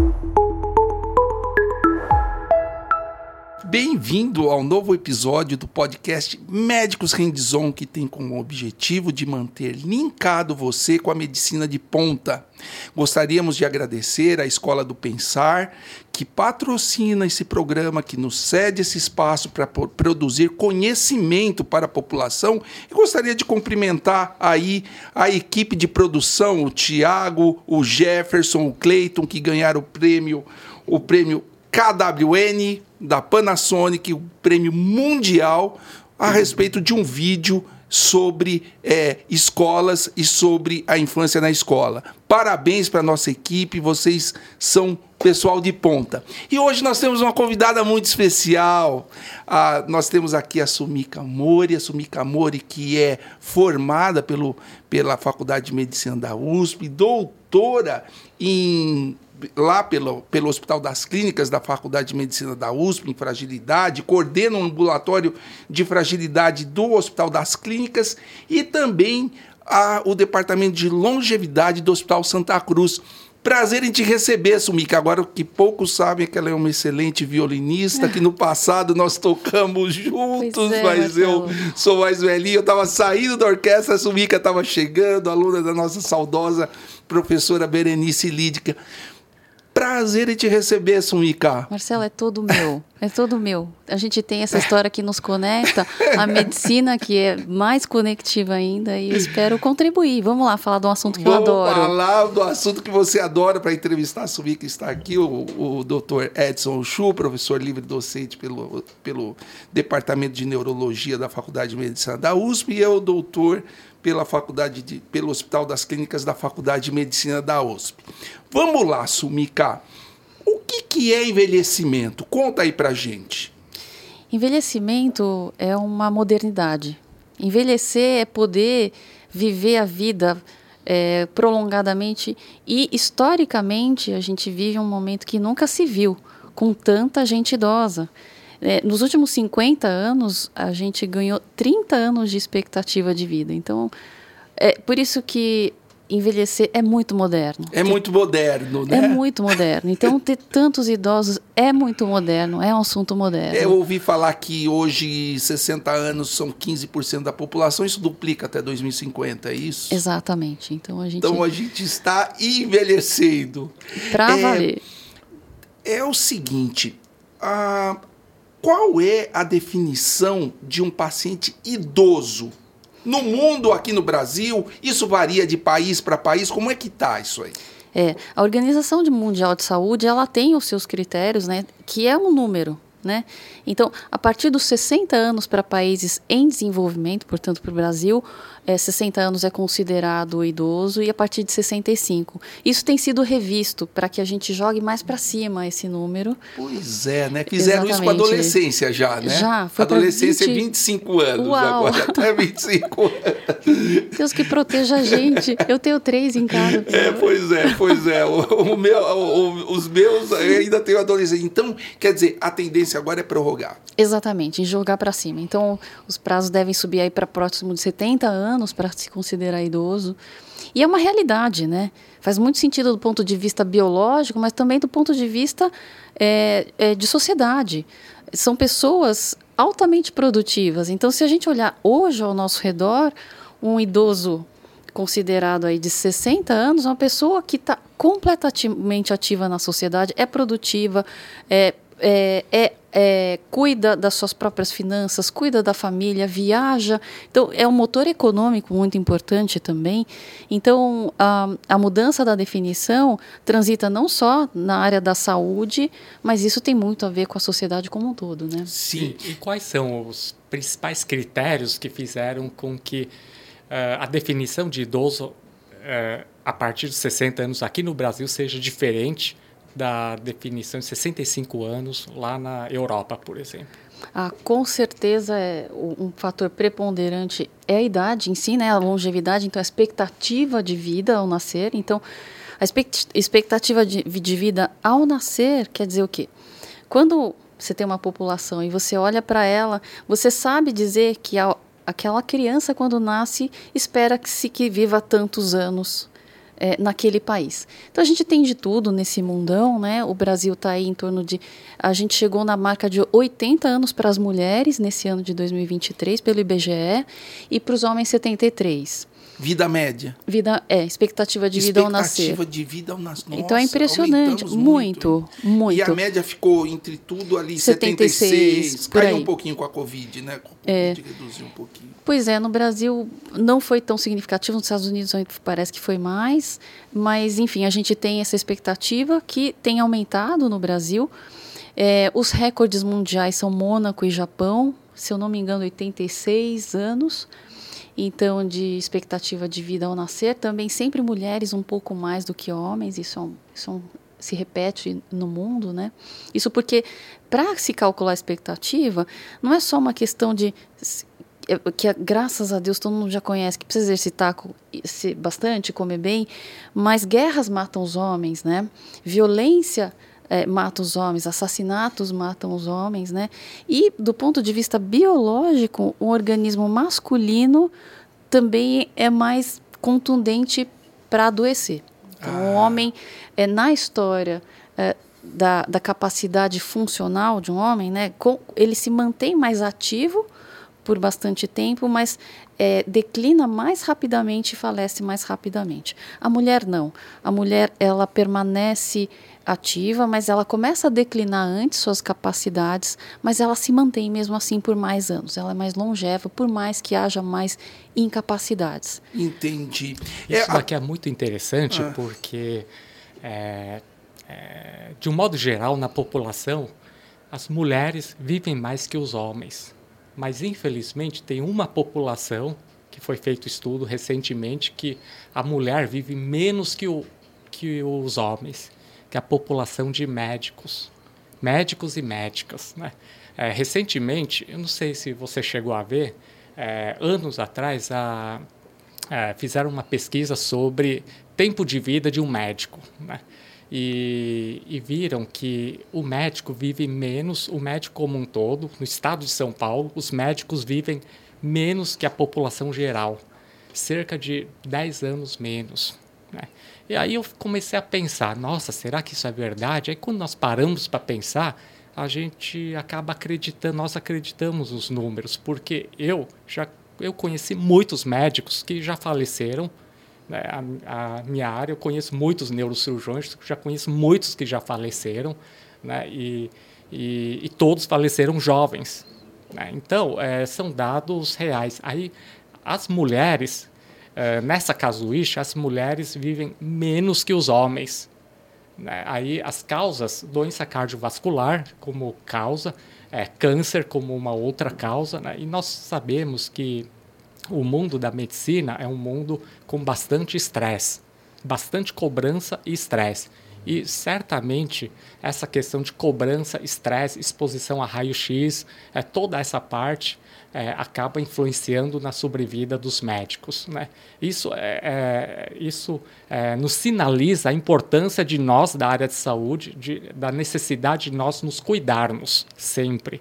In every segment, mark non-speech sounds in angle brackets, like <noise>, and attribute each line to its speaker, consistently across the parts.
Speaker 1: Thank you. Bem-vindo ao novo episódio do podcast Médicos Rendizon, que tem como objetivo de manter linkado você com a medicina de ponta. Gostaríamos de agradecer à Escola do Pensar, que patrocina esse programa, que nos cede esse espaço para produzir conhecimento para a população. E gostaria de cumprimentar aí a equipe de produção, o Tiago, o Jefferson, o Cleiton, que ganharam o prêmio, o prêmio KWN da Panasonic, o prêmio mundial, a respeito de um vídeo sobre é, escolas e sobre a infância na escola. Parabéns para nossa equipe, vocês são pessoal de ponta. E hoje nós temos uma convidada muito especial. Ah, nós temos aqui a Sumika Mori, a Sumika Mori que é formada pelo, pela Faculdade de Medicina da USP, doutora em lá pelo, pelo Hospital das Clínicas da Faculdade de Medicina da USP, em fragilidade, coordena um ambulatório de fragilidade do Hospital das Clínicas e também a, o Departamento de Longevidade do Hospital Santa Cruz. Prazer em te receber, Sumika. Agora que poucos sabem que ela é uma excelente violinista, que no passado nós tocamos juntos, é, mas eu sou mais velhinho. Eu estava saindo da orquestra, a Sumika estava chegando, aluna da nossa saudosa professora Berenice Lídica prazer em te receber, Sumika.
Speaker 2: Marcelo, é todo meu. É todo meu. A gente tem essa história que nos conecta, a medicina que é mais conectiva ainda e eu espero contribuir. Vamos lá falar de um assunto que
Speaker 1: Vamos
Speaker 2: eu adoro.
Speaker 1: falar do assunto que você adora para entrevistar a Sumika. Está aqui o, o Dr. Edson Chu, professor livre docente pelo, pelo Departamento de Neurologia da Faculdade de Medicina da USP e eu, doutor pela faculdade de, pelo Hospital das Clínicas da Faculdade de Medicina da USP. Vamos lá, Sumika. O que, que é envelhecimento? Conta aí pra gente.
Speaker 2: Envelhecimento é uma modernidade. Envelhecer é poder viver a vida é, prolongadamente e historicamente a gente vive um momento que nunca se viu com tanta gente idosa. É, nos últimos 50 anos, a gente ganhou 30 anos de expectativa de vida. Então, é por isso que envelhecer é muito moderno.
Speaker 1: É muito moderno, né?
Speaker 2: É muito moderno. Então, ter tantos idosos é muito moderno, é um assunto moderno.
Speaker 1: Eu ouvi falar que hoje 60 anos são 15% da população, isso duplica até 2050, é isso?
Speaker 2: Exatamente. Então a gente,
Speaker 1: então, a gente está envelhecendo.
Speaker 2: Para é, valer.
Speaker 1: É o seguinte, a, qual é a definição de um paciente idoso? No mundo, aqui no Brasil, isso varia de país para país. Como é que tá isso aí?
Speaker 2: É, a Organização Mundial de Saúde, ela tem os seus critérios, né, que é um número, né? Então, a partir dos 60 anos para países em desenvolvimento, portanto, para o Brasil, é, 60 anos é considerado idoso e a partir de 65. Isso tem sido revisto para que a gente jogue mais para cima esse número.
Speaker 1: Pois é, né? Fizeram Exatamente. isso com a adolescência já, né?
Speaker 2: Já, foi
Speaker 1: Adolescência 20... é 25 anos
Speaker 2: Uau.
Speaker 1: agora, até 25 anos.
Speaker 2: Deus que proteja a gente. Eu tenho três em casa.
Speaker 1: É, pois é, pois é. O, o meu, o, os meus ainda tenho adolescente. Então, quer dizer, a tendência agora é prorrogar.
Speaker 2: Exatamente, em jogar para cima. Então, os prazos devem subir aí para próximo de 70 anos anos para se considerar idoso. E é uma realidade, né? Faz muito sentido do ponto de vista biológico, mas também do ponto de vista é, é, de sociedade. São pessoas altamente produtivas. Então, se a gente olhar hoje ao nosso redor, um idoso considerado aí de 60 anos, uma pessoa que está completamente ativa na sociedade, é produtiva, é, é, é é, cuida das suas próprias finanças, cuida da família, viaja. Então, é um motor econômico muito importante também. Então, a, a mudança da definição transita não só na área da saúde, mas isso tem muito a ver com a sociedade como um todo, né?
Speaker 3: Sim. E, quais são os principais critérios que fizeram com que uh, a definição de idoso uh, a partir de 60 anos aqui no Brasil seja diferente da definição de 65 anos lá na Europa, por exemplo?
Speaker 2: Ah, com certeza é um fator preponderante é a idade em si, né? A longevidade, então a expectativa de vida ao nascer. Então, a expectativa de, vida ao nascer quer dizer o quê? Quando você tem uma população e você olha para ela, você sabe dizer que a, aquela criança quando nasce espera que se que viva tantos anos é, naquele país. Então a gente tem de tudo nesse mundão, né? O Brasil está aí em torno de. A gente chegou na marca de 80 anos para as mulheres nesse ano de 2023 pelo IBGE e para os homens 73.
Speaker 1: Vida média.
Speaker 2: Vida, é, expectativa de vida ao nascer.
Speaker 1: Expectativa de vida ao nascer.
Speaker 2: então é impressionante. Muito, muito, muito,
Speaker 1: E a média ficou entre tudo ali 76, 76 caiu um pouquinho com a Covid, né? Com a
Speaker 2: é.
Speaker 1: Covid reduziu um pouquinho.
Speaker 2: Pois é, no Brasil não foi tão significativo, nos Estados Unidos parece que foi mais, mas enfim, a gente tem essa expectativa que tem aumentado no Brasil. É, os recordes mundiais são Mônaco e Japão, se eu não me engano, 86 anos então de expectativa de vida ao nascer, também sempre mulheres um pouco mais do que homens, isso, é um, isso é um, se repete no mundo, né? Isso porque para se calcular a expectativa, não é só uma questão de é, que graças a Deus todo mundo já conhece que precisa exercitar bastante, comer bem, mas guerras matam os homens, né? Violência é, mata os homens, assassinatos matam os homens, né? E do ponto de vista biológico, o organismo masculino também é mais contundente para adoecer. Então, ah. o homem, é, na história é, da, da capacidade funcional de um homem, né, com, ele se mantém mais ativo por bastante tempo, mas é, declina mais rapidamente e falece mais rapidamente. A mulher não. A mulher ela permanece ativa, mas ela começa a declinar antes suas capacidades, mas ela se mantém mesmo assim por mais anos. Ela é mais longeva, por mais que haja mais incapacidades.
Speaker 1: Entendi.
Speaker 3: Isso é, aqui é muito interessante ah. porque, é, é, de um modo geral, na população, as mulheres vivem mais que os homens. Mas, infelizmente, tem uma população que foi feito estudo recentemente que a mulher vive menos que, o, que os homens que é a população de médicos, médicos e médicas. Né? É, recentemente, eu não sei se você chegou a ver, é, anos atrás, a, é, fizeram uma pesquisa sobre tempo de vida de um médico. Né? E, e, viram que o médico vive menos, o médico como um todo, no estado de São Paulo, os médicos vivem menos que a população geral, cerca de 10 anos menos. Né? E aí eu comecei a pensar, nossa, será que isso é verdade? Aí quando nós paramos para pensar, a gente acaba acreditando, nós acreditamos nos números, porque eu já eu conheci muitos médicos que já faleceram, né? a, a, minha área, eu conheço muitos neurocirurgiões, já conheço muitos que já faleceram, né? e, e, e todos faleceram jovens. Né? Então, é, são dados reais. Aí, as mulheres é, nessa casuística, as mulheres vivem menos que os homens. Né? Aí as causas, doença cardiovascular como causa, é, câncer como uma outra causa, né? e nós sabemos que o mundo da medicina é um mundo com bastante estresse, bastante cobrança e estresse. E certamente essa questão de cobrança, estresse, exposição a raio-x, é, toda essa parte é, acaba influenciando na sobrevida dos médicos. Né? Isso, é, é, isso é, nos sinaliza a importância de nós, da área de saúde, de, da necessidade de nós nos cuidarmos sempre.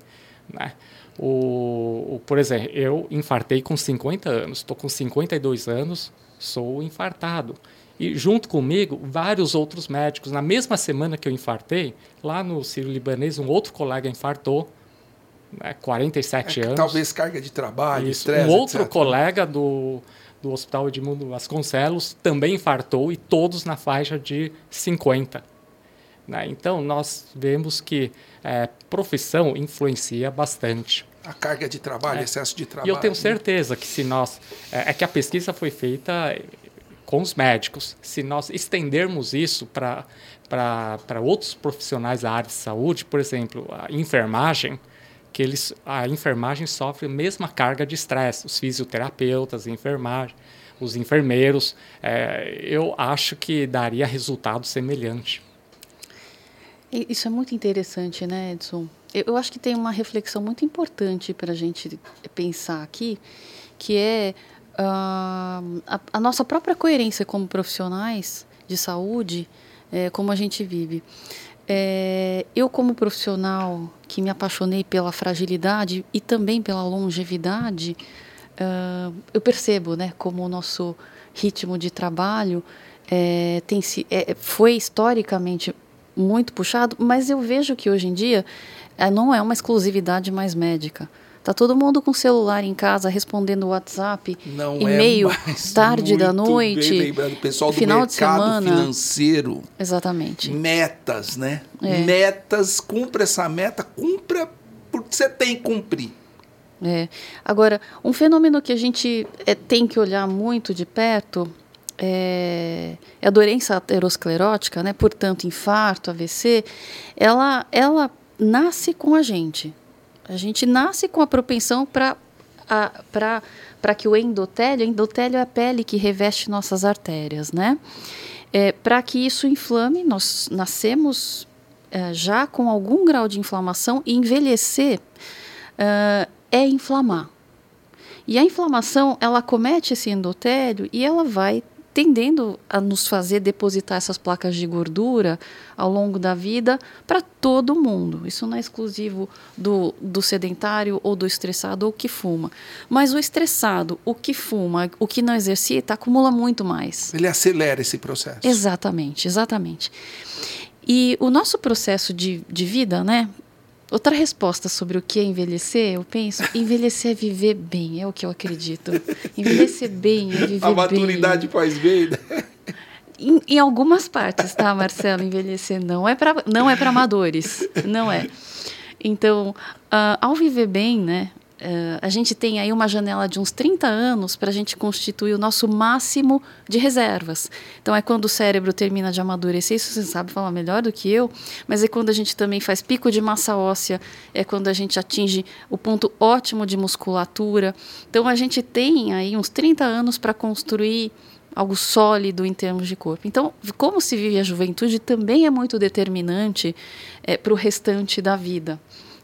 Speaker 3: Né? O, o, por exemplo, eu infartei com 50 anos, estou com 52 anos, sou infartado. E junto comigo, vários outros médicos. Na mesma semana que eu infartei, lá no Ciro Libanês, um outro colega infartou 47 é, anos.
Speaker 1: Talvez carga de trabalho,
Speaker 3: Isso.
Speaker 1: estresse,
Speaker 3: Um outro
Speaker 1: etc.
Speaker 3: colega do, do Hospital Edmundo Vasconcelos também infartou e todos na faixa de 50. Né? Então, nós vemos que é, profissão influencia bastante.
Speaker 1: A carga de trabalho, é. excesso de trabalho.
Speaker 3: E eu tenho certeza que se nós... É, é que a pesquisa foi feita com os médicos. Se nós estendermos isso para outros profissionais da área de saúde, por exemplo, a enfermagem, que eles, a enfermagem sofre a mesma carga de estresse, os fisioterapeutas, a enfermagem, os enfermeiros. É, eu acho que daria resultado semelhante.
Speaker 2: Isso é muito interessante, né, Edson? Eu acho que tem uma reflexão muito importante para a gente pensar aqui, que é uh, a, a, nossa própria coerência como profissionais de saúde, é, como a gente vive. É, eu, como profissional que me apaixonei pela fragilidade e também pela longevidade, uh, eu percebo né, como o nosso ritmo de trabalho é, tem se, é, foi historicamente muito puxado, mas eu vejo que hoje em dia é, não é uma exclusividade mais médica. Tá todo mundo com celular em casa respondendo WhatsApp,
Speaker 1: Não
Speaker 2: e-mail,
Speaker 1: é
Speaker 2: tarde da noite,
Speaker 1: pessoal do
Speaker 2: final de semana.
Speaker 1: financeiro,
Speaker 2: Exatamente.
Speaker 1: metas, né?
Speaker 2: É.
Speaker 1: Metas, cumpra essa meta, cumpra porque você tem que cumprir.
Speaker 2: É. Agora, um fenômeno que a gente é, tem que olhar muito de perto é, é a doença aterosclerótica, né? portanto, infarto, AVC, ela, ela nasce com a gente. A gente nasce com a propensão para para que o endotélio, endotélio é a pele que reveste nossas artérias, né? É, para que isso inflame, nós nascemos é, já com algum grau de inflamação e envelhecer é, é inflamar. E a inflamação, ela comete esse endotélio e ela vai tendendo a nos fazer depositar essas placas de gordura ao longo da vida para todo mundo. Isso não é exclusivo do, do sedentário ou do estressado ou que fuma. Mas o estressado, o que fuma, o que não exercita, acumula muito mais.
Speaker 1: Ele acelera esse processo.
Speaker 2: Exatamente, exatamente. E o nosso processo de, de vida, né? Outra resposta sobre o que é envelhecer, eu penso, envelhecer é viver bem, é o que eu acredito. Envelhecer bem é viver
Speaker 1: A maturidade
Speaker 2: bem.
Speaker 1: faz bem. né?
Speaker 2: Em, em algumas partes, tá, Marcelo? Envelhecer não é para não é para amadores, não é. Então, ah, ao viver bem, né? Ah, a gente tem aí uma janela de uns 30 anos para a gente constituir o nosso máximo de reservas. Então, é quando o cérebro termina de amadurecer, isso você sabe falar melhor do que eu, mas é quando a gente também faz pico de massa óssea, é quando a gente atinge o ponto ótimo de musculatura. Então, a gente tem aí uns 30 anos para construir algo sólido em termos de corpo. Então, como se vive a juventude também é muito determinante para o restante da vida.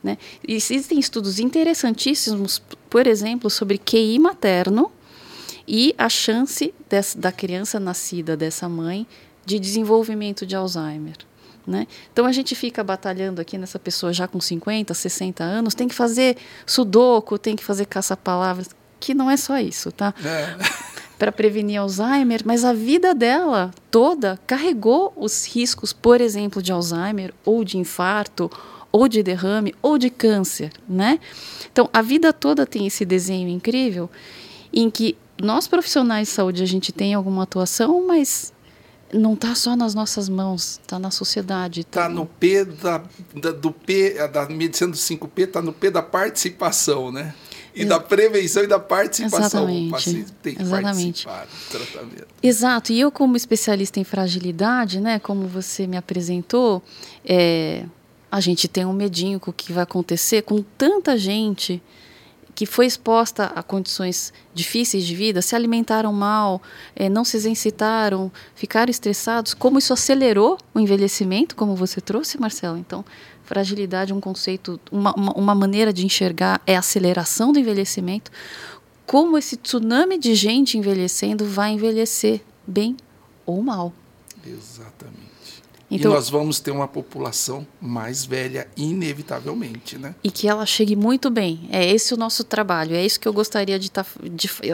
Speaker 2: Né? Existem estudos interessantíssimos, por exemplo, sobre QI materno e a chance dessa, da criança nascida dessa mãe de desenvolvimento de Alzheimer. Né? Então a gente fica batalhando aqui nessa pessoa já com 50, 60 anos, tem que fazer sudoku, tem que fazer caça-palavras, que não é só isso, tá?
Speaker 1: É. <laughs>
Speaker 2: para prevenir Alzheimer, mas a vida dela toda carregou os riscos, por exemplo, de Alzheimer ou de infarto ou de derrame ou de câncer, né? Então, a vida toda tem esse desenho incrível em que nós profissionais de saúde a gente tem alguma atuação, mas não está só nas nossas mãos, está na sociedade.
Speaker 1: Tá no P da, da- do P, da medicina do 5P, tá no P da participação, né? E da prevenção e da participação.
Speaker 2: Exatamente.
Speaker 1: O paciente tem que
Speaker 2: Exatamente.
Speaker 1: participar do tratamento.
Speaker 2: Exato, e eu como especialista em fragilidade, né, como você me apresentou, é, a gente tem um medinho com o que vai acontecer com tanta gente que foi exposta a condições difíceis de vida, se alimentaram mal, eh, não se exercitaram, ficaram estressados, como isso acelerou o envelhecimento, como você trouxe, Marcelo. Então, fragilidade é um conceito, uma, uma, uma maneira de enxergar é a aceleração do envelhecimento. Como esse tsunami de gente envelhecendo vai envelhecer bem ou mal.
Speaker 1: Exatamente.
Speaker 2: Então-
Speaker 1: e nós vamos ter uma população mais velha, inevitavelmente, né?
Speaker 2: e que ela chegue muito bem. É esse o nosso trabalho, é isso que eu gostaria de estar.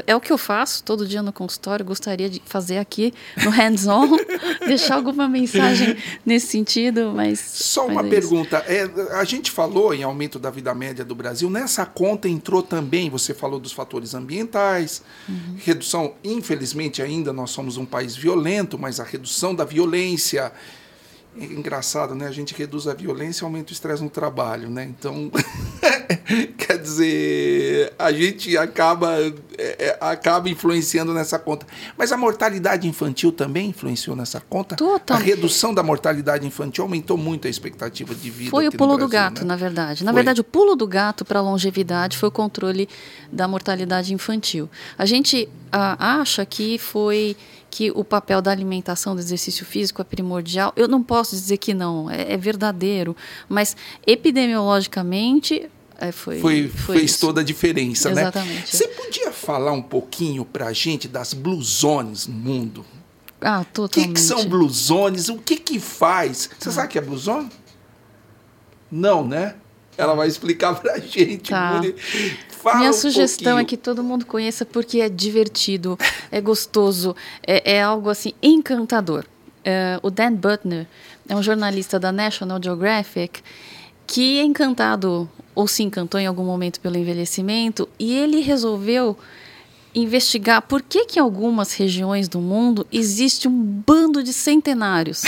Speaker 2: é o que eu faço todo dia no consultório, gostaria de fazer aqui no <laughs> hands-on, deixar alguma mensagem nesse sentido, mas.
Speaker 1: Só
Speaker 2: mas
Speaker 1: uma
Speaker 2: é
Speaker 1: pergunta. É, a gente falou em aumento da vida média do Brasil. Nessa conta entrou também, você falou dos fatores ambientais,
Speaker 2: Uhum.
Speaker 1: redução, infelizmente ainda nós somos um país violento, mas a redução da violência. É engraçado, né? A gente reduz a violência e aumenta o estresse no trabalho, né? Então, <laughs> quer dizer, a gente acaba, é, é, acaba influenciando nessa conta. Mas a mortalidade infantil também influenciou nessa conta?
Speaker 2: Total.
Speaker 1: A redução da mortalidade infantil aumentou muito a expectativa de vida.
Speaker 2: Foi o pulo do
Speaker 1: Brasil,
Speaker 2: gato,
Speaker 1: né?
Speaker 2: na verdade. Na
Speaker 1: Foi.
Speaker 2: verdade, o pulo do gato para a longevidade foi o controle da mortalidade infantil. A gente ah, acha que foi que o papel da alimentação, do exercício físico é primordial. Eu não posso dizer que não, é, é verdadeiro, mas epidemiologicamente é, foi,
Speaker 1: Foi,
Speaker 2: foi
Speaker 1: fez
Speaker 2: isso.
Speaker 1: toda a diferença, né?
Speaker 2: Exatamente.
Speaker 1: Você podia falar um pouquinho pra gente das blue zones no mundo?
Speaker 2: Ah,
Speaker 1: O que,
Speaker 2: totalmente.
Speaker 1: que são blue zones? O que que faz? Você sabe o que é blue zone? Não, né? Ela vai explicar pra gente.
Speaker 2: Tá.
Speaker 1: Fala
Speaker 2: Minha
Speaker 1: um
Speaker 2: sugestão
Speaker 1: pouquinho.
Speaker 2: é que todo mundo conheça porque é divertido, é gostoso, é, é algo assim encantador. É, o Dan Butner é um jornalista da National Geographic que é encantado ou se encantou em algum momento pelo envelhecimento e ele resolveu investigar por que que em algumas regiões do mundo existe um bando de centenários.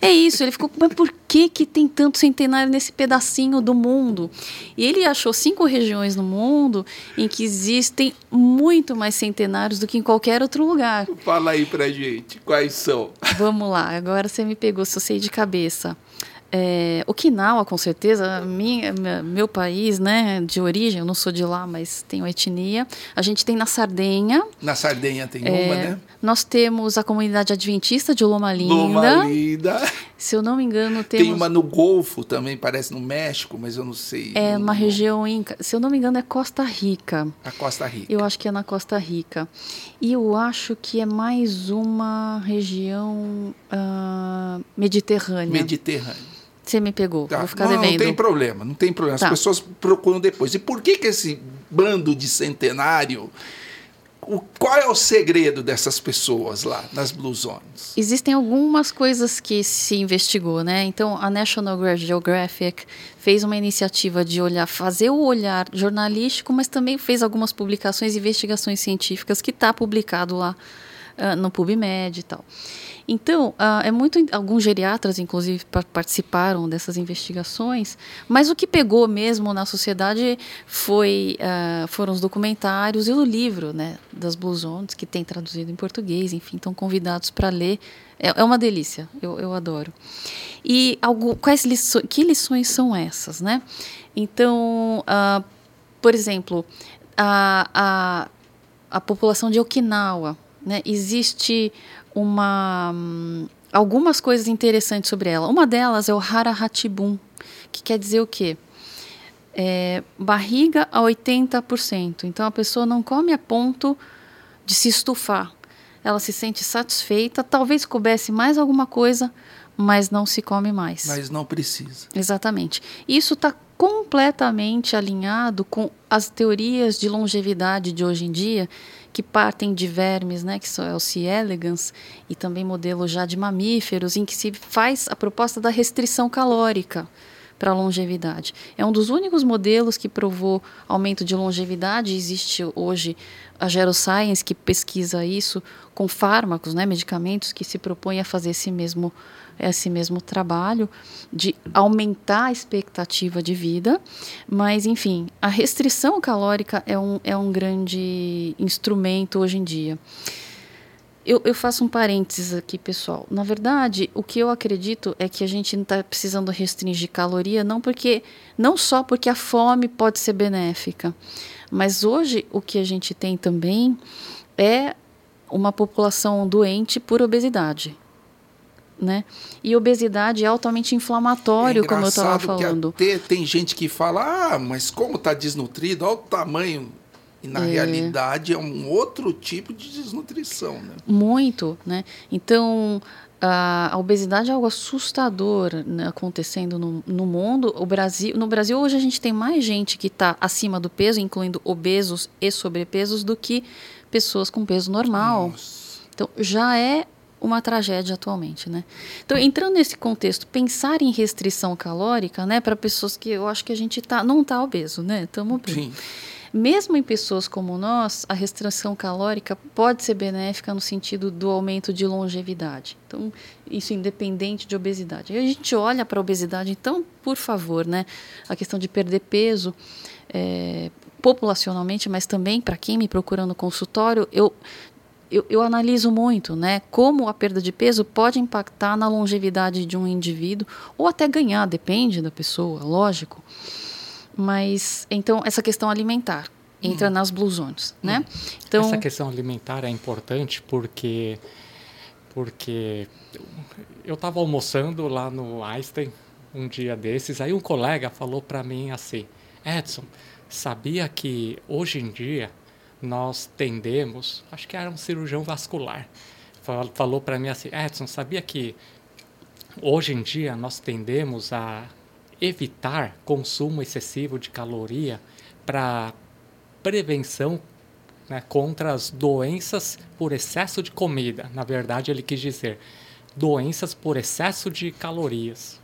Speaker 2: É isso, ele ficou, mas por que, que tem tanto centenário nesse pedacinho do mundo? E ele achou cinco regiões no mundo em que existem muito mais centenários do que em qualquer outro lugar.
Speaker 1: Fala aí pra gente, quais são?
Speaker 2: Vamos lá, agora você me pegou, se eu sei de cabeça. É, Okinawa, com certeza, minha, meu país, né, de origem, eu não sou de lá, mas tenho etnia. A gente tem na Sardenha,
Speaker 1: Na Sardenha tem
Speaker 2: é,
Speaker 1: uma, né?
Speaker 2: nós temos a comunidade adventista de Loma Linda.
Speaker 1: Loma Linda.
Speaker 2: Se eu não me engano, temos
Speaker 1: Tem uma no Golfo também, parece no México, mas eu não sei.
Speaker 2: é uma região inca. Se eu não me engano, é Costa Rica.
Speaker 1: A Costa Rica.
Speaker 2: Eu acho que é na Costa Rica. E eu acho que é mais uma região ah, mediterrânea.
Speaker 1: Mediterrâneo.
Speaker 2: Você me pegou,
Speaker 1: Tá.
Speaker 2: vou ficar
Speaker 1: não, não
Speaker 2: devendo.
Speaker 1: tem problema, não tem problema. As
Speaker 2: Tá.
Speaker 1: pessoas procuram depois. E por que, que esse bando de centenário. O, qual é o segredo dessas pessoas lá nas Blue Zones?
Speaker 2: Existem algumas coisas que se investigou, né? Então, a National Geographic fez uma iniciativa de olhar, fazer o olhar jornalístico, mas também fez algumas publicações e investigações científicas que está publicado lá ah, no PubMed e tal. Então, ah, é muito. Alguns geriatras, inclusive, pa- participaram dessas investigações, mas o que pegou mesmo na sociedade foi, ah, foram os documentários e o livro né, das Blue Zones, que tem traduzido em português, enfim, estão convidados para ler. É, é uma delícia, eu, eu adoro. E algo, quais lições, que lições são essas, né? Então, ah, por exemplo, a, a, a população de Okinawa, né? Existe uma algumas coisas interessantes sobre ela. Uma delas é o Harahatibun, que quer dizer o quê? É, barriga a 80%. Então a pessoa não come a ponto de se estufar. Ela se sente satisfeita, talvez coubesse mais alguma coisa, mas não se come mais.
Speaker 1: Mas não precisa.
Speaker 2: Exatamente. Isso está completamente alinhado com as teorias de longevidade de hoje em dia, que partem de vermes, né, que são é o C. elegans, e também modelos já de mamíferos, em que se faz a proposta da restrição calórica para a longevidade. É um dos únicos modelos que provou aumento de longevidade. Existe hoje a Geroscience que pesquisa isso com fármacos, né, medicamentos que se propõem a fazer esse mesmo esse mesmo trabalho de aumentar a expectativa de vida, mas enfim, a restrição calórica é um, é um grande instrumento hoje em dia. Eu, eu, faço um parênteses aqui, pessoal. Na verdade, o que eu acredito é que a gente não está precisando restringir caloria, não porque, não só porque a fome pode ser benéfica, mas hoje o que a gente tem também é uma população doente por obesidade. Né? E obesidade é altamente inflamatório,
Speaker 1: é
Speaker 2: como eu estava falando.
Speaker 1: Que até tem gente que fala, ah, mas como está desnutrido, olha o tamanho. E na é. realidade é um outro tipo de desnutrição. Né?
Speaker 2: Muito, né? Então a, obesidade é algo assustador né, acontecendo no, no, mundo. O Brasil, no Brasil hoje a gente tem mais gente que está acima do peso, incluindo obesos e sobrepesos, do que pessoas com peso normal.
Speaker 1: Nossa.
Speaker 2: Então já é uma tragédia atualmente, né? Então, entrando nesse contexto, pensar em restrição calórica, né, para pessoas que eu acho que a gente tá, não está obeso, né? Estamos bem.
Speaker 1: Sim.
Speaker 2: Mesmo em pessoas como nós, a restrição calórica pode ser benéfica no sentido do aumento de longevidade. Então, isso independente de obesidade. E a gente olha para a obesidade, então, por favor, né? A questão de perder peso, é, populacionalmente, mas também para quem me procura no consultório, eu eu, eu, analiso muito, né, como a perda de peso pode impactar na longevidade de um indivíduo ou até ganhar, depende da pessoa, lógico. Mas então essa questão alimentar entra hum. nas blue zones, hum. né?
Speaker 3: Então essa questão alimentar é importante porque porque eu estava almoçando lá no Einstein um dia desses, aí um colega falou para mim assim, Edson, sabia que hoje em dia nós tendemos, acho que era um cirurgião vascular, falou para mim assim, Edson, sabia que hoje em dia nós tendemos a evitar consumo excessivo de caloria para prevenção né, contra as doenças por excesso de comida. Na verdade, ele quis dizer doenças por excesso de calorias,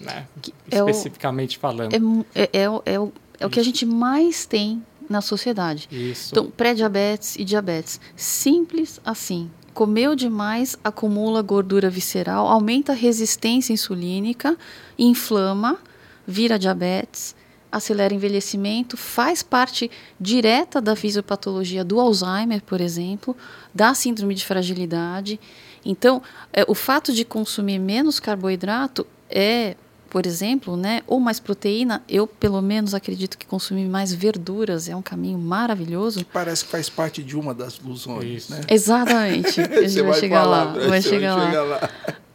Speaker 3: né? é especificamente
Speaker 2: o,
Speaker 3: falando.
Speaker 2: É, é, é, é, o, é o que a gente mais tem na sociedade.
Speaker 3: Isso.
Speaker 2: Então, pré-diabetes e diabetes. Simples assim. Comeu demais, acumula gordura visceral, aumenta a resistência insulínica, inflama, vira diabetes, acelera envelhecimento, faz parte direta da fisiopatologia do Alzheimer, por exemplo, da síndrome de fragilidade. Então, é, o fato de consumir menos carboidrato é por exemplo, né, ou mais proteína, eu pelo menos acredito que consumir mais verduras é um caminho maravilhoso. Que
Speaker 1: parece que faz parte de uma das ilusões, né?
Speaker 2: Exatamente. <laughs> A gente vai, vai, chegar lá, vai chegar, vai chegar lá. lá.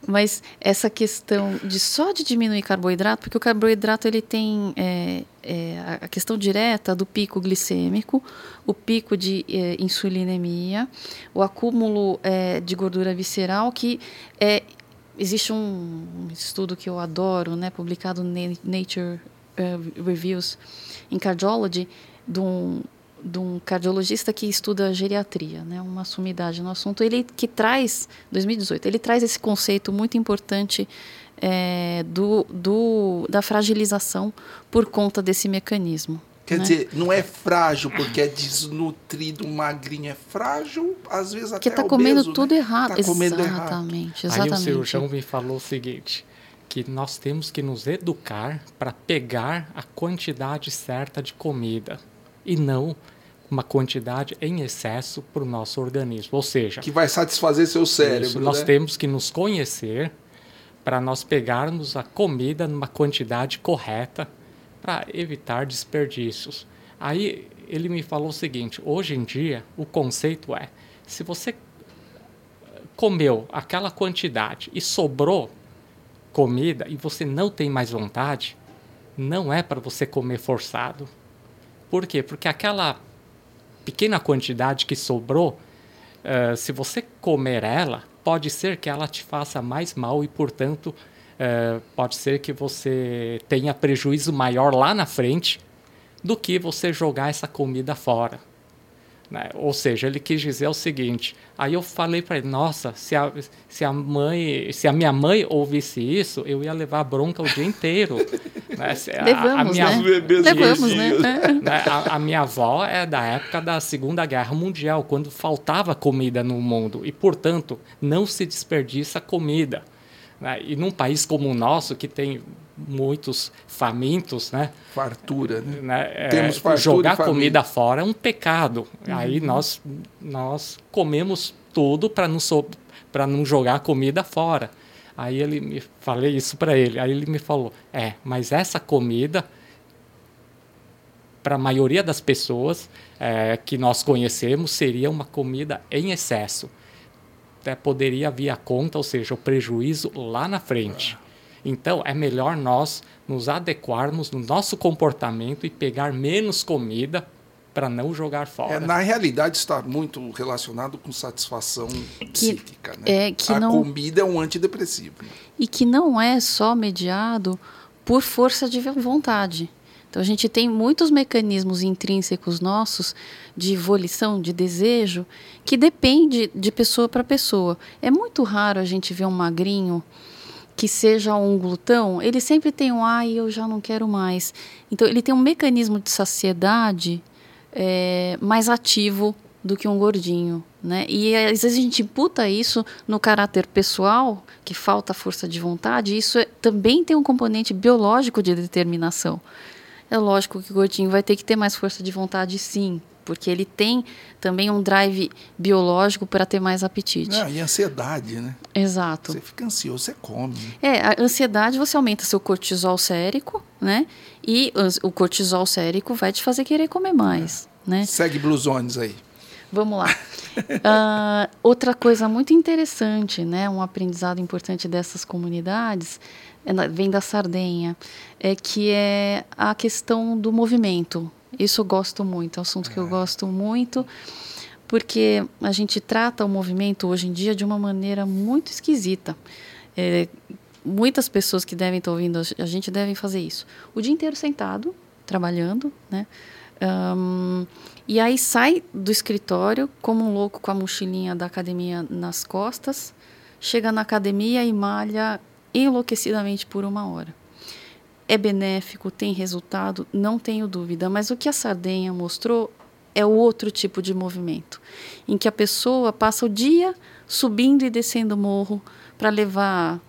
Speaker 2: Mas essa questão de só de diminuir carboidrato, porque o carboidrato ele tem é, é, a questão direta do pico glicêmico, o pico de é, insulinemia, o acúmulo é, de gordura visceral, que é, existe um estudo que eu adoro, né, publicado no Nature uh, Reviews em Cardiology, de um, de um cardiologista que estuda geriatria, né, uma sumidade no assunto. Ele que traz, 2018, ele traz esse conceito muito importante é, do, do, da fragilização por conta desse mecanismo.
Speaker 1: Quer
Speaker 2: né?
Speaker 1: dizer, não é frágil porque é desnutrido, magrinho, é frágil, às vezes até
Speaker 2: Porque está
Speaker 1: comendo
Speaker 2: tudo
Speaker 1: né?
Speaker 2: errado. Tá comendo exatamente, errado.
Speaker 3: exatamente. Aí o cirurgião me falou o seguinte, que nós temos que nos educar para pegar a quantidade certa de comida e não uma quantidade em excesso para o nosso organismo. Ou seja...
Speaker 1: Que vai satisfazer seu cérebro, isso,
Speaker 3: Nós
Speaker 1: né?
Speaker 3: temos que nos conhecer para nós pegarmos a comida numa quantidade correta para evitar desperdícios. Aí ele me falou o seguinte: hoje em dia o conceito é, se você comeu aquela quantidade e sobrou comida e você não tem mais vontade, não é para você comer forçado. Por quê? Porque aquela pequena quantidade que sobrou, uh, se você comer ela, pode ser que ela te faça mais mal e, portanto, é, pode ser que você tenha prejuízo maior lá na frente do que você jogar essa comida fora. Né? Ou seja, ele quis dizer o seguinte. Aí eu falei para ele: Nossa, se a, se a mãe, se a minha mãe ouvisse isso, eu ia levar bronca o dia inteiro. <laughs>
Speaker 2: né? Levamos, a, a minha, né? Levamos, né?
Speaker 3: né? A, a, minha avó é da época da Segunda Guerra Mundial, quando faltava comida no mundo e, portanto, não se desperdiça comida. Né? E num país como o nosso, que tem muitos famintos, né?
Speaker 1: Fartura, né?
Speaker 3: né? É, Temos fartura jogar comida fora é um pecado. Uhum. Aí nós nós comemos tudo para não so, para não jogar comida fora. Aí ele me falei isso para ele. Aí ele me falou: "É, mas essa comida para a maioria das pessoas é, que nós conhecemos seria uma comida em excesso." Até poderia vir a conta, ou seja, o prejuízo lá na frente. Então, é melhor nós nos adequarmos no nosso comportamento e pegar menos comida para não jogar fora.
Speaker 1: É, na realidade, está muito relacionado com satisfação que, psíquica. Né?
Speaker 2: É, que
Speaker 1: a
Speaker 2: não,
Speaker 1: comida é um antidepressivo. Né?
Speaker 2: E que não é só mediado por força de vontade. Então, a gente tem muitos mecanismos intrínsecos nossos de volição, de desejo, que depende de pessoa para pessoa. É muito raro a gente ver um magrinho que seja um glutão, ele sempre tem um ai, eu já não quero mais. Então, ele tem um mecanismo de saciedade é, mais ativo do que um gordinho. Né? E às vezes a gente imputa isso no caráter pessoal, que falta força de vontade, isso é, também tem um componente biológico de determinação. É lógico que o gordinho vai ter que ter mais força de vontade, sim, porque ele tem também um drive biológico para ter mais apetite.
Speaker 1: e ansiedade, né?
Speaker 2: Exato.
Speaker 1: Você fica ansioso, você come.
Speaker 2: É, a ansiedade você aumenta seu cortisol sérico, né? E o cortisol sérico vai te fazer querer comer mais, é. né?
Speaker 1: Segue blusones aí.
Speaker 2: Vamos lá. uh, <laughs> outra coisa muito interessante, né? Um aprendizado importante dessas comunidades é vem da Sardenha, é que é a questão do movimento. Isso eu gosto muito, é um assunto que eu é. gosto muito, porque a gente trata o movimento hoje em dia de uma maneira muito esquisita. É, muitas pessoas que devem estar ouvindo a gente devem fazer isso. O dia inteiro sentado, trabalhando, né? Um, e aí sai do escritório como um louco com a mochilinha da academia nas costas, chega na academia e malha enlouquecidamente por uma hora. É benéfico, tem resultado, não tenho dúvida, mas o que a Sardenha mostrou é o outro tipo de movimento, em que a pessoa passa o dia subindo e descendo o morro para levar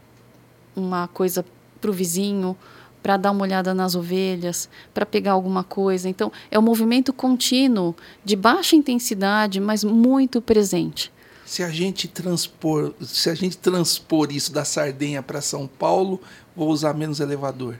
Speaker 2: uma coisa para o vizinho, para dar uma olhada nas ovelhas, para pegar alguma coisa. Então, é um movimento contínuo, de baixa intensidade, mas muito presente.
Speaker 1: Se a gente transpor, se a gente transpor isso da Sardenha para São Paulo, vou usar menos elevador.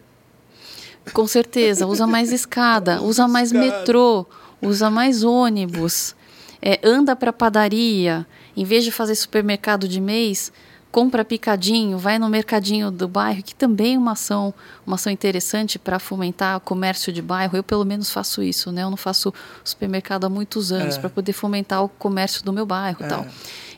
Speaker 2: Com certeza, usa mais escada, <laughs> usa mais metrô, usa mais ônibus, é, anda para padaria, em vez de fazer supermercado de mês, compra picadinho, vai no mercadinho do bairro, que também é uma ação, uma ação interessante para fomentar o comércio de bairro. Eu pelo menos faço isso, né? Eu não faço supermercado há muitos anos é. para poder fomentar o comércio do meu bairro, é. tal.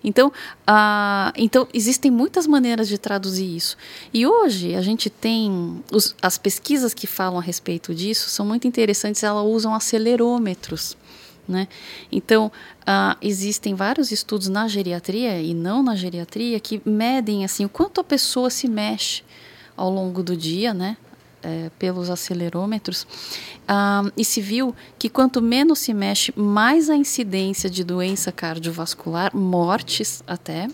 Speaker 2: Então, uh, então existem muitas maneiras de traduzir isso. E hoje a gente tem os, as pesquisas que falam a respeito disso são muito interessantes. Elas usam acelerômetros. Né? Então, uh, existem vários estudos na geriatria e não na geriatria que medem assim, o quanto a pessoa se mexe ao longo do dia, né? É, pelos acelerômetros, uh, e se viu que quanto menos se mexe, mais a incidência de doença cardiovascular, mortes até.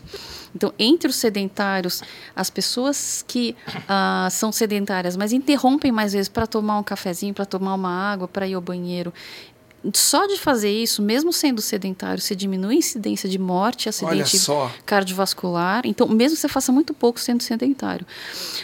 Speaker 2: Então, entre os sedentários, as pessoas que uh, são sedentárias, mas interrompem mais vezes para tomar um cafezinho, para tomar uma água, para ir ao banheiro, só de fazer isso, mesmo sendo sedentário, você diminui a incidência de morte, acidente cardiovascular. Então, mesmo que você faça muito pouco sendo sedentário.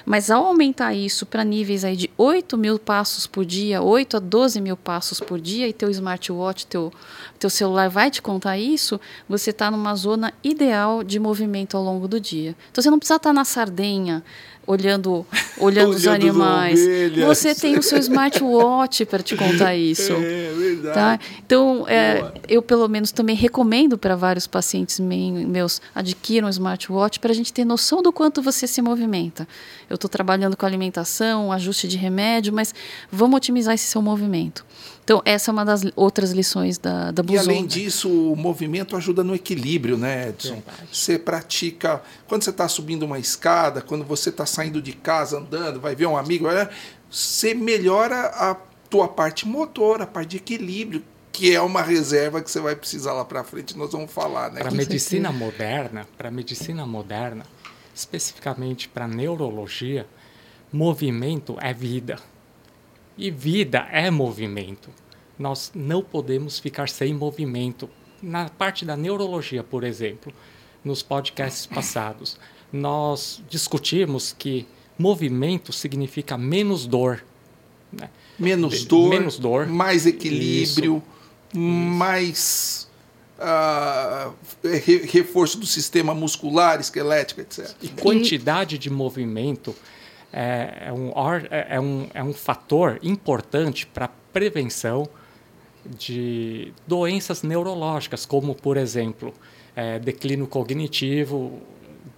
Speaker 2: Mas ao aumentar isso para níveis aí de 8 mil passos por dia, 8 a 12 mil passos por dia, e teu smartwatch, teu, teu celular vai te contar isso, você está numa zona ideal de movimento ao longo do dia. Então, você não precisa estar tá na Sardenha, olhando, olhando os animais. Você tem o seu smartwatch para te contar <laughs> isso. É verdade. Tá? Então, é, eu pelo menos também recomendo para vários pacientes meus adquiram um smartwatch para a gente ter noção do quanto você se movimenta. Eu estou trabalhando com alimentação, ajuste de remédio, mas vamos otimizar esse seu movimento. Então, essa é uma das outras lições da, da E
Speaker 1: além disso, o movimento ajuda no equilíbrio, né, Edson? Você pratica. Quando você está subindo uma escada, quando você está saindo de casa andando, vai ver um amigo, você melhora a tua parte motor, a parte de equilíbrio, que é uma reserva que você vai precisar lá para frente, nós vamos falar, né?
Speaker 3: Para a medicina moderna, para medicina moderna, especificamente para neurologia, movimento é vida. E vida é movimento. Nós não podemos ficar sem movimento. Na parte da neurologia, por exemplo, nos podcasts <coughs> passados, nós discutimos que movimento significa menos dor.
Speaker 1: Né? Menos dor, menos dor, mais equilíbrio, Isso. mais uh, reforço do sistema muscular, esquelético, etc.
Speaker 3: E quantidade de movimento é, é, um, é, é, um, é um fator importante para a prevenção de doenças neurológicas, como, por exemplo, é, declínio cognitivo,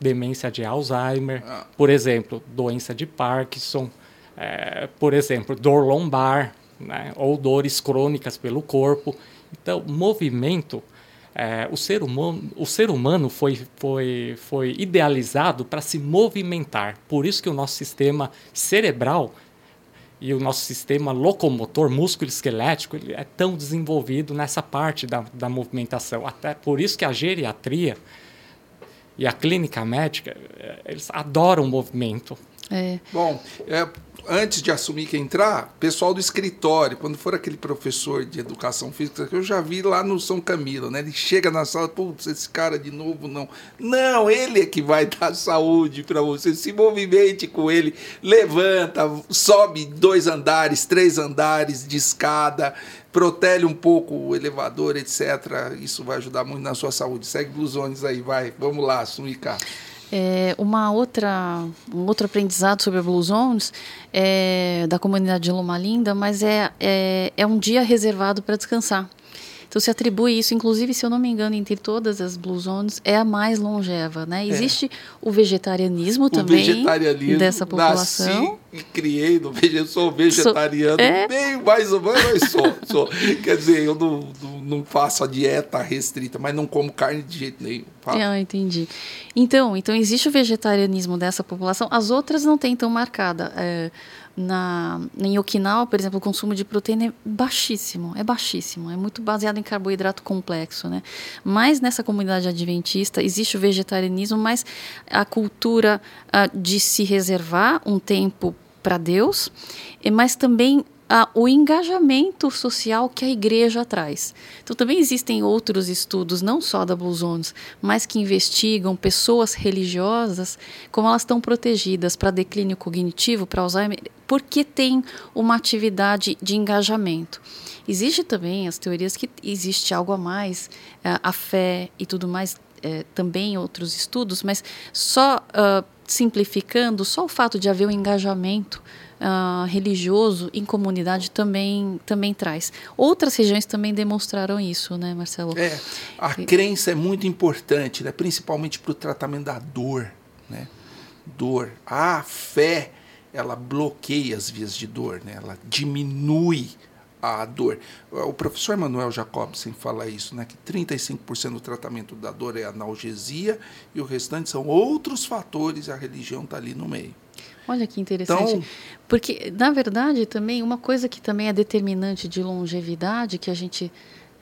Speaker 3: demência de Alzheimer, ah. por exemplo, doença de Parkinson, é, por exemplo, dor lombar, né, ou dores crônicas pelo corpo. Então, movimento é, o, ser humano, o ser humano foi, foi, foi idealizado para se movimentar. Por isso que o nosso sistema cerebral e o nosso sistema locomotor, músculo esquelético, ele é tão desenvolvido nessa parte da, da movimentação. Até por isso que a geriatria e a clínica médica, é, eles adoram o movimento.
Speaker 1: É. Bom, é, antes de assumir que entrar, pessoal do escritório, quando for aquele professor de educação física, que eu já vi lá no São Camilo, né? Ele chega na sala, putz, esse cara de novo não. Não, ele é que vai <laughs> dar saúde para você. Se movimente com ele, levanta, sobe dois andares, três andares de escada, protele um pouco o elevador, etc. Isso vai ajudar muito na sua saúde. Segue blusones aí, vai. Vamos lá, Sumica.
Speaker 2: É, uma outra, um outro aprendizado sobre a Blue Zones é da comunidade de Loma Linda, mas é, é, é um dia reservado para descansar. Então se atribui isso, inclusive, se eu não me engano, entre todas as Blue Zones, é a mais longeva, né? Existe é. o vegetarianismo o também vegetarianismo, dessa população.
Speaker 1: Nasci e criei no vegetarianismo, sou vegetariano, sou, é... meio mais ou menos, mas sou, sou. Quer dizer, eu não, não, não, faço a dieta restrita, mas não como carne de jeito nenhum.
Speaker 2: Ah, entendi. Então, então existe o vegetarianismo dessa população, as outras não têm tão marcada. É, na, em Okinawa, por exemplo, o consumo de proteína é baixíssimo, é baixíssimo, é muito baseado em carboidrato complexo, né? Mas nessa comunidade adventista existe o vegetarianismo, mas a cultura uh, de se reservar um tempo para Deus, mas também ah, o engajamento social que a igreja traz. Então, também existem outros estudos, não só da Blue Zones, mas que investigam pessoas religiosas, como elas estão protegidas para declínio cognitivo, para Alzheimer, porque tem uma atividade de engajamento. Existe também as teorias que existe algo a mais, eh, a fé e tudo mais, é, também outros estudos, mas só uh, simplificando, só o fato de haver um engajamento uh, religioso em comunidade também, também traz. Outras regiões também demonstraram isso, né, Marcelo?
Speaker 1: É, a e... crença é muito importante, né, principalmente para o tratamento da dor. Né? Dor. A fé, ela bloqueia as vias de dor, né? ela diminui a dor. O professor Manuel Jacobsen fala isso, né, que 35% do tratamento da dor é analgesia e o restante são outros fatores, a religião está ali no meio.
Speaker 2: Olha que interessante. Então, Porque, na verdade, também, uma coisa que também é determinante de longevidade, que a gente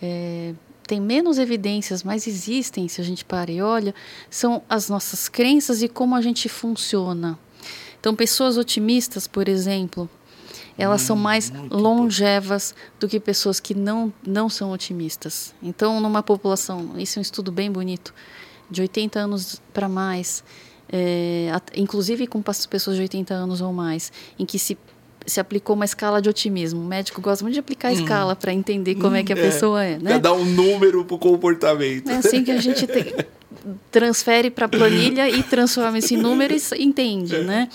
Speaker 2: é, tem menos evidências, mas existem, se a gente para e olha, são as nossas crenças e como a gente funciona. Então, pessoas otimistas, por exemplo, elas hum, são mais longevas bom. do que pessoas que não, não são otimistas. Então, numa população, isso é um estudo bem bonito, de 80 anos para mais, é, inclusive com pessoas de 80 anos ou mais, em que se se aplicou uma escala de otimismo. O médico gosta muito de aplicar a hum. escala para entender como hum, é que a hum, é. pessoa é, né?
Speaker 1: Para dar um número para o comportamento.
Speaker 2: É assim que a gente <laughs> transfere para a planilha e transforma esse número e entende, né?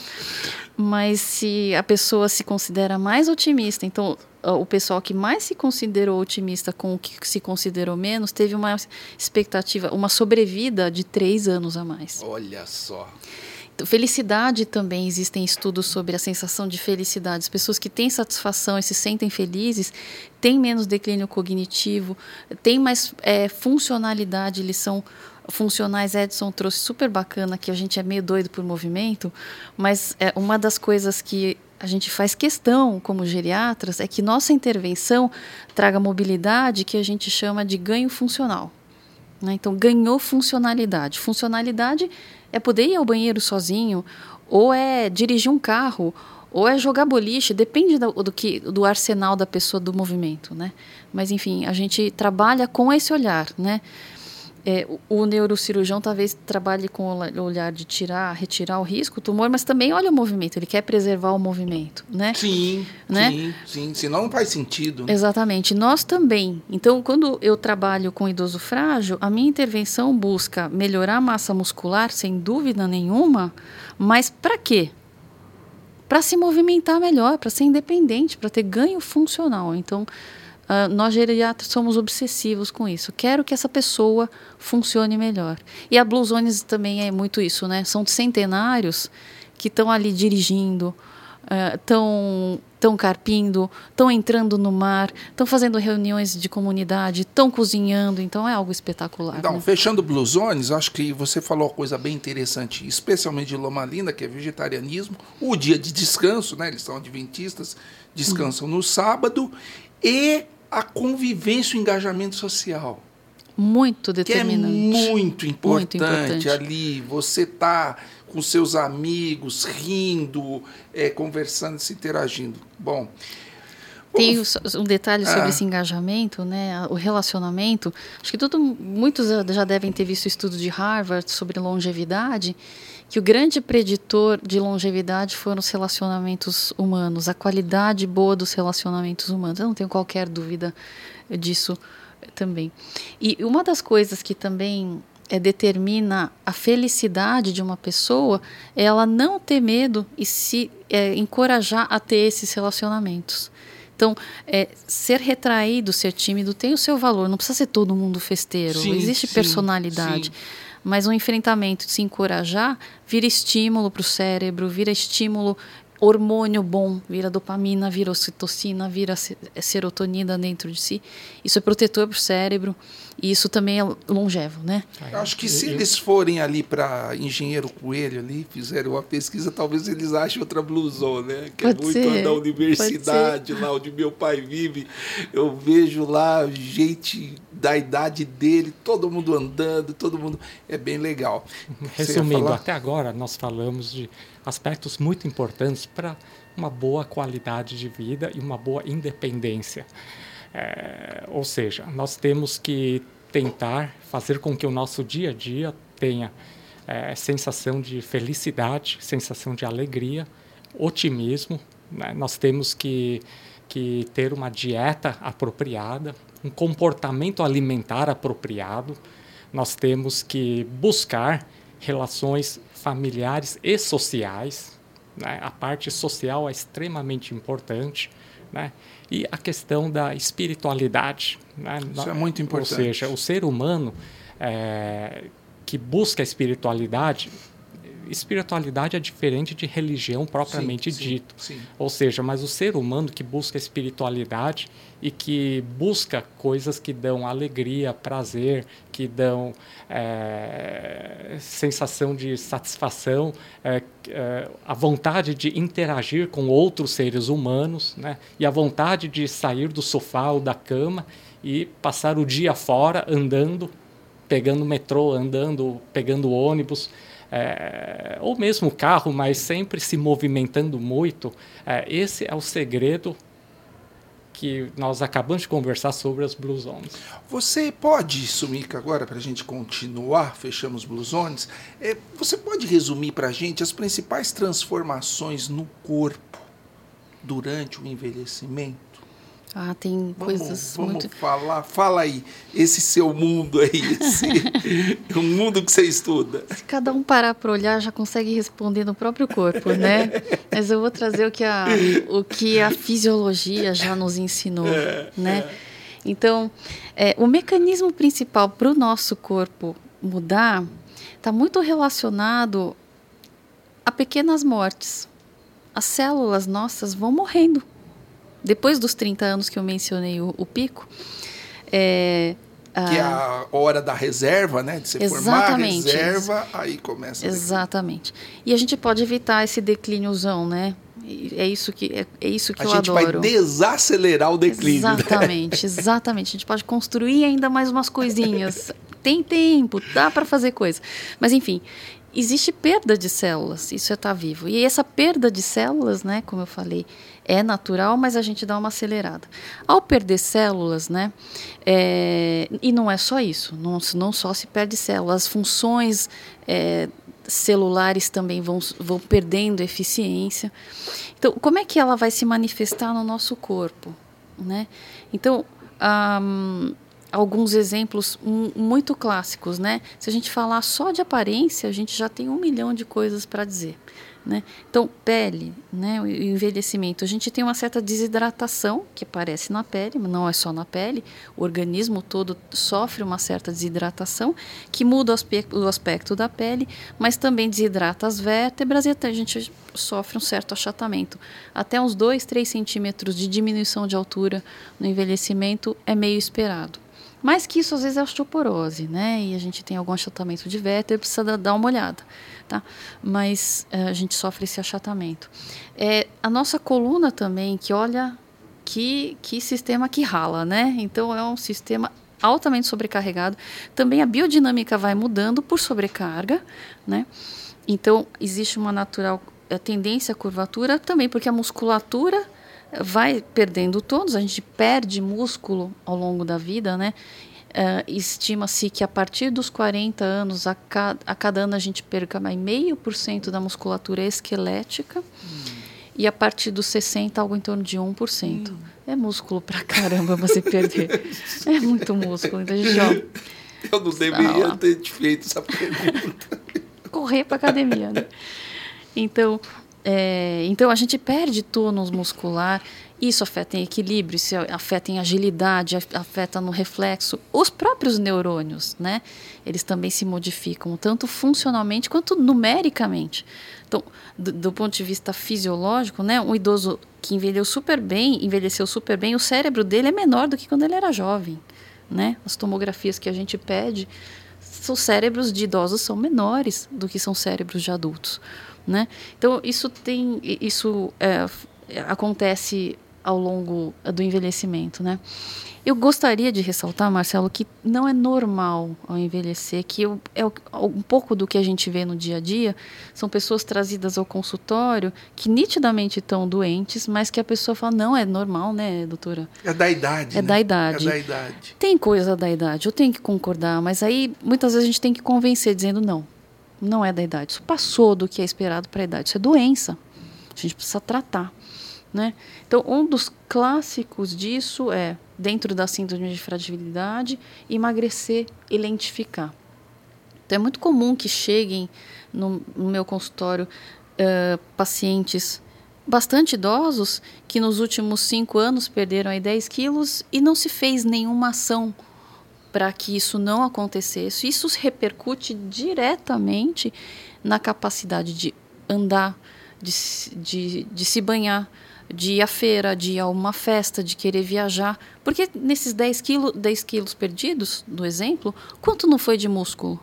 Speaker 2: Mas se a pessoa se considera mais otimista, então o pessoal que mais se considerou otimista com o que se considerou menos teve uma expectativa, uma sobrevida de três anos a mais.
Speaker 1: Olha só.
Speaker 2: Então, felicidade também existem estudos sobre a sensação de felicidade. As pessoas que têm satisfação e se sentem felizes têm menos declínio cognitivo, têm mais é, funcionalidade, eles são funcionais. Edson trouxe super bacana que a gente é meio doido por movimento, mas é uma das coisas que a gente faz questão, como geriatras, é que nossa intervenção traga mobilidade que a gente chama de ganho funcional. Né? Então, ganhou funcionalidade. Funcionalidade é poder ir ao banheiro sozinho, ou é dirigir um carro, ou é jogar boliche, depende do, do, que, do arsenal da pessoa, do movimento. Né? Mas, enfim, a gente trabalha com esse olhar. Né? É, o neurocirurgião talvez trabalhe com o olhar de tirar, retirar o risco, o tumor, mas também olha o movimento, ele quer preservar o movimento, né?
Speaker 1: Sim, né? sim, sim, senão não faz sentido.
Speaker 2: Exatamente, nós também. Então, quando eu trabalho com idoso frágil, a minha intervenção busca melhorar a massa muscular, sem dúvida nenhuma, mas para quê? Para se movimentar melhor, para ser independente, para ter ganho funcional. Então, Uh, nós geriatras somos obsessivos com isso. Quero que essa pessoa funcione melhor. E a Blue Zones também é muito isso, né? São centenários que estão ali dirigindo, estão uh, tão carpindo, estão entrando no mar, estão fazendo reuniões de comunidade, estão cozinhando, então é algo espetacular.
Speaker 1: Então,
Speaker 2: né?
Speaker 1: fechando Blue Zones, acho que você falou uma coisa bem interessante, especialmente de Loma Linda, que é vegetarianismo, o dia de descanso, né? Eles são adventistas, descansam no sábado e a convivência e o engajamento social.
Speaker 2: Muito determinante.
Speaker 1: Que é muito importante, muito importante. ali. Você tá com seus amigos, rindo, é, conversando, se interagindo. Bom.
Speaker 2: Tem um detalhe sobre ah. esse engajamento, né? O relacionamento. Acho que todo, muitos já devem ter visto o estudo de Harvard sobre longevidade que o grande preditor de longevidade foram os relacionamentos humanos, a qualidade boa dos relacionamentos humanos. Eu não tenho qualquer dúvida disso também. E uma das coisas que também é, determina a felicidade de uma pessoa é ela não ter medo e se é, encorajar a ter esses relacionamentos. Então, é, ser retraído, ser tímido tem o seu valor. Não precisa ser todo mundo festeiro.
Speaker 1: Sim,
Speaker 2: Existe
Speaker 1: sim,
Speaker 2: personalidade.
Speaker 1: sim.
Speaker 2: Mas o enfrentamento, se encorajar, vira estímulo para o cérebro, vira estímulo, hormônio bom, vira dopamina, vira ocitocina, vira se- é serotonina dentro de si. Isso é protetor para o cérebro e isso também é longevo, né?
Speaker 1: Eu acho que se eles forem ali para Engenheiro Coelho ali, fizerem uma pesquisa, talvez eles achem outra blusão, né? Que
Speaker 2: Pode
Speaker 1: é muito
Speaker 2: ser,
Speaker 1: da universidade, lá onde meu pai vive. Eu vejo lá gente da idade dele, todo mundo andando, todo mundo. É bem legal.
Speaker 3: Resumindo, até agora nós falamos de aspectos muito importantes para uma boa qualidade de vida e uma boa independência. É, ou seja, nós temos que tentar fazer com que o nosso dia a dia tenha é, sensação de felicidade, sensação de alegria, otimismo. né? Nós temos que, que ter uma dieta apropriada, um comportamento alimentar apropriado. Nós temos que buscar relações familiares e sociais. né? A parte social é extremamente importante. né? E a questão da espiritualidade. né?
Speaker 1: Isso é muito importante.
Speaker 3: Ou seja, o ser humano é, que busca a espiritualidade, espiritualidade é diferente de religião propriamente
Speaker 1: Sim, sim,
Speaker 3: dito.
Speaker 1: sim.
Speaker 3: Ou seja, mas o ser humano que busca espiritualidade e que busca coisas que dão alegria, prazer, que dão é, sensação de satisfação, é, é, a vontade de interagir com outros seres humanos, né? e a vontade de sair do sofá ou da cama e passar o dia fora andando, pegando metrô, andando, pegando ônibus, é, ou mesmo carro, mas sempre se movimentando muito. É, esse é o segredo que nós acabamos de conversar sobre as Blue Zones.
Speaker 1: Você pode, Sumica, agora para a gente continuar, fechamos blusones, é, você pode resumir para a gente as principais transformações no corpo durante o envelhecimento?
Speaker 2: Ah, tem
Speaker 1: Vamos,
Speaker 2: coisas
Speaker 1: vamos
Speaker 2: muito.
Speaker 1: falar, fala aí, esse seu mundo aí, esse, <laughs> o mundo que você estuda.
Speaker 2: Se cada um parar para olhar, já consegue responder no próprio corpo, né? Mas eu vou trazer o que a, o que a fisiologia já nos ensinou, né? Então, é, o mecanismo principal para o nosso corpo mudar está muito relacionado a pequenas mortes. As células nossas vão morrendo. Depois dos 30 anos que eu mencionei o, o pico, é,
Speaker 1: Que é a hora da reserva, né? De formar a
Speaker 2: Exatamente.
Speaker 1: reserva, aí começa. a
Speaker 2: Exatamente. E a gente pode evitar esse declíniozão, né? É isso que, é, é isso que
Speaker 1: A
Speaker 2: eu
Speaker 1: gente
Speaker 2: adoro.
Speaker 1: vai desacelerar o declínio. né?
Speaker 2: Exatamente, <laughs> exatamente. A gente pode construir ainda mais umas coisinhas. Tem tempo, dá para fazer coisa. Mas enfim, existe perda de células, isso é estar vivo. E essa perda de células, né, como eu falei, é natural, mas a gente dá uma acelerada. Ao perder células, né, é, e não é só isso, não, não só se perde células, as funções é, celulares também vão, vão perdendo eficiência. Então, como é que ela vai se manifestar no nosso corpo? Né? Então, alguns exemplos mu- muito clássicos, né? Se a gente falar só de aparência, a gente já tem um milhão de coisas para dizer, né? Então, pele, né? O envelhecimento, a gente tem uma certa desidratação que aparece na pele, mas não é só na pele. O organismo todo sofre uma certa desidratação que muda o aspecto, da pele, mas também desidrata as vértebras e até a gente sofre um certo achatamento. Até uns 2, 3 centímetros de diminuição de altura no envelhecimento é meio esperado. Mais que isso, às vezes, é osteoporose, né? E a gente tem algum achatamento de vértebra, precisa da- dar uma olhada, tá? Mas eh, a gente sofre esse achatamento. É, a nossa coluna também, que olha que, que sistema que rala, né? Então, é um sistema altamente sobrecarregado. Também a biodinâmica vai mudando por sobrecarga, né? Então, existe uma natural eh, tendência à curvatura também, porque a musculatura vai perdendo todos, a gente perde músculo ao longo da vida, né? Eh, Estima-se que a partir dos 40 anos, a, ca a cada ano a gente perca mais meio por cento da musculatura esquelética e a partir dos 60 algo em torno de 1%. É músculo pra caramba você perder. <laughs> é muito músculo. Então, gente, ó,
Speaker 1: Eu não deveria
Speaker 2: lá.
Speaker 1: ter te feito essa pergunta.
Speaker 2: correr para academia, né? Então, É, então a gente perde tônus muscular, isso afeta em equilíbrio, isso afeta em agilidade, afeta no reflexo. Os próprios neurônios, né? Eles também se modificam, tanto funcionalmente quanto numericamente. Então, do, do ponto de vista fisiológico, né? Um idoso que envelheceu super bem, envelheceu super bem, o cérebro dele é menor do que quando ele era jovem, né? As tomografias que a gente pede, os cérebros de idosos são menores do que são cérebros de adultos. Né? Então, isso, tem, isso é, acontece ao longo do envelhecimento. Né? Eu gostaria de ressaltar, Marcelo, que não é normal ao envelhecer, que eu, é um pouco do que a gente vê no dia a dia, são pessoas trazidas ao consultório que nitidamente estão doentes, mas que a pessoa fala, não, é normal, né, doutora?
Speaker 1: É da idade.
Speaker 2: É
Speaker 1: né?
Speaker 2: da idade.
Speaker 1: É da idade.
Speaker 2: Tem coisa da idade, eu tenho que concordar, mas aí muitas vezes a gente tem que convencer, dizendo, não, não é da idade. Isso passou do que é esperado para a idade. Isso é doença. A gente precisa tratar. Né? Então, um dos clássicos disso é, dentro da síndrome de fragilidade, emagrecer e lentificar. Então, é muito comum que cheguem no, no meu consultório uh, pacientes bastante idosos que nos últimos cinco anos perderam aí 10 quilos e não se fez nenhuma ação para que isso não acontecesse. Isso repercute diretamente na capacidade de andar, de, de, de se banhar, de ir à feira, de ir a uma festa, de querer viajar. Porque nesses 10 quilos, 10 quilos perdidos, do exemplo, quanto não foi de músculo?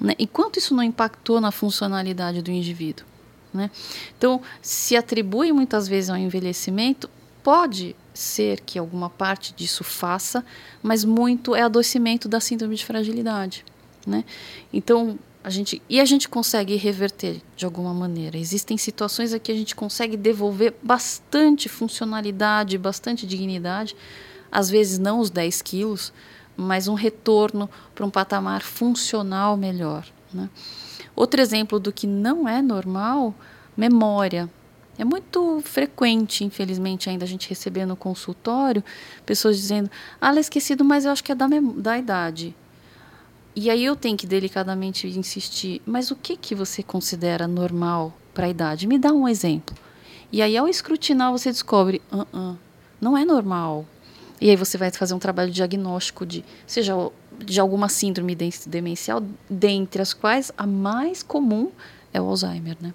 Speaker 2: Né? E quanto isso não impactou na funcionalidade do indivíduo? Né? Então, se atribui muitas vezes ao envelhecimento, pode ser que alguma parte disso faça, mas muito é adoecimento da síndrome de fragilidade, né? Então, a gente e a gente consegue reverter de alguma maneira. Existem situações em que a gente consegue devolver bastante funcionalidade, bastante dignidade, às vezes não os 10 quilos, mas um retorno para um patamar funcional melhor. Né? Outro exemplo do que não é normal, memória. É muito frequente, infelizmente, ainda a gente receber no consultório pessoas dizendo: Ah, ela é esquecido, mas eu acho que é da, da idade. E aí eu tenho que delicadamente insistir: Mas o que, que você considera normal para a idade? Me dá um exemplo. E aí, ao escrutinar, você descobre: -uh, não é normal. E aí você vai fazer um trabalho diagnóstico de, seja de alguma síndrome demencial, dentre as quais a mais comum é o Alzheimer, né?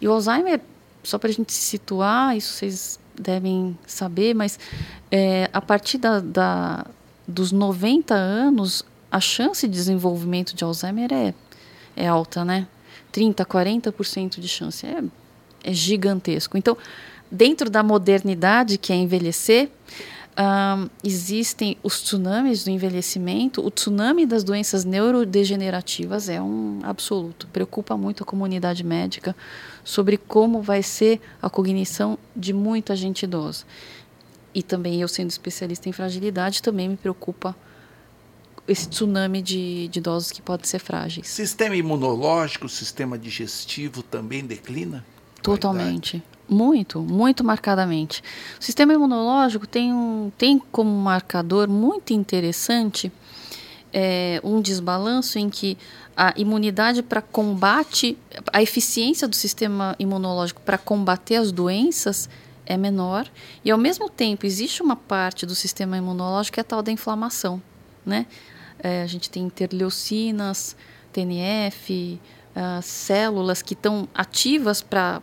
Speaker 2: E o Alzheimer só para a gente se situar, isso vocês devem saber, mas é, a partir da, da, dos 90 anos, a chance de desenvolvimento de Alzheimer é, é alta, né? 30%, 40% de chance. É, é gigantesco. Então, dentro da modernidade, que é envelhecer, um, existem os tsunamis do envelhecimento. O tsunami das doenças neurodegenerativas é um absoluto. Preocupa muito a comunidade médica sobre como vai ser a cognição de muita gente idosa. E também eu, sendo especialista em fragilidade, também me preocupa esse tsunami de, de idosos que podem ser frágeis.
Speaker 1: Sistema imunológico, sistema digestivo também declina?
Speaker 2: Totalmente. Muito, muito marcadamente. O sistema imunológico tem, um, tem como marcador muito interessante é, um desbalanço em que a imunidade para combate, a eficiência do sistema imunológico para combater as doenças é menor e ao mesmo tempo existe uma parte do sistema imunológico que é tal da inflamação, né? É, a gente tem interleucinas, TNF, uh, células que estão ativas para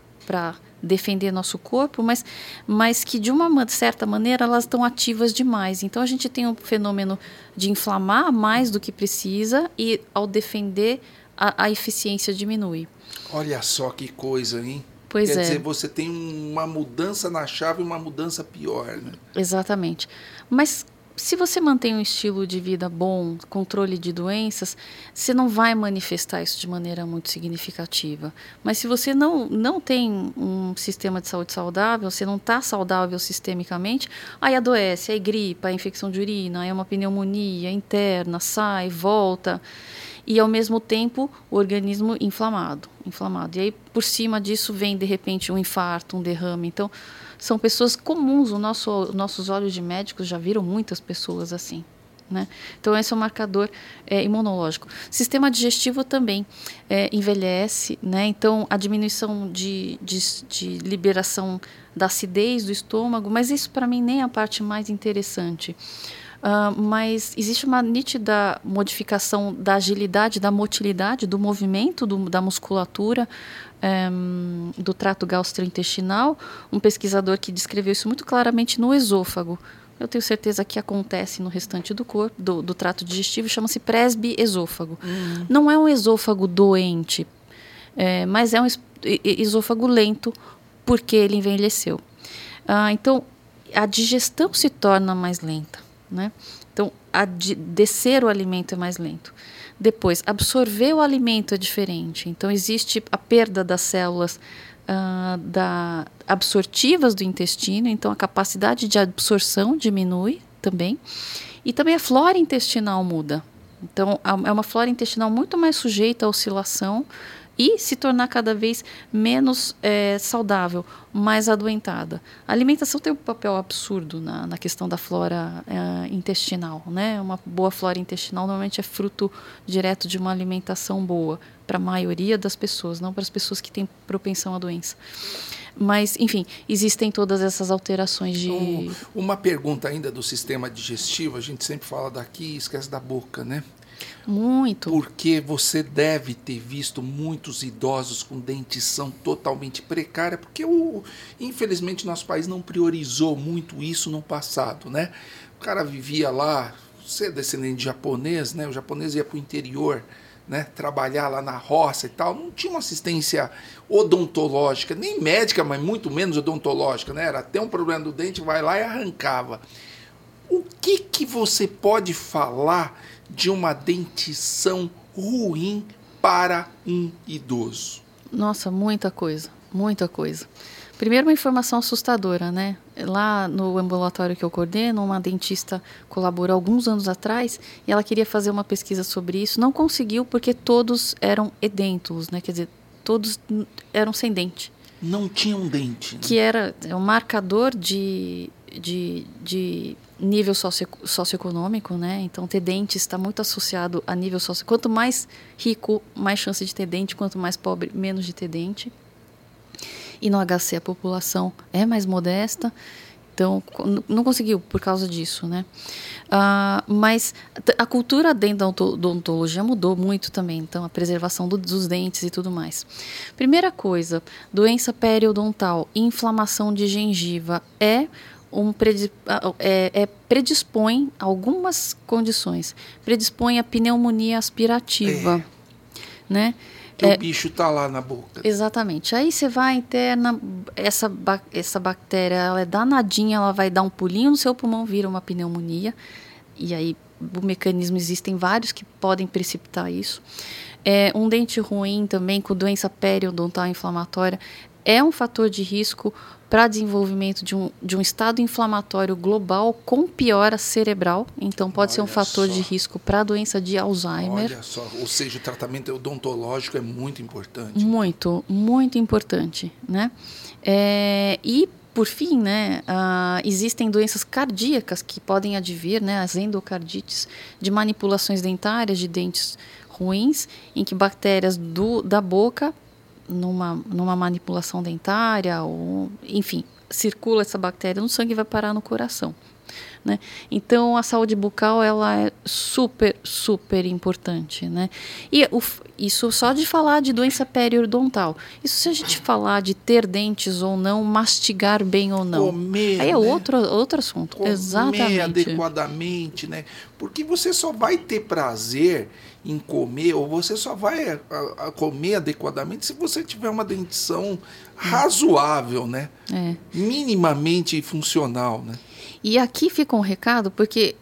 Speaker 2: defender nosso corpo, mas, mas que de uma certa maneira elas estão ativas demais. Então a gente tem um fenômeno de inflamar mais do que precisa e ao defender a, a eficiência diminui.
Speaker 1: Olha só que coisa, hein?
Speaker 2: Pois
Speaker 1: Quer
Speaker 2: é.
Speaker 1: dizer, você tem uma mudança na chave e uma mudança pior, né?
Speaker 2: Exatamente. Mas se você mantém um estilo de vida bom, controle de doenças, você não vai manifestar isso de maneira muito significativa. Mas se você não, não tem um sistema de saúde saudável, você não está saudável sistemicamente, aí adoece, aí gripa, aí infecção de urina, aí é uma pneumonia interna, sai, volta. E ao mesmo tempo o organismo inflamado, inflamado. E aí por cima disso vem de repente um infarto, um derrame. Então são pessoas comuns. O nosso, nossos olhos de médicos já viram muitas pessoas assim. Né? Então, esse é um marcador é, imunológico. Sistema digestivo também é, envelhece, né? então a diminuição de, de, de liberação da acidez do estômago, mas isso para mim nem é a parte mais interessante. Uh, mas existe uma nítida modificação da agilidade, da motilidade, do movimento do, da musculatura, um, do trato gastrointestinal. Um pesquisador que descreveu isso muito claramente no esôfago. Eu tenho certeza que acontece no restante do corpo, do, do trato digestivo, chama-se presbiesôfago. Uhum. Não é um esôfago doente, é, mas é um esôfago lento porque ele envelheceu. Ah, então, a digestão se torna mais lenta. Né? Então, a de descer o alimento é mais lento. Depois, absorver o alimento é diferente. Então, existe a perda das células uh, da, absortivas do intestino, então a capacidade de absorção diminui também. E também a flora intestinal muda. Então, é uma flora intestinal muito mais sujeita à oscilação e se tornar cada vez menos é, saudável, mais adoentada. A alimentação tem um papel absurdo na, na questão da flora é, intestinal. Né? Uma boa flora intestinal normalmente é fruto direto de uma alimentação boa para a maioria das pessoas, não para as pessoas que têm propensão à doença. Mas, enfim, existem todas essas alterações de.
Speaker 1: Então, uma pergunta ainda do sistema digestivo, a gente sempre fala daqui e esquece da boca, né?
Speaker 2: Muito.
Speaker 1: Porque você deve ter visto muitos idosos com dentição totalmente precária, porque o, infelizmente nosso país não priorizou muito isso no passado, né? O cara vivia lá, você é descendente de japonês, né? O japonês ia para o interior, né? Trabalhar lá na roça e tal, não tinha uma assistência odontológica, nem médica, mas muito menos odontológica, né? Era até um problema do dente, vai lá e arrancava. O que que você pode falar de uma dentição ruim para um idoso?
Speaker 2: Nossa, muita coisa, muita coisa. Primeiro, uma informação assustadora, né? Lá no ambulatório que eu coordeno, uma dentista colaborou alguns anos atrás e ela queria fazer uma pesquisa sobre isso. Não conseguiu porque todos eram edêntulos, né? Quer dizer, todos eram sem dente.
Speaker 1: Não tinham dente. Né?
Speaker 2: Que era um marcador de, de, de nível socio, socioeconômico, né? Então, ter dente está muito associado a nível socio. Quanto mais rico, mais chance de ter dente. Quanto mais pobre, menos de ter dente. E no HC a população é mais modesta. Então, não conseguiu por causa disso, né? Uh, mas a cultura dentro da odontologia mudou muito também. Então, a preservação do, dos dentes e tudo mais. Primeira coisa, doença periodontal, inflamação de gengiva é um é, é, predispõe algumas condições. Predispõe a pneumonia aspirativa, é. né?
Speaker 1: Que é, o bicho tá lá na boca.
Speaker 2: Exatamente. Aí você vai interna, essa, essa bactéria ela é danadinha, ela vai dar um pulinho no seu pulmão, vira uma pneumonia. E aí o mecanismo existem vários que podem precipitar isso. É, um dente ruim também com doença periodontal inflamatória é um fator de risco para desenvolvimento de um, de um estado inflamatório global com piora cerebral. Então, pode Olha ser um fator só. de risco para a doença de Alzheimer.
Speaker 1: Olha só, ou seja, o tratamento odontológico é muito importante.
Speaker 2: Muito, muito importante, né? É, e por fim, né, uh, existem doenças cardíacas que podem advir, né, as endocardites, de manipulações dentárias de dentes ruins, em que bactérias do, da boca numa, numa manipulação dentária, ou, enfim, circula essa bactéria no sangue e vai parar no coração. Né? Então a saúde bucal ela é super super importante, né? E o, isso só de falar de doença periodontal. Isso se a gente falar de ter dentes ou não, mastigar bem ou não,
Speaker 1: comer,
Speaker 2: aí é né? outro outro assunto.
Speaker 1: Comer
Speaker 2: Exatamente.
Speaker 1: adequadamente, né? Porque você só vai ter prazer em comer ou você só vai a, a comer adequadamente se você tiver uma dentição razoável, né?
Speaker 2: É.
Speaker 1: Minimamente funcional, né?
Speaker 2: E aqui fica um recado, porque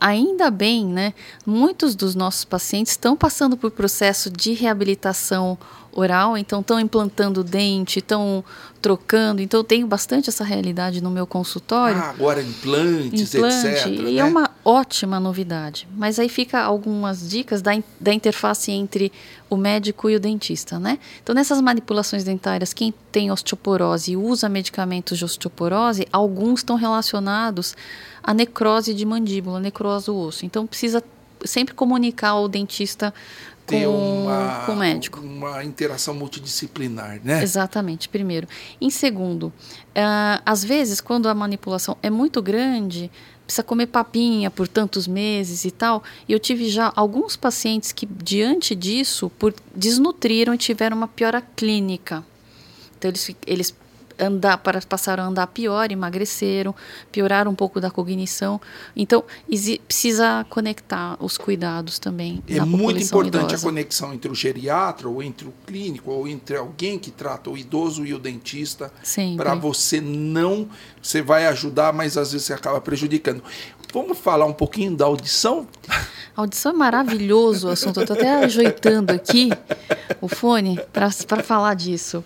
Speaker 2: ainda bem, né? Muitos dos nossos pacientes estão passando por processo de reabilitação oral, então estão implantando dente, estão trocando. Então eu tenho bastante essa realidade no meu consultório.
Speaker 1: Ah, agora implantes,
Speaker 2: Implante,
Speaker 1: etc.
Speaker 2: E
Speaker 1: né?
Speaker 2: é uma ótima novidade. Mas aí fica algumas dicas da, da interface entre o médico e o dentista, né? Então, nessas manipulações dentárias, quem tem osteoporose e usa medicamentos de osteoporose, alguns estão relacionados à necrose de mandíbula, necrose do osso. Então, precisa sempre comunicar o dentista com,
Speaker 1: ter uma,
Speaker 2: com o médico.
Speaker 1: uma interação multidisciplinar, né?
Speaker 2: Exatamente, primeiro. Em segundo, ah, às vezes, quando a manipulação é muito grande, precisa comer papinha por tantos meses e tal. E eu tive já alguns pacientes que, diante disso, por desnutriram e tiveram uma piora clínica. Então, eles, eles andar, para- passaram a andar pior, emagreceram, pioraram um pouco da cognição. Então, precisa conectar os cuidados também.
Speaker 1: É muito importante a
Speaker 2: idosa.
Speaker 1: conexão entre o geriatra, ou entre o clínico, ou entre alguém que trata o idoso e o dentista, para você não. Você vai ajudar, mas às vezes você acaba prejudicando. Vamos falar um pouquinho da audição?
Speaker 2: A audição é maravilhoso o assunto. Eu estou até ajeitando aqui o fone para falar disso.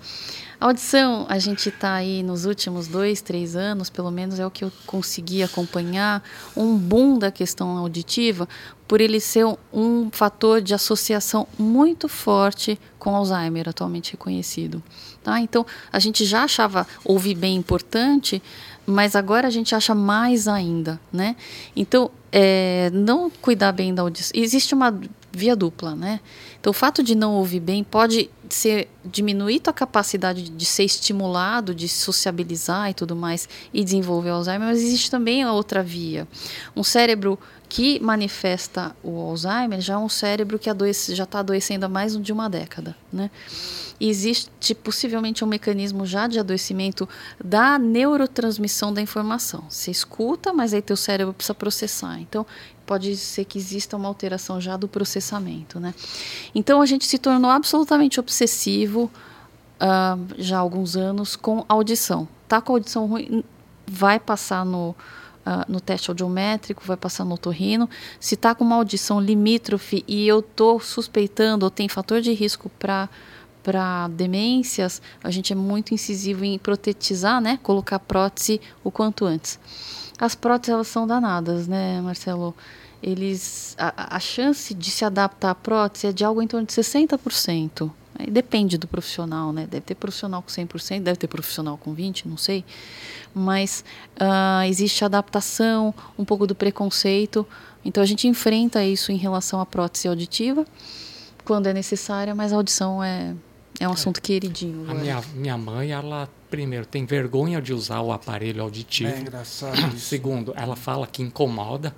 Speaker 2: Audição, a gente está aí nos últimos dois, três anos, pelo menos é o que eu consegui acompanhar, um boom da questão auditiva, por ele ser um, um fator de associação muito forte com Alzheimer, atualmente reconhecido. Tá? Então, a gente já achava ouvir bem importante, mas agora a gente acha mais ainda, né? Então, é, não cuidar bem da audição. Existe uma via dupla, né? Então, o fato de não ouvir bem pode ser diminuir tua capacidade de ser estimulado, de sociabilizar e tudo mais e desenvolver Alzheimer, mas existe também a outra via. Um cérebro que manifesta o Alzheimer já é um cérebro que adoece, já está adoecendo há mais de uma década, né? E existe possivelmente um mecanismo já de adoecimento da neurotransmissão da informação. Você escuta, mas aí teu cérebro precisa processar. Então, pode ser que exista uma alteração já do processamento, né? Então, a gente se tornou absolutamente obsessivo ah, já há alguns anos com audição. Tá com audição ruim, vai passar no, ah, no teste audiométrico, vai passar no otorrino. Se tá com uma audição limítrofe e eu tô suspeitando ou tem fator de risco para para demências, a gente é muito incisivo em protetizar, né? Colocar prótese o quanto antes. As próteses elas são danadas, né, Marcelo? Eles a, a chance de se adaptar à prótese é de algo em torno de 60%. Aí depende do profissional, né? Deve ter profissional com 100%, deve ter profissional com 20%, não sei. Mas ah, existe adaptação, um pouco do preconceito. Então a gente enfrenta isso em relação à prótese auditiva, quando é necessária, mas a audição é, é um assunto queridinho.
Speaker 3: A minha, minha mãe, ela, primeiro, tem vergonha de usar o aparelho auditivo.
Speaker 1: É engraçado isso.
Speaker 3: Segundo, ela fala que incomoda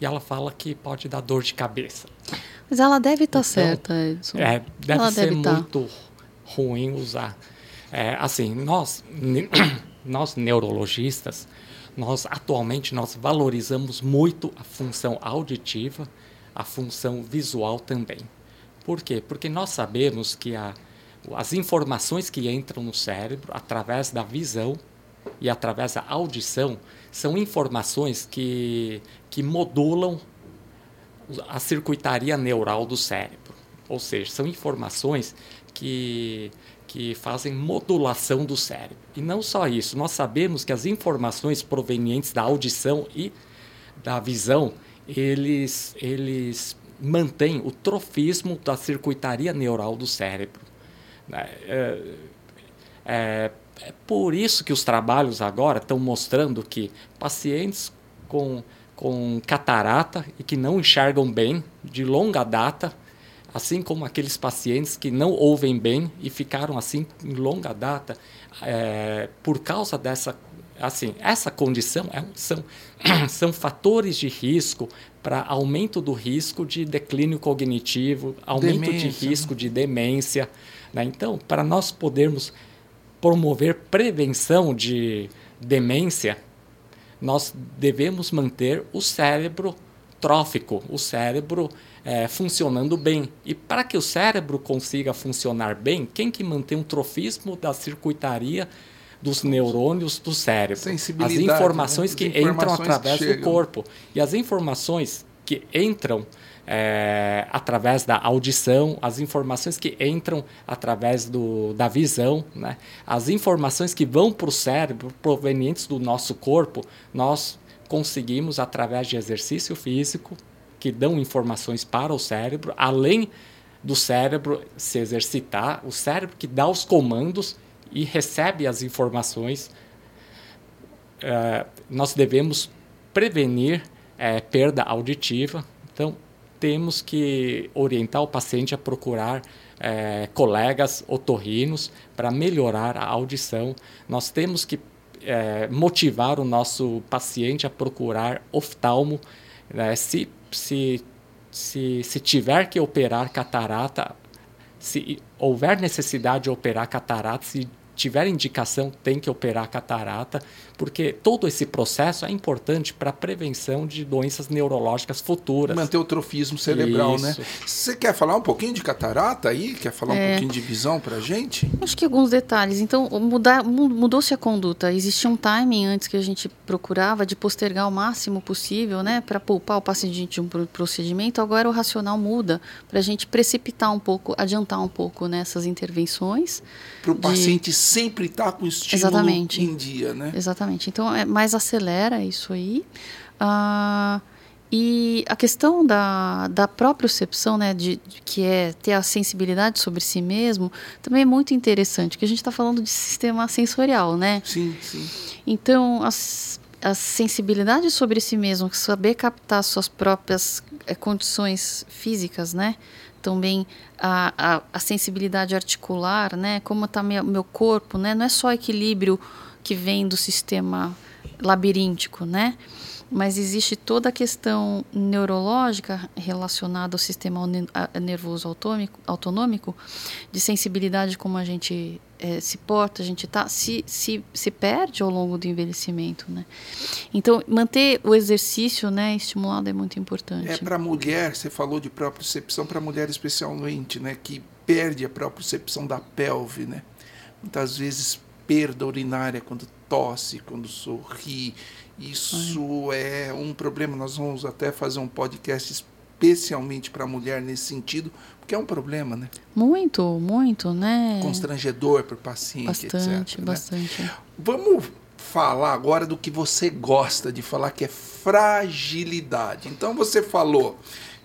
Speaker 3: e ela fala que pode dar dor de cabeça.
Speaker 2: Mas ela deve estar
Speaker 3: Então,
Speaker 2: certa, Edson.
Speaker 3: É, deve
Speaker 2: ela
Speaker 3: ser
Speaker 2: deve tá.
Speaker 3: muito ruim usar. É, assim, nós, <coughs> nós neurologistas, nós atualmente nós valorizamos muito a função auditiva, a função visual também. Por quê? Porque nós sabemos que a, as informações que entram no cérebro através da visão e através da audição são informações que, que modulam a circuitaria neural do cérebro. Ou seja, são informações que, que fazem modulação do cérebro. E não só isso, nós sabemos que as informações provenientes da audição e da visão, eles, eles mantêm o trofismo da circuitaria neural do cérebro. Né? É, é, é por isso que os trabalhos agora estão mostrando que pacientes com, com catarata e que não enxergam bem de longa data, assim como aqueles pacientes que não ouvem bem e ficaram assim em longa data, é, por causa dessa assim essa condição é, são <clears throat> são fatores de risco para aumento do risco de declínio cognitivo, aumento
Speaker 1: Demência,
Speaker 3: de risco de demência, né? Então, para nós podermos promover prevenção de demência, nós devemos manter o cérebro trófico, o cérebro eh, funcionando bem. E para que o cérebro consiga funcionar bem, quem que mantém um trofismo da circuitaria dos neurônios do cérebro? As
Speaker 1: Sensibilidade,
Speaker 3: informações
Speaker 1: né?
Speaker 3: que
Speaker 1: As
Speaker 3: entram
Speaker 1: informações que
Speaker 3: através do corpo. E as informações que entram é, através da audição, as informações que entram através do, da visão, né? as informações que vão para o cérebro provenientes do nosso corpo, nós conseguimos, através de exercício físico, que dão informações para o cérebro, além do cérebro se exercitar, o cérebro que dá os comandos e recebe as informações, uh, nós devemos prevenir uh, perda auditiva. Então, temos que orientar o paciente a procurar é, colegas otorrinos para melhorar a audição. Nós temos que é, motivar o nosso paciente a procurar oftalmo. Né? Se, se, se, se tiver que operar catarata, se houver necessidade de operar catarata, se tiver indicação, tem que operar catarata, porque todo esse processo é importante para a prevenção de doenças neurológicas futuras.
Speaker 1: Manter o trofismo cerebral, né? Isso. né? Você quer falar um pouquinho de catarata aí? Quer falar é. um pouquinho de visão para a gente?
Speaker 2: Acho que alguns detalhes. Então, mudou-se a conduta. Existia um timing antes que a gente procurava de postergar o máximo possível, né? Para poupar o paciente de um procedimento. Agora o racional muda para a gente precipitar um pouco, adiantar um pouco nessas intervenções.
Speaker 1: Para o de... paciente sempre estar tá com o estímulo Exatamente. em dia, né?
Speaker 2: Exatamente. Então, é, mais acelera isso aí. Ah, e a questão da, da propriocepção, né, de, de, que é ter a sensibilidade sobre si mesmo, também é muito interessante, porque a gente está falando de sistema sensorial, né?
Speaker 1: Sim, sim.
Speaker 2: Então, as, a sensibilidade sobre si mesmo, saber captar suas próprias é, condições físicas, né? também a, a, a sensibilidade articular, né? Como está meu, meu corpo, né? Não é só equilíbrio que vem do sistema labiríntico, né? Mas existe toda a questão neurológica relacionada ao sistema nervoso autômico, autonômico, de sensibilidade como a gente é, se porta, a gente tá, se, se, se perde ao longo do envelhecimento, né? Então, manter o exercício, né, estimulado é muito importante.
Speaker 1: É para a mulher, você falou de propriocepção para a mulher especialmente, né, que perde a propriocepção da pelve, né? Muitas vezes perda urinária quando tosse, quando sorri. Isso é um problema. Nós vamos até fazer um podcast especialmente para a mulher nesse sentido, porque é um problema, né?
Speaker 2: Muito, muito, né?
Speaker 1: Constrangedor para o paciente,
Speaker 2: bastante,
Speaker 1: etc.
Speaker 2: Bastante,
Speaker 1: né? Vamos falar agora do que você gosta de falar, que é fragilidade. Então você falou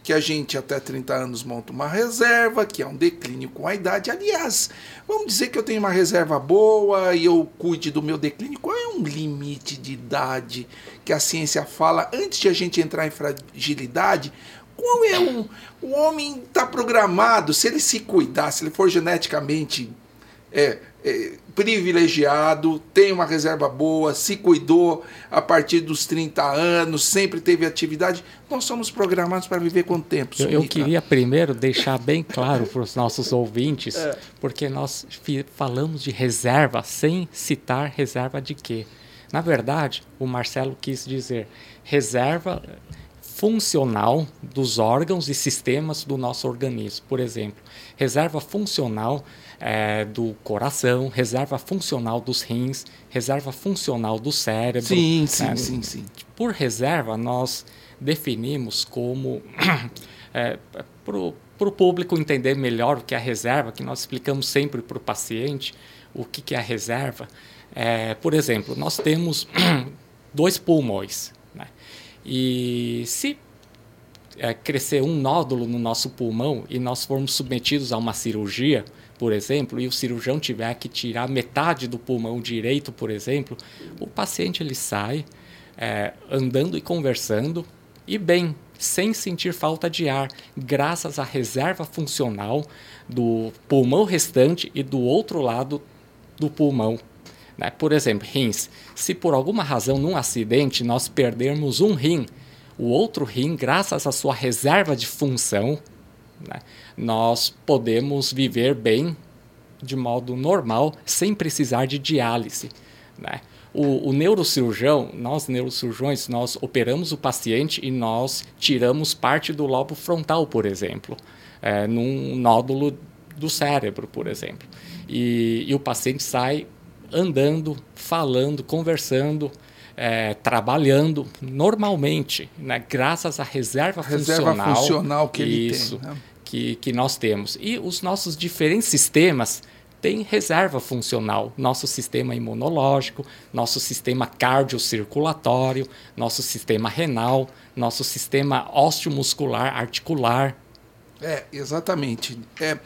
Speaker 1: que a gente até 30 anos monta uma reserva, que é um declínio com a idade. Aliás, vamos dizer que eu tenho uma reserva boa e eu cuide do meu declínio. Qual é um limite de idade que a ciência fala antes de a gente entrar em fragilidade? Qual é um. O homem está programado, se ele se cuidar, se ele for geneticamente é, é, privilegiado, tem uma reserva boa, se cuidou a partir dos 30 anos, sempre teve atividade, nós somos programados para viver quanto tempo?
Speaker 3: Eu, eu queria primeiro deixar bem claro para os nossos ouvintes, é. porque nós falamos de reserva sem citar reserva de quê? Na verdade, o Marcelo quis dizer reserva funcional dos órgãos e sistemas do nosso organismo. Por exemplo, reserva funcional é, do coração, reserva funcional dos rins, reserva funcional do cérebro.
Speaker 1: Sim, sim, é, sim, sim.
Speaker 3: Por reserva, nós definimos como. <clears throat> É, para o público entender melhor o que é a reserva, que nós explicamos sempre para o paciente o que, que é a reserva. É, por exemplo, nós temos <clears throat> dois pulmões. E se é, crescer um nódulo no nosso pulmão e nós formos submetidos a uma cirurgia, por exemplo, e o cirurgião tiver que tirar metade do pulmão direito, por exemplo, o paciente ele sai é, andando e conversando e bem, sem sentir falta de ar, graças à reserva funcional do pulmão restante e do outro lado do pulmão. Né? Por exemplo, rins. Se por alguma razão, num acidente, nós perdermos um rim, o outro rim, graças à sua reserva de função, né, nós podemos viver bem de modo normal, sem precisar de diálise. Né? O, o, neurocirurgião, nós neurocirurgiões, nós operamos o paciente e nós tiramos parte do lobo frontal, por exemplo, é, num nódulo do cérebro, por exemplo. E, e o paciente sai andando, falando, conversando, é, trabalhando normalmente, né? graças à reserva,
Speaker 1: reserva
Speaker 3: funcional,
Speaker 1: funcional que ele
Speaker 3: isso,
Speaker 1: tem. Né?
Speaker 3: Que, que nós temos. E os nossos diferentes sistemas têm reserva funcional. Nosso sistema imunológico, nosso sistema cardiocirculatório, nosso sistema renal, nosso sistema osteomuscular, articular.
Speaker 1: É, exatamente. É,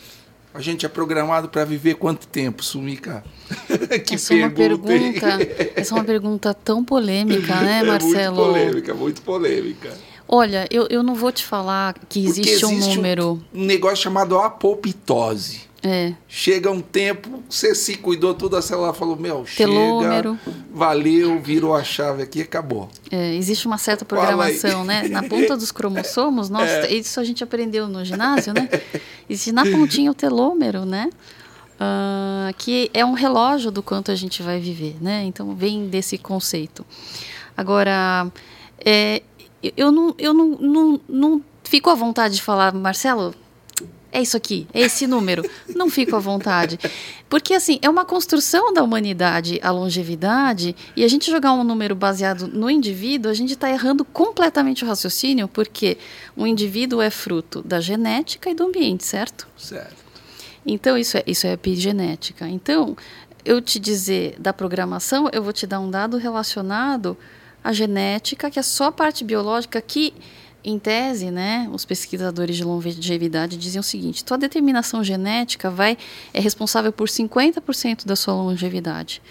Speaker 1: a gente é programado para viver quanto tempo, Sumica? <laughs>
Speaker 2: que essa é, uma pergunta, essa é uma pergunta tão polêmica, né, Marcelo? <laughs>
Speaker 1: É muito polêmica, muito polêmica.
Speaker 2: Olha, eu, eu não vou te falar que existe, existe um número.
Speaker 1: Um negócio chamado apoptose.
Speaker 2: É.
Speaker 1: Chega um tempo, você se cuidou, toda a célula falou: Meu,
Speaker 2: Telômero.
Speaker 1: chega, valeu, virou a chave aqui acabou.
Speaker 2: É, existe uma certa programação, né? Na ponta dos cromossomos, <laughs> nossa, é. isso a gente aprendeu no ginásio, né? Existe na pontinha o telômero, né? Uh, que é um relógio do quanto a gente vai viver, né? Então vem desse conceito. Agora, é, eu, não, eu não, não, não fico à vontade de falar, Marcelo, é isso aqui, é esse número. <laughs> Não fico à vontade. Porque, assim, é uma construção da humanidade a longevidade, e a gente jogar um número baseado no indivíduo, a gente está errando completamente o raciocínio, porque o indivíduo é fruto da genética e do ambiente, certo?
Speaker 1: Certo.
Speaker 2: Então, isso é, isso é epigenética. Então, eu te dizer da programação, eu vou te dar um dado relacionado à genética, que é só a parte biológica que em tese, né, os pesquisadores de longevidade diziam o seguinte: tua determinação genética vai é responsável por 50% da sua longevidade.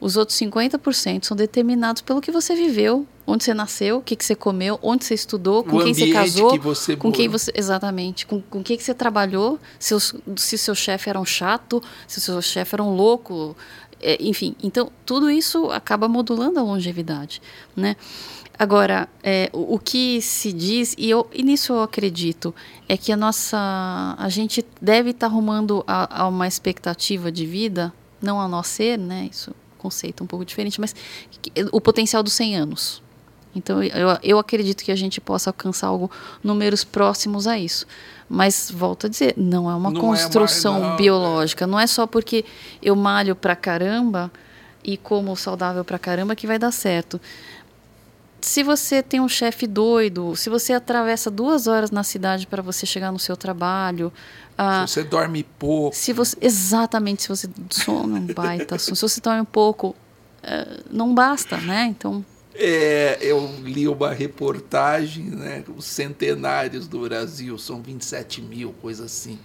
Speaker 2: Os outros 50% são determinados pelo que você viveu, onde você nasceu, o que, que você comeu, onde você estudou, com
Speaker 1: o
Speaker 2: quem você casou,
Speaker 1: que você
Speaker 2: com quem você exatamente, com, com quem que você trabalhou, seus, se seu chefe era um chato, se seu chefe era um louco, é, enfim. Então tudo isso acaba modulando a longevidade, né? Agora, é, o, o, que se diz, e, eu, e nisso eu acredito, é que a nossa. A gente deve estar tá arrumando a, a, uma expectativa de vida, não a nós ser, né? Isso é um conceito um pouco diferente, mas que, o potencial dos 100 anos. Então, eu, eu acredito que a gente possa alcançar algo, números próximos a isso. Mas, volto a dizer, não é uma não construção é mais, não, biológica. É. Não é só porque eu malho pra caramba e como saudável pra caramba que vai dar certo se você tem um chefe doido, se você atravessa duas horas na cidade para você chegar no seu trabalho.
Speaker 1: Ah, se você dorme pouco.
Speaker 2: Se você, exatamente, se você sono um baita <laughs> se você dorme um pouco, uh, não basta, né? Então.
Speaker 1: É, eu li uma reportagem, né? Os centenários do Brasil, são 27 mil, coisa assim.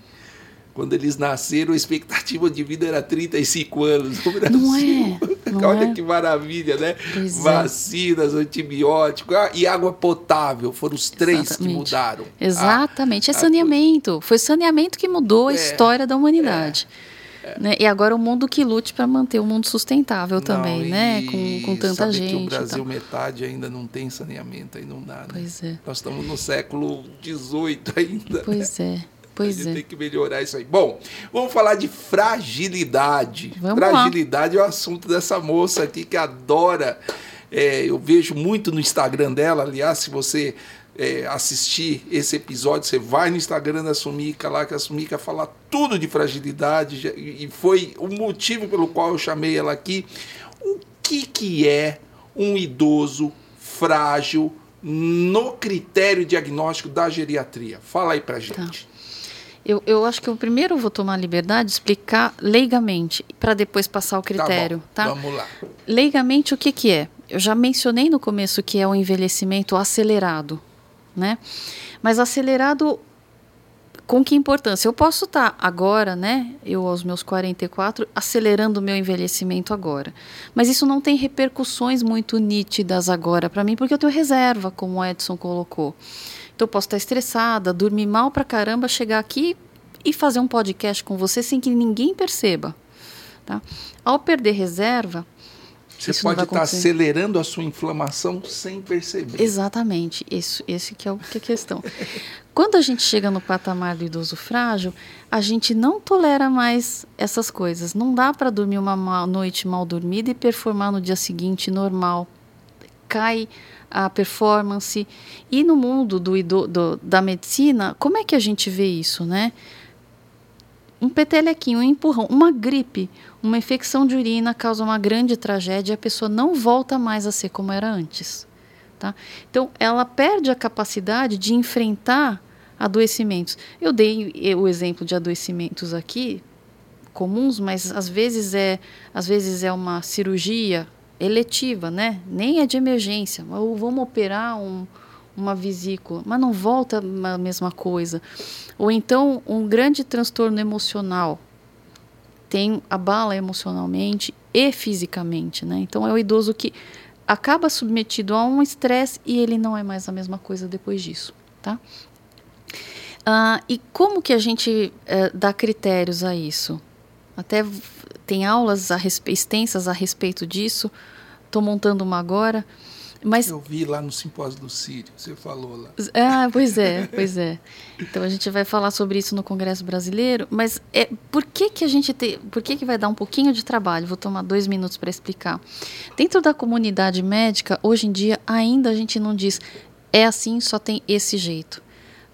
Speaker 1: Quando eles nasceram, a expectativa de vida era 35 anos no Brasil.
Speaker 2: Não é? <laughs> Não
Speaker 1: Olha
Speaker 2: é?
Speaker 1: que maravilha, né?
Speaker 2: Pois é.
Speaker 1: Vacinas, é. antibióticos ah, e água potável. Foram os três
Speaker 2: Exatamente.
Speaker 1: que mudaram.
Speaker 2: Exatamente. é saneamento. Foi saneamento que mudou a é, história da humanidade. É. Né? E agora o mundo que lute para manter o mundo sustentável não, também, né? Com, com tanta gente.
Speaker 1: Que o Brasil, metade ainda não tem saneamento, aí não dá. Né?
Speaker 2: Pois é.
Speaker 1: Nós estamos no século XVIII ainda.
Speaker 2: Pois
Speaker 1: né?
Speaker 2: é. Pois
Speaker 1: a gente
Speaker 2: é.
Speaker 1: tem que melhorar isso aí. Bom, vamos falar de fragilidade.
Speaker 2: Vamos
Speaker 1: fragilidade lá. é o assunto dessa moça aqui que adora. É, eu vejo muito no Instagram dela. Aliás, se você é, assistir esse episódio, você vai no Instagram da Sumica lá, que a Sumica fala tudo de fragilidade. E foi o motivo pelo qual eu chamei ela aqui. O que, que é um idoso frágil no critério diagnóstico da geriatria? Fala aí pra gente.
Speaker 2: Tá. Eu, eu acho que eu primeiro vou tomar a liberdade de explicar leigamente, para depois passar o critério.
Speaker 1: Tá,
Speaker 2: tá,
Speaker 1: Vamos lá.
Speaker 2: Leigamente, o que, que é? Eu já mencionei no começo que é o envelhecimento acelerado. Né? Mas acelerado com que importância? Eu posso estar tá agora, né, eu aos meus 44, acelerando o meu envelhecimento agora. Mas isso não tem repercussões muito nítidas agora para mim, porque eu tenho reserva, como o Edson colocou. Então eu posso estar estressada, dormir mal pra caramba, chegar aqui e fazer um podcast com você sem que ninguém perceba. Tá? Ao perder reserva,
Speaker 1: você pode estar acelerando a sua inflamação sem perceber.
Speaker 2: Exatamente, isso, esse que é, o, que é a questão. Quando a gente chega no patamar do idoso frágil, a gente não tolera mais essas coisas. Não dá para dormir uma noite mal dormida e performar no dia seguinte normal. Cai a performance. E no mundo do, do, da medicina, como é que a gente vê isso, né? Um petelequinho, um empurrão, uma gripe, Uma infecção de urina causa uma grande tragédia e a pessoa não volta mais a ser como era antes. Tá? Então, ela perde a capacidade de enfrentar adoecimentos. Eu dei o exemplo de adoecimentos aqui comuns, mas às vezes é, às vezes é uma cirurgia eletiva, né? Nem é de emergência. Ou vamos operar um, uma vesícula, mas não volta a mesma coisa. Ou então um grande transtorno emocional tem abala emocionalmente e fisicamente, né? Então é o idoso que acaba submetido a um estresse e ele não é mais a mesma coisa depois disso, tá? Ah, e como que a gente eh, dá critérios a isso? Até tem aulas a extensas a respeito disso. Estou montando uma agora. Mas...
Speaker 1: Eu vi lá no simpósio do Sírio, você falou lá.
Speaker 2: Ah, pois é, pois é. Então a gente vai falar sobre isso no Congresso Brasileiro, mas é, por que, que a gente tem. Por que, que vai dar um pouquinho de trabalho? Vou tomar dois minutos para explicar. Dentro da comunidade médica, hoje em dia, ainda a gente não diz é assim, só tem esse jeito.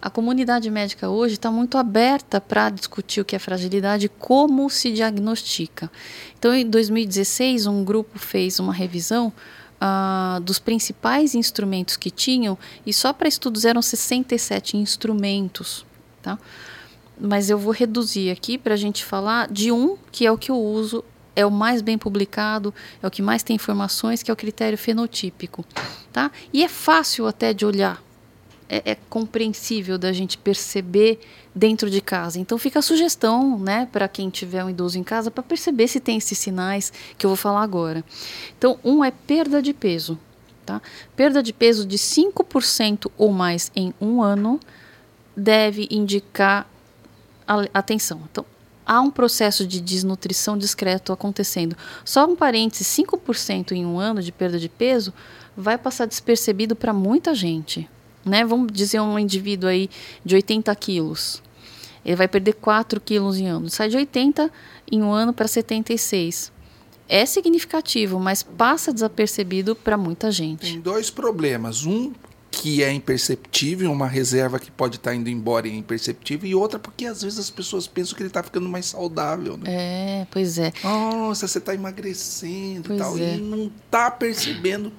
Speaker 2: A comunidade médica hoje está muito aberta para discutir o que é fragilidade e como se diagnostica. Então, em 2016, um grupo fez uma revisão uh, dos principais instrumentos que tinham, e só para estudos eram 67 instrumentos. Tá? Mas eu vou reduzir aqui para a gente falar de um que é o que eu uso, é o mais bem publicado, é o que mais tem informações, que é o critério fenotípico. Tá? E é fácil até de olhar é, é, compreensível da gente perceber dentro de casa. Então fica a sugestão, né, para quem tiver um idoso em casa, para perceber se tem esses sinais que eu vou falar agora. Então, um é perda de peso. Tá? Perda de peso de 5% ou mais em um ano deve indicar atenção. Então, há um processo de desnutrição discreto acontecendo. Só um parêntese, 5% em um ano de perda de peso vai passar despercebido para muita gente né? Vamos dizer um indivíduo aí de 80 quilos. Ele vai perder 4 quilos em ano. Sai de 80 em um ano para 76. É significativo, mas passa desapercebido para muita gente.
Speaker 1: Tem dois problemas. Um que é imperceptível, uma reserva que pode estar tá indo embora e é imperceptível, e outra porque às vezes as pessoas pensam que ele está ficando mais saudável. Né?
Speaker 2: É, pois é.
Speaker 1: Nossa, você está emagrecendo
Speaker 2: pois
Speaker 1: e tal,
Speaker 2: é.
Speaker 1: e não está percebendo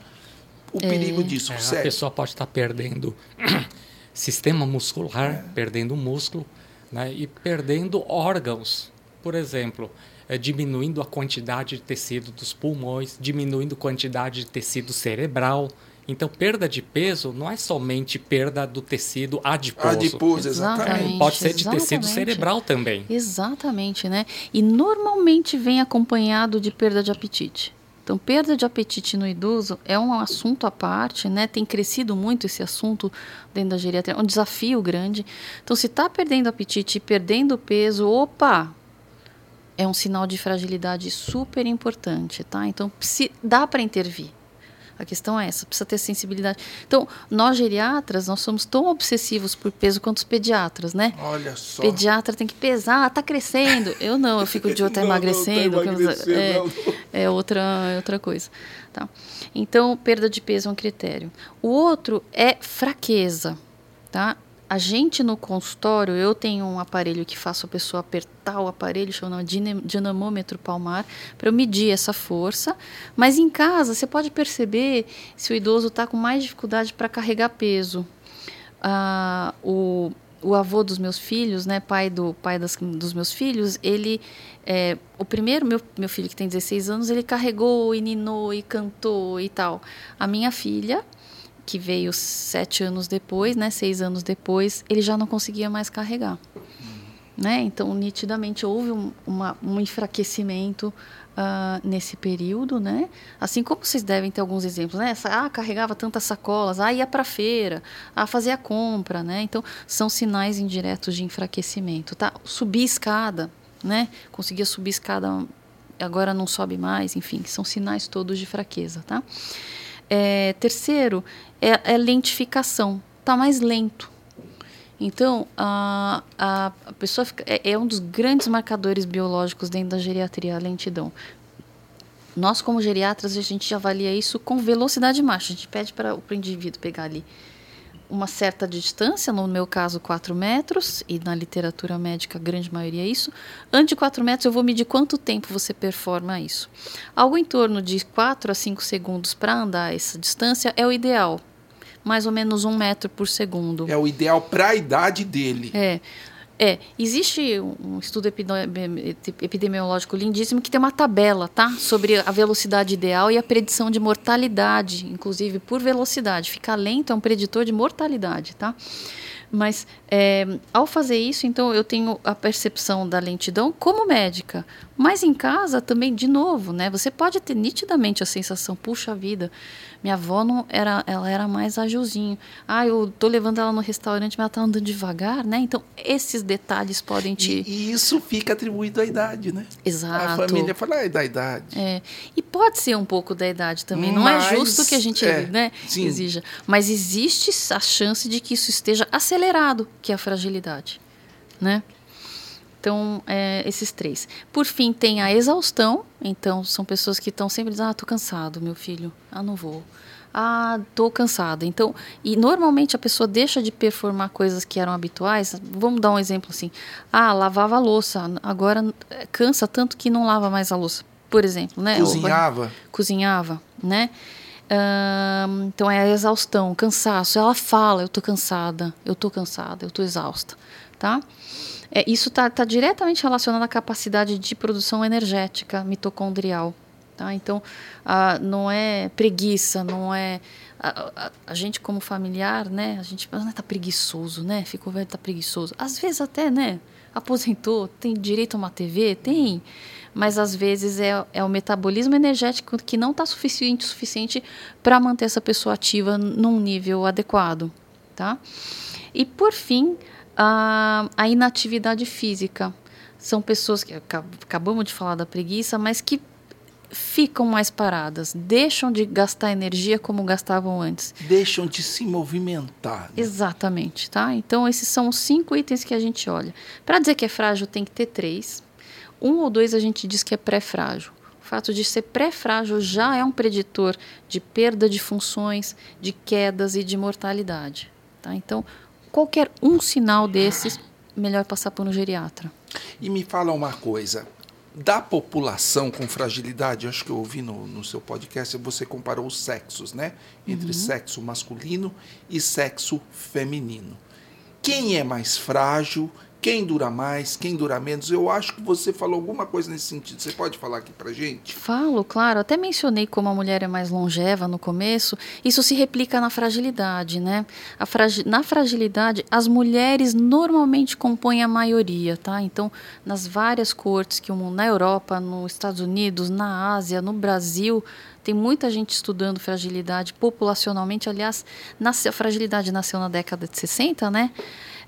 Speaker 1: o é. perigo disso.
Speaker 3: É, a pessoa pode estar perdendo <clears throat> sistema muscular, é. perdendo músculo né, e perdendo órgãos. Por exemplo, é, diminuindo a quantidade de tecido dos pulmões, diminuindo a quantidade de tecido cerebral. Então, perda de peso não é somente perda do tecido adiposo.
Speaker 1: Adiposo, exatamente.
Speaker 3: Pode ser de exatamente. tecido cerebral também.
Speaker 2: Exatamente, né? E normalmente vem acompanhado de perda de apetite. Então, perda de apetite no idoso é um assunto à parte, né? Tem crescido muito esse assunto dentro da geriatria, é um desafio grande. Então, se está perdendo apetite e perdendo peso, opa, é um sinal de fragilidade super importante, tá? Então, se, dá para intervir. A questão é essa, precisa ter sensibilidade. Então, nós geriatras, nós somos tão obsessivos por peso quanto os pediatras, né?
Speaker 1: Olha só.
Speaker 2: Pediatra tem que pesar, tá crescendo. Eu não, eu fico de <laughs> outra emagrecendo. Não, tá é, é, outra, é outra coisa. Tá? Então, perda de peso é um critério. O outro é fraqueza, tá? A gente no consultório, eu tenho um aparelho que faço a pessoa apertar o aparelho, chama dinamômetro palmar, para eu medir essa força. Mas em casa, você pode perceber se o idoso está com mais dificuldade para carregar peso. Ah, o, o avô dos meus filhos, né, pai do pai das, dos meus filhos, ele é, o primeiro meu, meu filho que tem 16 anos, ele carregou e ninou e cantou e tal. A minha filha que veio sete anos depois, né, seis anos depois, ele já não conseguia mais carregar. Né? Então, nitidamente houve um, uma, um enfraquecimento uh, nesse período, né? Assim como vocês devem ter alguns exemplos, né? Ah, carregava tantas sacolas, ah, ia para feira, ah, fazia compra, né? Então, são sinais indiretos de enfraquecimento, tá? Subir escada, né? Conseguia subir escada, agora não sobe mais, enfim, são sinais todos de fraqueza, tá? É, terceiro, é, é lentificação. Está mais lento. Então, a, a, a pessoa fica, é, é, um dos grandes marcadores biológicos dentro da geriatria, a lentidão. Nós, como geriatras, a gente avalia isso com velocidade máxima. A gente pede para o indivíduo pegar ali uma certa distância, no meu caso 4 metros, e na literatura médica a grande maioria é isso. Antes de 4 metros eu vou medir quanto tempo você performa isso. Algo em torno de 4 a 5 segundos para andar essa distância é o ideal. Mais ou menos um metro por segundo.
Speaker 1: É o ideal para a idade dele.
Speaker 2: É. É, existe um estudo epidemiológico lindíssimo que tem uma tabela, tá? Sobre a velocidade ideal e a predição de mortalidade, inclusive por velocidade. Ficar lento é um preditor de mortalidade, tá? Mas é, ao fazer isso, então eu tenho a percepção da lentidão como médica. Mas em casa também, de novo, né? Você pode ter nitidamente a sensação, puxa vida, minha avó não era, ela era mais agilzinho. Ah, eu tô levando ela no restaurante, mas ela tá andando devagar, né? Então, esses detalhes podem te.
Speaker 1: E, e isso fica atribuído à idade, né?
Speaker 2: Exato.
Speaker 1: A família fala, ah, é da idade.
Speaker 2: É. E pode ser um pouco da idade também. Não é justo que a gente é, né, exija. Mas existe a chance de que isso esteja acelerado, que é a fragilidade. Né? Então, é, esses três. Por fim, tem a exaustão. Então, são pessoas que estão sempre dizendo: Ah, tô cansado, meu filho. Ah, não vou. Ah, tô cansada. Então, e normalmente a pessoa deixa de performar coisas que eram habituais. Vamos dar um exemplo assim. Ah, lavava a louça. Agora é, cansa tanto que não lava mais a louça. Por exemplo, né?
Speaker 1: Cozinhava.
Speaker 2: Ou, cozinhava, né? então é a exaustão, cansaço. Ela fala, eu tô cansada, eu tô cansada, eu tô exausta, tá? É, isso está tá diretamente relacionado à capacidade de produção energética mitocondrial. Tá? Então, não é preguiça, não é. A, a, a, gente, como familiar, né? A gente ah, tá preguiçoso, né? Ficou velho, tá preguiçoso. Às vezes, até, né? Aposentou, tem direito a uma TV? Tem. Mas às vezes é, é o metabolismo energético que não está suficiente suficiente para manter essa pessoa ativa num nível adequado. Tá? E por fim, a, a inatividade física. São pessoas que acabamos de falar da preguiça, mas que ficam mais paradas, deixam de gastar energia como gastavam antes.
Speaker 1: Deixam de se movimentar. Né?
Speaker 2: Exatamente, tá? Então esses são os cinco itens que a gente olha. Para dizer que é frágil tem que ter três. Um ou dois a gente diz que é pré-frágil. O fato de ser pré-frágil já é um preditor de perda de funções, de quedas e de mortalidade. Tá? Então, qualquer um sinal desses, melhor passar por um geriatra.
Speaker 1: E me fala uma coisa. Da população com fragilidade, acho que eu ouvi no, no seu podcast, você comparou os sexos, né? Entre uhum. sexo masculino e sexo feminino. Quem é mais frágil quem dura mais, quem dura menos. Eu acho que você falou alguma coisa nesse sentido. Você pode falar aqui pra gente?
Speaker 2: Falo, claro. Até mencionei como a mulher é mais longeva no começo. Isso se replica na fragilidade, né? Fragi na fragilidade, as mulheres normalmente compõem a maioria, tá? Então, nas várias cortes que o mundo, na Europa, nos Estados Unidos, na Ásia, no Brasil, tem muita gente estudando fragilidade populacionalmente. Aliás, a fragilidade nasceu na década de 60, né?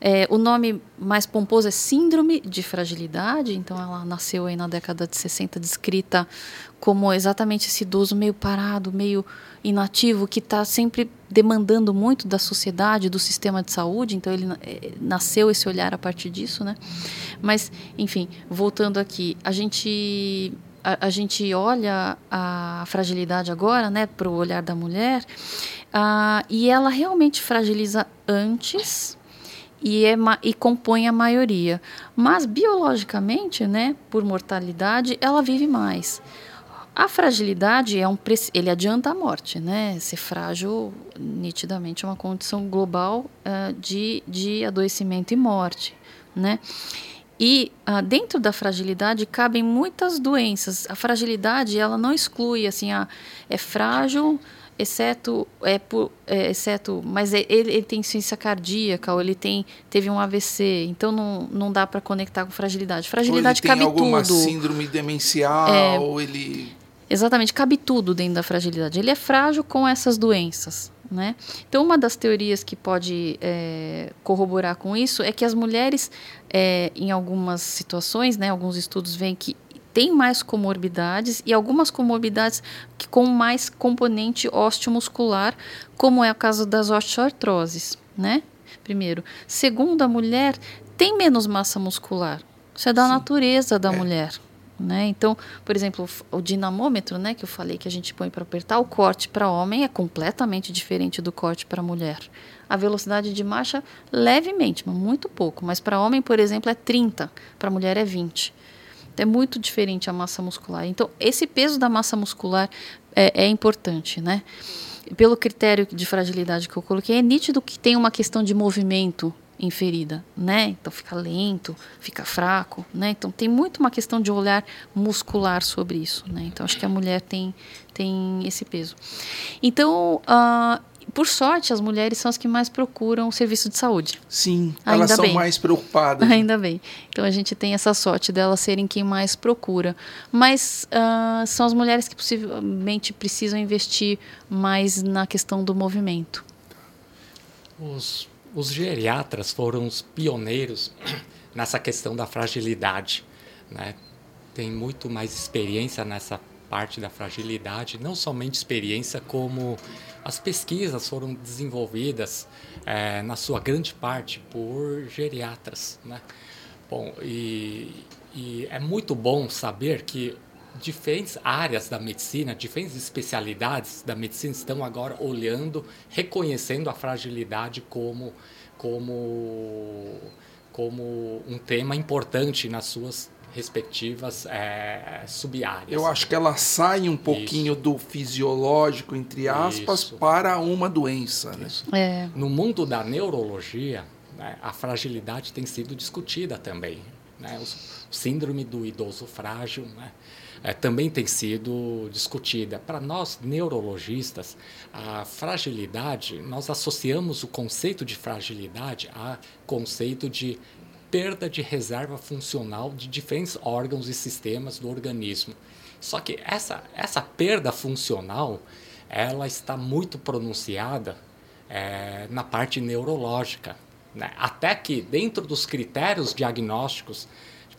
Speaker 2: É, o nome mais pomposo é Síndrome de Fragilidade, então ela nasceu aí na década de 60, descrita como exatamente esse idoso meio parado, meio inativo, que está sempre demandando muito da sociedade, do sistema de saúde, então ele é, nasceu esse olhar a partir disso, né? Mas, enfim, voltando aqui, a gente a, a, gente olha a fragilidade agora, né, para o olhar da mulher, uh, e ela realmente fragiliza antes e, é, e compõe a maioria. Mas biologicamente, né, por mortalidade, ela vive mais. A fragilidade é um ele adianta a morte, né? Ser frágil, nitidamente, é uma condição global uh, de, de adoecimento e morte, né? E uh, dentro da fragilidade cabem muitas doenças. A fragilidade ela não exclui assim, ah, é frágil, exceto é, por, é exceto mas é, ele, ele, tem insuficiência cardíaca ou ele tem teve um AVC então não, não dá para conectar com fragilidade. Fragilidade
Speaker 1: ou ele
Speaker 2: cabe
Speaker 1: tem alguma
Speaker 2: tudo.
Speaker 1: síndrome demencial é, ele
Speaker 2: exatamente cabe tudo dentro da fragilidade. Ele é frágil com essas doenças né? Então, uma das teorias que pode é, corroborar com isso é que as mulheres, é, em algumas situações, né, alguns estudos veem que tem mais comorbidades e algumas comorbidades que com mais componente osteomuscular, como é o caso das osteoartroses, né? Primeiro. Segundo, a mulher tem menos massa muscular. Isso é da Sim. natureza da é. mulher. Né? Então, por exemplo, o dinamômetro, né, que eu falei que a gente põe para apertar, o corte para homem é completamente diferente do corte para mulher. A velocidade de marcha, levemente, mas muito pouco. Mas para homem, por exemplo, é 30, para mulher é 20. É muito diferente a massa muscular. Então, esse peso da massa muscular é, é importante, né? Pelo critério de fragilidade que eu coloquei, é nítido que tem uma questão de movimento inferida, né? Então fica lento, fica fraco, né? Então tem muito uma questão de olhar muscular sobre isso, né? Então acho que a mulher tem tem esse peso. Então uh, por sorte, as mulheres são as que mais procuram o serviço de saúde.
Speaker 1: Sim, Ainda elas são bem. mais preocupadas.
Speaker 2: Ainda bem. Então a gente tem essa sorte delas serem quem mais procura. Mas uh, são as mulheres que possivelmente precisam investir mais na questão do movimento.
Speaker 3: Os, os geriatras foram os pioneiros <clears throat> nessa questão da fragilidade. Né? Tem muito mais experiência nessa parte da fragilidade, não somente experiência, como as pesquisas foram desenvolvidas, é, na sua grande parte, por geriatras. Né? Bom, e, e é muito bom saber que diferentes áreas da medicina, diferentes especialidades da medicina estão agora olhando, reconhecendo a fragilidade como, como, como um tema importante nas suas respectivas é, subáreas.
Speaker 1: Eu acho que ela sai um pouquinho Isso. do fisiológico, entre aspas, Isso. para uma doença. Né?
Speaker 2: É.
Speaker 3: No mundo da neurologia, né, a fragilidade tem sido discutida também. Né? O síndrome do idoso frágil né, é, também tem sido discutida. Para nós, neurologistas, a fragilidade, nós associamos o conceito de fragilidade a conceito de perda de reserva funcional de diferentes órgãos e sistemas do organismo. Só que essa, essa perda funcional ela está muito pronunciada é, na parte neurológica. Né? Até que, dentro dos critérios diagnósticos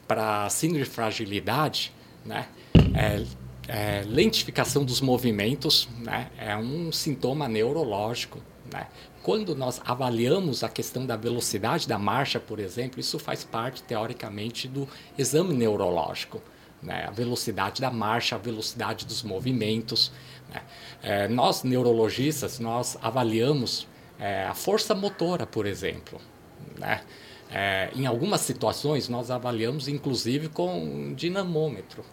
Speaker 3: para síndrome de fragilidade, né, é, é, lentificação dos movimentos né, é um sintoma neurológico. Né? Quando nós avaliamos a questão da velocidade da marcha, por exemplo, isso faz parte, teoricamente, do exame neurológico. Né? A velocidade da marcha, a velocidade dos movimentos. Né? É, nós, neurologistas, nós avaliamos é, a força motora, por exemplo. Né? É, em algumas situações, nós avaliamos, inclusive, com um dinamômetro.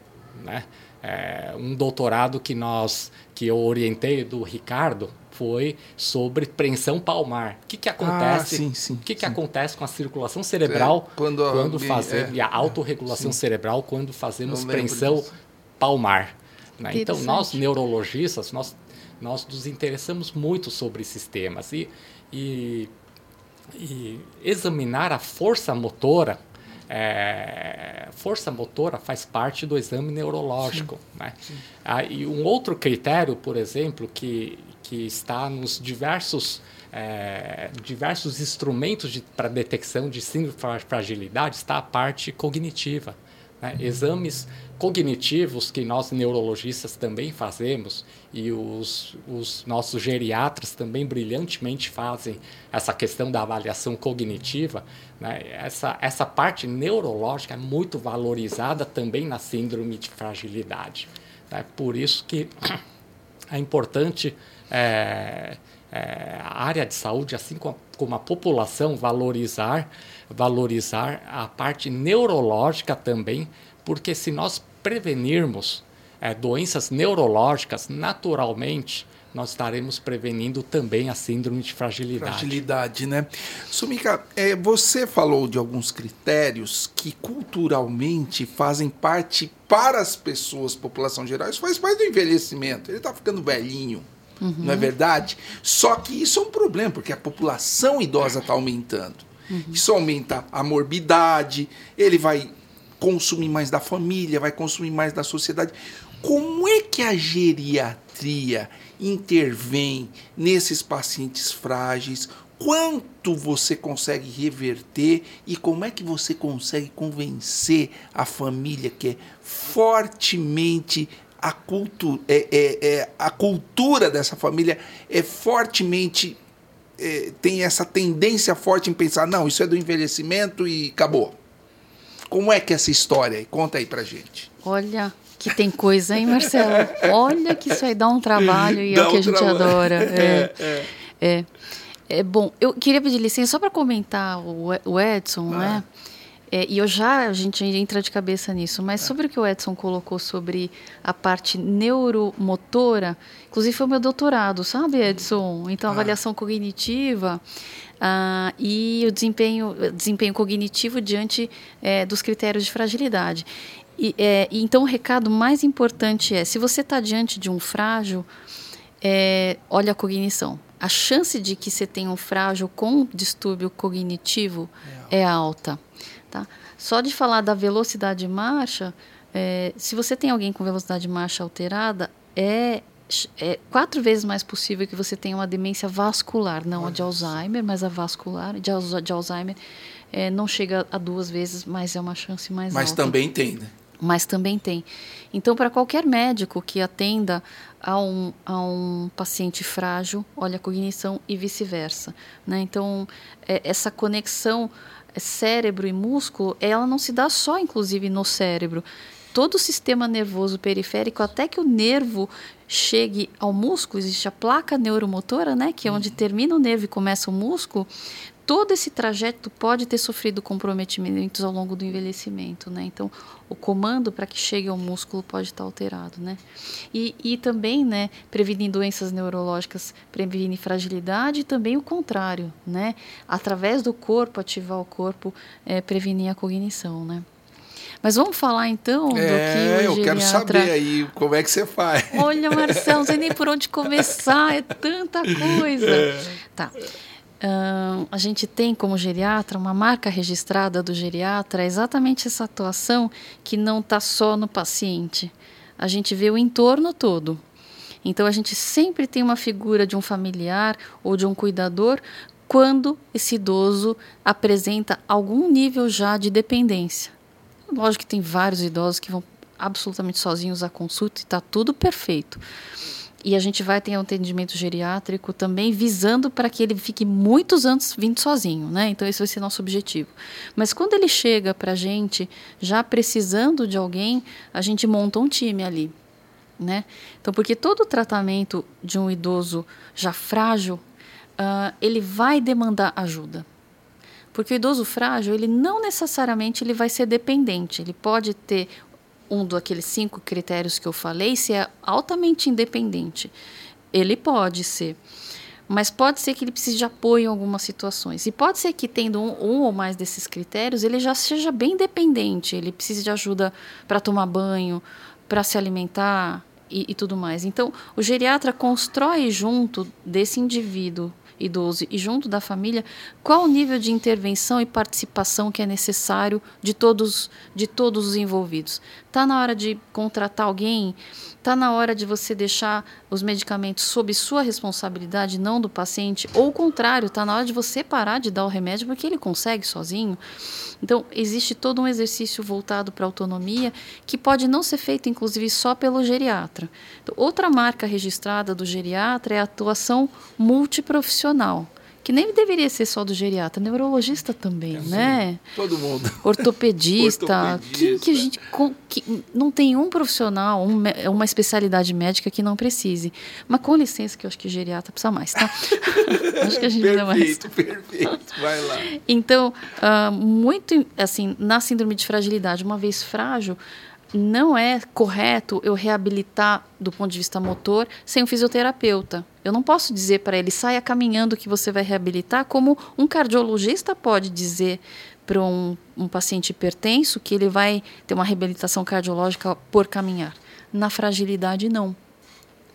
Speaker 3: Né? É, um doutorado que nós que eu orientei do Ricardo foi sobre preensão palmar. O que, que acontece? Ah, sim, sim, o que, que acontece com a circulação cerebral é, quando, quando fazemos é, e a autorregulação cerebral quando fazemos preensão disso. palmar? Né? Então nós neurologistas nós nós nos interessamos muito sobre esses temas e, e, e examinar a força motora é, força motora faz parte do exame neurológico. Sim, né? Sim. Ah, e um outro critério, por exemplo, que, que está nos diversos, é, diversos instrumentos para detecção de síndrome de fragilidade está a parte cognitiva. Né? Exames cognitivos que nós neurologistas também fazemos e os, os nossos geriatras também brilhantemente fazem essa questão da avaliação cognitiva. Né? Essa, essa parte neurológica é muito valorizada também na síndrome de fragilidade. Né? Por isso que é importante é, é, a área de saúde, assim como a, como a população, valorizar, valorizar a parte neurológica também, porque se nós prevenirmos é, doenças neurológicas, naturalmente nós estaremos prevenindo também a síndrome de fragilidade.
Speaker 1: Fragilidade, né? Sumika, é, você falou de alguns critérios que culturalmente fazem parte para as pessoas, população geral, isso faz parte do envelhecimento. Ele está ficando velhinho, uhum. não é verdade? Só que isso é um problema, porque a população idosa está aumentando. Uhum. Isso aumenta a morbidade, ele vai consumir mais da família, vai consumir mais da sociedade. Como é que a geriatria intervém nesses pacientes frágeis? Quanto você consegue reverter e como é que você consegue convencer a família que é fortemente a cultura, é, é, é a cultura dessa família é fortemente é, tem essa tendência forte em pensar não isso é do envelhecimento e acabou Como é que é essa história? Conta aí pra gente.
Speaker 2: Olha, que tem coisa, hein, Marcelo? Olha que isso aí dá um trabalho e
Speaker 1: Dá
Speaker 2: é o que
Speaker 1: um
Speaker 2: a gente
Speaker 1: trabalho.
Speaker 2: adora. <laughs> É,
Speaker 1: É,
Speaker 2: é. É, bom, eu queria pedir licença só para comentar o, Edson, né? É, e eu já, a gente entra de cabeça nisso, mas sobre o que o Edson colocou sobre a parte neuromotora, inclusive foi o meu doutorado, sabe, Edson? Então, avaliação cognitiva ah, e o desempenho, desempenho cognitivo diante eh, dos critérios de fragilidade. E, e então, o recado mais importante é: se você está diante de um frágil, é, olha a cognição. A chance de que você tenha um frágil com distúrbio cognitivo é alta. Tá? Só de falar da velocidade de marcha, é, se você tem alguém com velocidade de marcha alterada, é, é quatro vezes mais possível que você tenha uma demência vascular, não a de Alzheimer, mas a vascular. De, de Alzheimer é, não chega a duas vezes, mas é uma chance mais
Speaker 1: Mas
Speaker 2: alta
Speaker 1: também tem, né?
Speaker 2: mas também tem. Então, para qualquer médico que atenda a um, a um paciente frágil, olha a cognição e vice-versa. Né? Então, é, essa conexão é, cérebro e músculo, ela não se dá só, inclusive, no cérebro. Todo o sistema nervoso periférico, até que o nervo chegue ao músculo, existe a placa neuromotora, né, que é onde termina o nervo e começa o músculo, todo esse trajeto pode ter sofrido comprometimentos ao longo do envelhecimento, né? Então, o comando para que chegue ao músculo pode estar alterado, né? E, e também, né, prevenir doenças neurológicas, prevenir fragilidade e também o contrário, né? Através do corpo, ativar o corpo, é, prevenir a cognição, né? Mas vamos falar então do
Speaker 1: É,
Speaker 2: que o
Speaker 1: eu quero saber aí como é que você faz.
Speaker 2: Olha, Marcelo, não sei nem por onde começar, é tanta coisa. Tá. Ahn, a gente tem como geriatra uma marca registrada do geriatra, é exatamente essa atuação que não está só no paciente. A gente vê o entorno todo. Então a gente sempre tem uma figura de um familiar ou de um cuidador quando esse idoso apresenta algum nível já de dependência. Lógico que tem vários idosos que vão absolutamente sozinhos à consulta e está tudo perfeito. E a gente vai ter um atendimento geriátrico também visando para que ele fique muitos anos vindo sozinho, né? Então esse vai ser nosso objetivo. Mas quando ele chega para a gente já precisando de alguém, a gente monta um time ali, né? Então porque todo o tratamento de um idoso já frágil, ah, ele vai demandar ajuda. Porque o idoso frágil, ele não necessariamente ele vai ser dependente. Ele pode ter um daqueles cinco critérios que eu falei, se é altamente independente. Ele pode ser. Mas pode ser que ele precise de apoio em algumas situações. E pode ser que, tendo um, um ou mais desses critérios, ele já seja bem dependente. Ele precise de ajuda para tomar banho, para se alimentar e, e tudo mais. Então, o geriatra constrói junto desse indivíduo idoso e junto da família, qual o nível de intervenção e participação que é necessário de todos, de todos os envolvidos. Está na hora de contratar alguém? Está na hora de você deixar os medicamentos sob sua responsabilidade, não do paciente? Ou o contrário, está na hora de você parar de dar o remédio porque ele consegue sozinho? Então, existe todo um exercício voltado para autonomia que pode não ser feito, inclusive, só pelo geriatra. Então, outra marca registrada do geriatra é a atuação multiprofissional, que nem deveria ser só do geriatra, neurologista também,
Speaker 1: Assim,
Speaker 2: né?
Speaker 1: Todo mundo. <laughs>
Speaker 2: Ortopedista,
Speaker 1: Ortopedista.
Speaker 2: Quem que a gente que não tem um profissional, um uma especialidade médica que não precise. Mas com licença, que eu acho que geriatra precisa mais, tá? <laughs> acho que a gente precisa mais.
Speaker 1: Perfeito, perfeito. Vai lá.
Speaker 2: Então, ah, muito assim, na síndrome de fragilidade, uma vez frágil, não é correto eu reabilitar do ponto de vista motor sem um fisioterapeuta. Eu não posso dizer para ele saia caminhando que você vai reabilitar, como um cardiologista pode dizer para um, um paciente hipertenso que ele vai ter uma reabilitação cardiológica por caminhar. Na fragilidade, não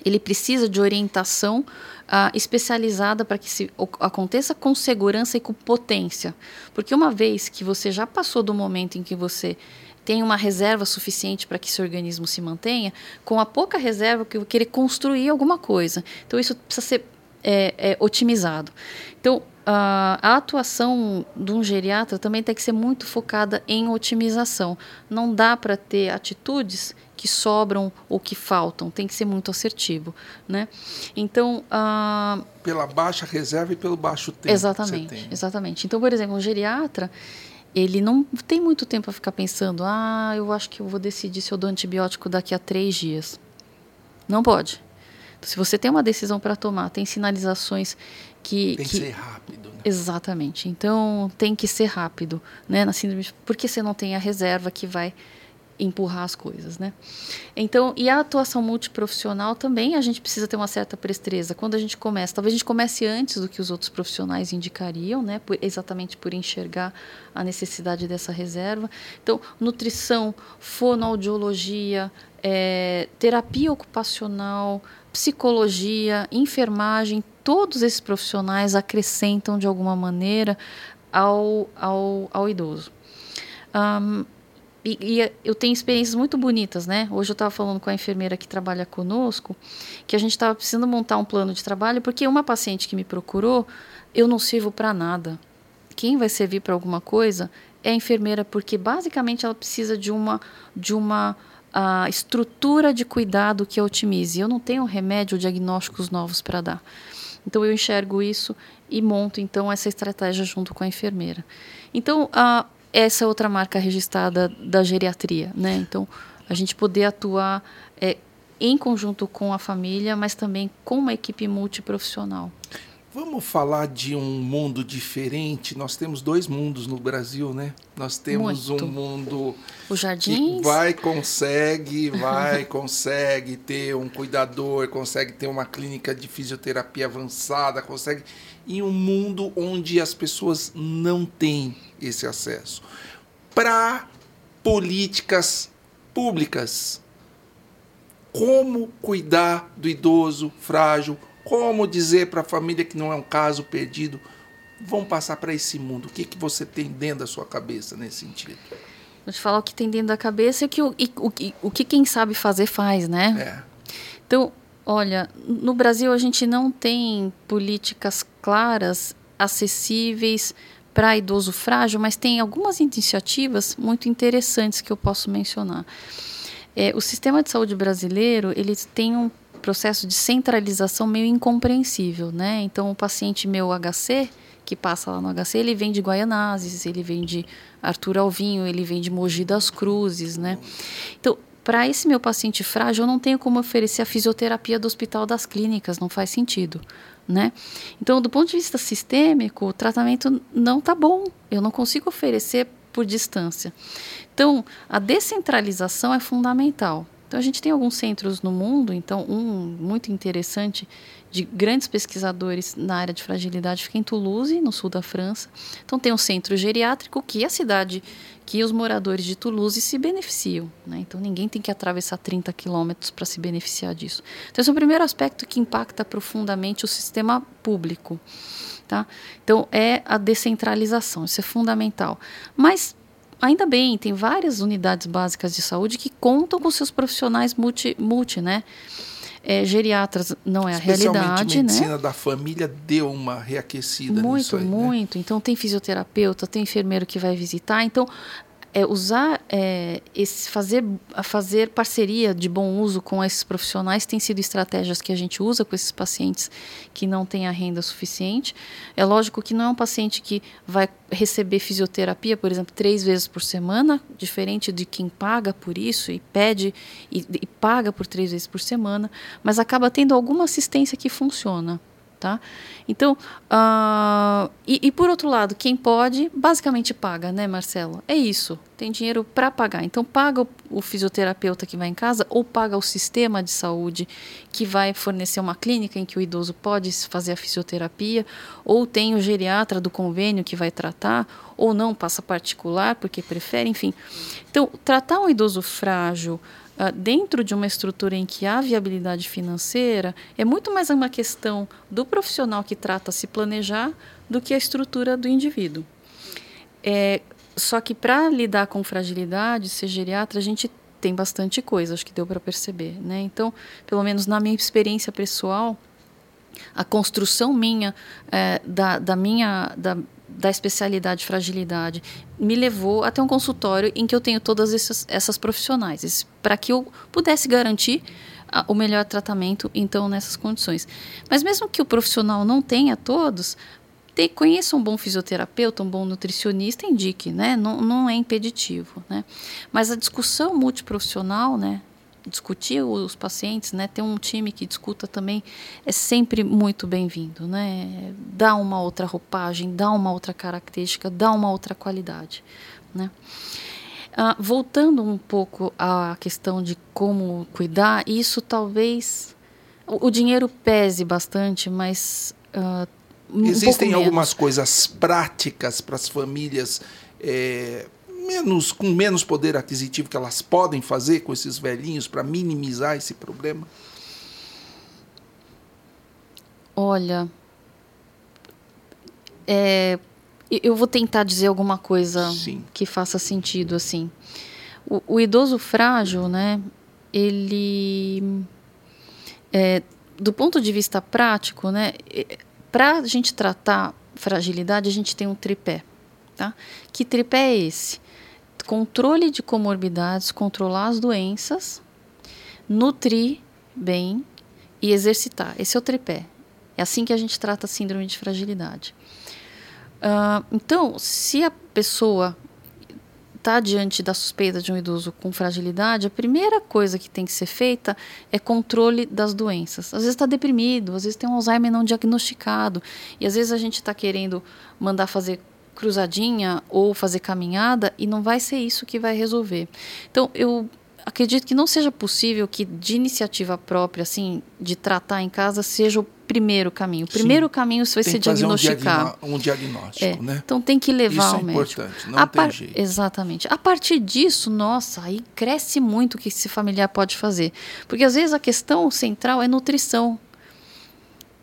Speaker 2: ele precisa de orientação ah, especializada para que se aconteça com segurança e com potência. Porque uma vez que você já passou do momento em que você tem uma reserva suficiente para que seu organismo se mantenha, com a pouca reserva que eu vou querer construir alguma coisa. Então isso precisa ser é, é, otimizado. Então, a, a atuação de um geriatra também tem que ser muito focada em otimização. Não dá para ter atitudes que sobram ou que faltam, tem que ser muito assertivo. Né? Então,
Speaker 1: Pela baixa reserva e pelo baixo tempo.
Speaker 2: exatamente, exatamente. Então, por exemplo, um geriatra ele não tem muito tempo a ficar pensando, ah, eu acho que eu vou decidir se eu dou antibiótico daqui a três dias. Não pode. Então, se você tem uma decisão para tomar, tem sinalizações que.
Speaker 1: Tem
Speaker 2: que...
Speaker 1: que ser rápido. Né?
Speaker 2: Exatamente. Então tem que ser rápido, né? Na síndrome, porque você não tem a reserva que vai empurrar as coisas, né? Então, e a atuação multiprofissional também a gente precisa ter uma certa presteza. Quando a gente começa, talvez a gente comece antes do que os outros profissionais indicariam, né? Por, exatamente por enxergar a necessidade dessa reserva. Então, nutrição, fonoaudiologia, é, terapia ocupacional, psicologia, enfermagem, todos esses profissionais acrescentam de alguma maneira ao, ao, ao idoso. Um, e, e, eu tenho experiências muito bonitas, né? Hoje eu estava falando com a enfermeira que trabalha conosco, que a gente estava precisando montar um plano de trabalho, porque uma paciente que me procurou, eu não sirvo para nada. Quem vai servir para alguma coisa é a enfermeira, porque basicamente ela precisa de uma, de uma uh, estrutura de cuidado que a otimize. Eu não tenho remédio ou diagnósticos novos para dar. Então eu enxergo isso e monto então essa estratégia junto com a enfermeira. Então, uh, essa é outra marca registrada da geriatria, né? Então, a gente poder atuar é, em conjunto com a família, mas também com uma equipe multiprofissional.
Speaker 1: Vamos falar de um mundo diferente. Nós temos dois mundos no Brasil, né? Nós temos Muito. um mundo
Speaker 2: o jardim
Speaker 1: vai consegue, vai <laughs> consegue ter um cuidador, consegue ter uma clínica de fisioterapia avançada, consegue em um mundo onde as pessoas não têm esse acesso. Para políticas públicas, como cuidar do idoso frágil, como dizer para a família que não é um caso perdido, vão passar para esse mundo. O que, que você tem dentro da sua cabeça nesse sentido?
Speaker 2: Vou te falar o que tem dentro da cabeça e, que, o, e, o, o que quem sabe fazer faz, né?
Speaker 1: É.
Speaker 2: Então, olha, no Brasil a gente não tem políticas claras, acessíveis, para idoso frágil, mas tem algumas iniciativas muito interessantes que eu posso mencionar. É, o sistema de saúde brasileiro ele tem um processo de centralização meio incompreensível, né? Então, o paciente meu HC que passa lá no HC, ele vem de Guaianazes, ele vem de Arthur Alvinho, ele vem de Mogi das Cruzes, né? Então, para esse meu paciente frágil, eu não tenho como oferecer a fisioterapia do Hospital das Clínicas, não faz sentido né? Então, do ponto de vista sistêmico, o tratamento não está bom. Eu não consigo oferecer por distância. Então, a descentralização é fundamental. Então, a gente tem alguns centros no mundo, então, um muito interessante de grandes pesquisadores na área de fragilidade fica em Toulouse, no sul da França. Então, tem um centro geriátrico que a cidade que os moradores de Toulouse se beneficiam. Né? Então, ninguém tem que atravessar 30 quilômetros para se beneficiar disso. Então, esse é o primeiro aspecto que impacta profundamente o sistema público. Tá? Então, é a descentralização, isso é fundamental. Mas, ainda bem, tem várias unidades básicas de saúde que contam com seus profissionais multi, multi né? É, geriatras não é a realidade,
Speaker 1: a medicina né? da família deu uma reaquecida
Speaker 2: muito,
Speaker 1: aí,
Speaker 2: né? muito.
Speaker 1: Né?
Speaker 2: Então tem fisioterapeuta, tem enfermeiro que vai visitar. Então é, usar é, esse fazer fazer parceria de bom uso com esses profissionais tem sido estratégias que a gente usa com esses pacientes que não têm a renda suficiente. É lógico que não é um paciente que vai receber fisioterapia por exemplo três vezes por semana diferente de quem paga por isso e pede e, e paga por três vezes por semana mas acaba tendo alguma assistência que funciona Tá? Então, uh, e, e, por outro lado, quem pode, basicamente paga, né, Marcelo? É isso, tem dinheiro para pagar. Então, paga o, o, fisioterapeuta que vai em casa ou paga o sistema de saúde que vai fornecer uma clínica em que o idoso pode fazer a fisioterapia, ou tem o geriatra do convênio que vai tratar, ou não, passa particular porque prefere, enfim. Então, tratar um idoso frágil, dentro de uma estrutura em que há viabilidade financeira, é muito mais uma questão do profissional que trata se planejar do que a estrutura do indivíduo. É, só que para lidar com fragilidade, ser geriatra, a gente tem bastante coisa, acho que deu para perceber. Né? Então, pelo menos na minha experiência pessoal, a construção minha é, da, da minha da, da especialidade fragilidade me levou até um consultório em que eu tenho todas essas, essas profissionais, para que eu pudesse garantir a, o melhor tratamento, então, nessas condições. Mas mesmo que o profissional não tenha todos, conheça um bom fisioterapeuta, um bom nutricionista, indique, né? Não, não é impeditivo, né? Mas a discussão multiprofissional, né? Discutir os pacientes, né, ter um time que discuta também é sempre muito bem-vindo, né? Dá uma outra roupagem, dá uma outra característica, dá uma outra qualidade, né? Ah, voltando um pouco à questão de como cuidar, isso talvez o, o dinheiro pese bastante, mas uh, um
Speaker 1: existem algumas coisas práticas para as famílias é, menos com menos poder aquisitivo que elas podem fazer com esses velhinhos para minimizar esse problema?
Speaker 2: Olha, é, eu vou tentar dizer alguma coisa Sim. que faça sentido assim. O, o, idoso frágil, né? Ele, é, do ponto de vista prático, né? Para a gente tratar fragilidade, a gente tem um tripé, tá? Que tripé é esse? Controle de comorbidades, controlar as doenças, nutrir bem e exercitar. Esse é o tripé. É assim que a gente trata a síndrome de fragilidade. Uh, então, se a pessoa está diante da suspeita de um idoso com fragilidade, a primeira coisa que tem que ser feita é controle das doenças. Às vezes está deprimido, às vezes tem um Alzheimer não diagnosticado, e às vezes a gente está querendo mandar fazer cruzadinha ou fazer caminhada e não vai ser isso que vai resolver. Então, eu acredito que não seja possível que de iniciativa própria, assim, de tratar em casa, seja o primeiro caminho. O primeiro Sim. caminho vai ser diagnosticar.
Speaker 1: Um, um diagnóstico, é. né?
Speaker 2: Então tem que levar
Speaker 1: Isso
Speaker 2: ao
Speaker 1: é
Speaker 2: médico.
Speaker 1: importante, não a tem jeito.
Speaker 2: Exatamente. A partir disso, nossa, aí cresce muito o que esse familiar pode fazer. Porque às vezes a questão central é nutrição.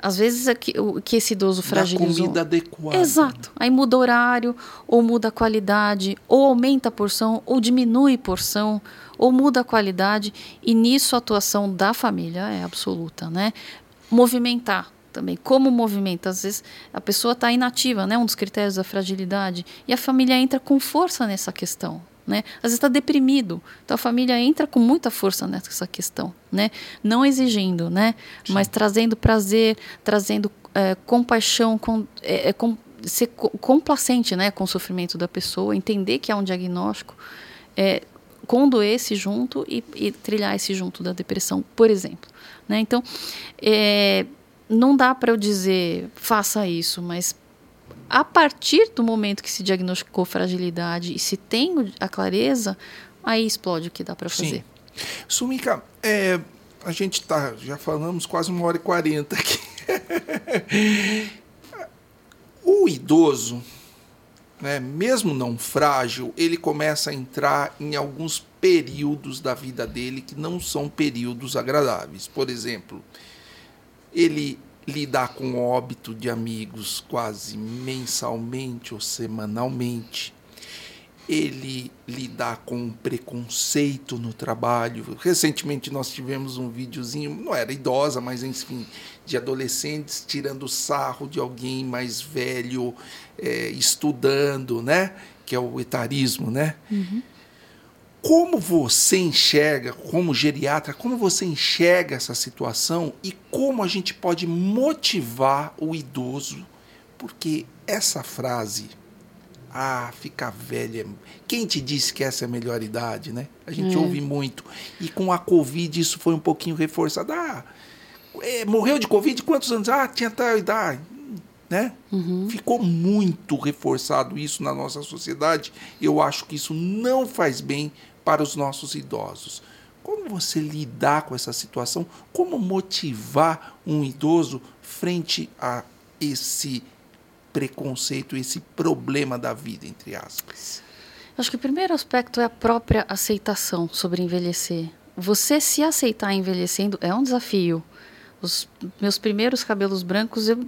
Speaker 2: Às vezes é que, o que esse idoso fragilizou.
Speaker 1: Da comida adequada.
Speaker 2: Exato. Aí muda o horário, ou muda a qualidade, ou aumenta a porção, ou diminui a porção, ou muda a qualidade. E nisso a atuação da família é absoluta, né? Movimentar também. Como movimenta? Às vezes a pessoa está inativa, né? Um dos critérios da fragilidade. E a família entra com força nessa questão. Né? Às vezes está deprimido, então a família entra com muita força nessa questão, né? Não exigindo, né? Mas trazendo prazer, trazendo é, compaixão, com, é, é, com, ser complacente, né, com o sofrimento da pessoa, entender que há um diagnóstico, é, condoer esse junto e, e, trilhar esse junto da depressão, por exemplo, né? Então, é, não dá para eu dizer faça isso, mas a partir do momento que se diagnosticou fragilidade e se tem a clareza, aí explode o que dá para fazer.
Speaker 1: Sumika, é, a gente tá, já falamos quase uma hora e quarenta aqui. <laughs> o idoso, né, mesmo não frágil, ele começa a entrar em alguns períodos da vida dele que não são períodos agradáveis. Por exemplo, ele lidar com óbito de amigos quase mensalmente ou semanalmente, ele lidar com preconceito no trabalho. Recentemente nós tivemos um videozinho, não era idosa, mas enfim, de adolescentes tirando sarro de alguém mais velho, é, estudando, né? Que é o etarismo, né? Uhum. Como você enxerga, como geriatra, como você enxerga essa situação e como a gente pode motivar o idoso? Porque essa frase, ah, ficar velha, quem te disse que essa é a melhor idade, né? A gente é. ouve muito. E com a Covid isso foi um pouquinho reforçado. Ah, é, morreu de Covid quantos anos? Ah, tinha tal idade. Né? Uhum. Ficou muito reforçado isso na nossa sociedade. Eu acho que isso não faz bem para os nossos idosos. Como você lidar com essa situação? Como motivar um idoso frente a esse preconceito, esse problema da vida, entre aspas?
Speaker 2: Acho que o primeiro aspecto é a própria aceitação sobre envelhecer. Você se aceitar envelhecendo é um desafio. Os meus primeiros cabelos brancos eu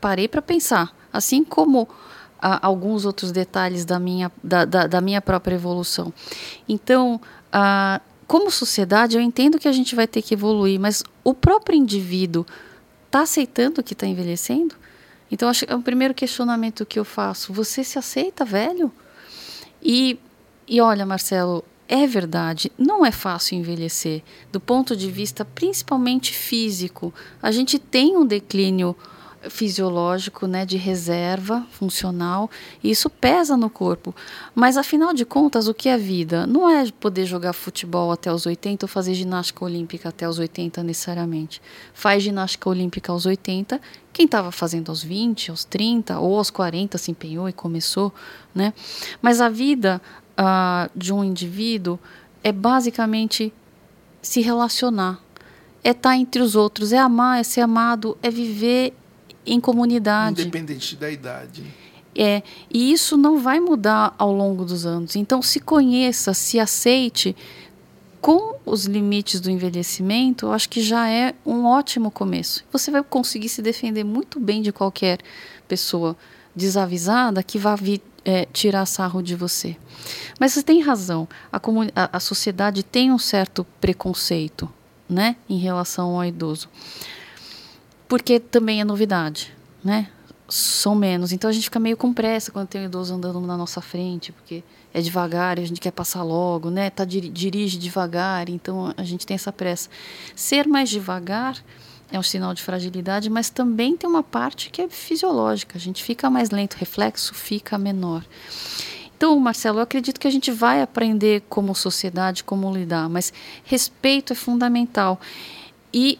Speaker 2: parei para pensar, assim como a, alguns outros detalhes da minha, da, da, da minha própria evolução. Então, a, como sociedade, eu entendo que a gente vai ter que evoluir, mas o próprio indivíduo está aceitando que está envelhecendo? Então, acho que é o primeiro questionamento que eu faço. Você se aceita velho? E, e olha, Marcelo, é verdade, não é fácil envelhecer, do ponto de vista principalmente físico. A gente tem um declínio fisiológico, né, de reserva funcional, e isso pesa no corpo. Mas afinal de contas, o que é vida? Não é poder jogar futebol até os 80 ou fazer ginástica olímpica até os 80 necessariamente. Faz ginástica olímpica aos 80, quem estava fazendo aos 20, aos 30 ou aos 40 se empenhou e começou, né? Mas a vida uh, de um indivíduo é basicamente se relacionar, é estar tá entre os outros, é amar, é ser amado, é viver em comunidade.
Speaker 1: Independente da idade.
Speaker 2: É, e isso não vai mudar ao longo dos anos. Então, se conheça, se aceite com os limites do envelhecimento, eu acho que já é um ótimo começo. Você vai conseguir se defender muito bem de qualquer pessoa desavisada que vá vir, é, tirar sarro de você. Mas você tem razão, a, a, a sociedade tem um certo preconceito né, em relação ao idoso porque também é novidade, né? São menos. Então a gente fica meio com pressa quando tem um idoso andando na nossa frente, porque é devagar a gente quer passar logo, né? Tá, dirige devagar, então a gente tem essa pressa. Ser mais devagar é um sinal de fragilidade, mas também tem uma parte que é fisiológica. A gente fica mais lento, o reflexo fica menor. Então, Marcelo, eu acredito que a gente vai aprender como sociedade como lidar, mas respeito é fundamental. E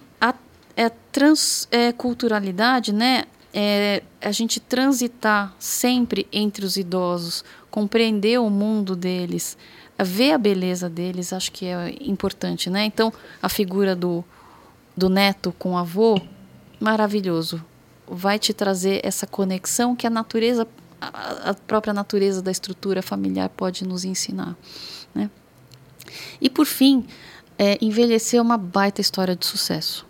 Speaker 2: é, transculturalidade, é, né? É, a gente transitar sempre entre os idosos, compreender o mundo deles, ver a beleza deles, acho que é importante, né? Então, a figura do, do neto com o avô, maravilhoso. Vai te trazer essa conexão que a natureza, a, própria natureza da estrutura familiar pode nos ensinar, né? E por fim, é, envelhecer é uma baita história de sucesso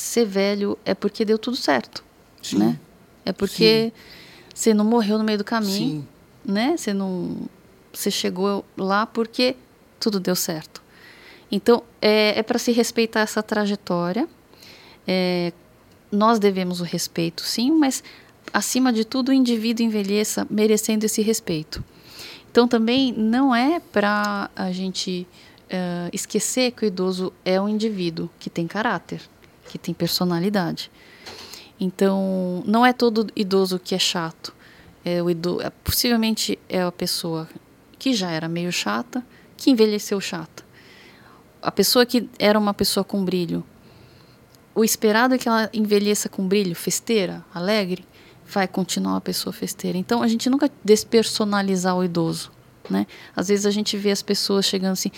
Speaker 2: ser velho é porque deu tudo certo, Sim. né? É porque Sim. você não morreu no meio do caminho, Sim. né? Você não, você chegou lá porque tudo deu certo. Então é, é para se respeitar essa trajetória. É, nós devemos o respeito, sim, mas acima de tudo o indivíduo envelheça merecendo esse respeito. Então também não é para a gente uh, esquecer que o idoso é um indivíduo que tem caráter que tem personalidade. Então, não é todo idoso que é chato. É o idoso, é, possivelmente é a pessoa que já era meio chata, que envelheceu chata. A pessoa que era uma pessoa com brilho, o esperado é que ela envelheça com brilho, festeira, alegre, vai continuar a pessoa festeira. Então, a gente nunca despersonalizar o idoso, né? Às vezes a gente vê as pessoas chegando assim,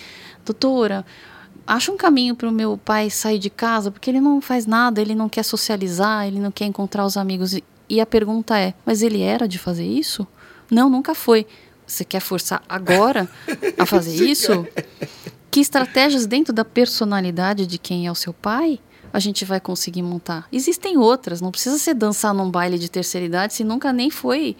Speaker 2: doutora, acha um caminho para o meu pai sair de casa, porque ele não faz nada, ele não quer socializar, ele não quer encontrar os amigos. E a pergunta é: mas ele era de fazer isso? Não, nunca foi. Você quer forçar agora a fazer <laughs> isso? Que estratégias dentro da personalidade de quem é o seu pai a gente vai conseguir montar? Existem outras, não precisa ser dançar num baile de terceira idade se nunca nem foi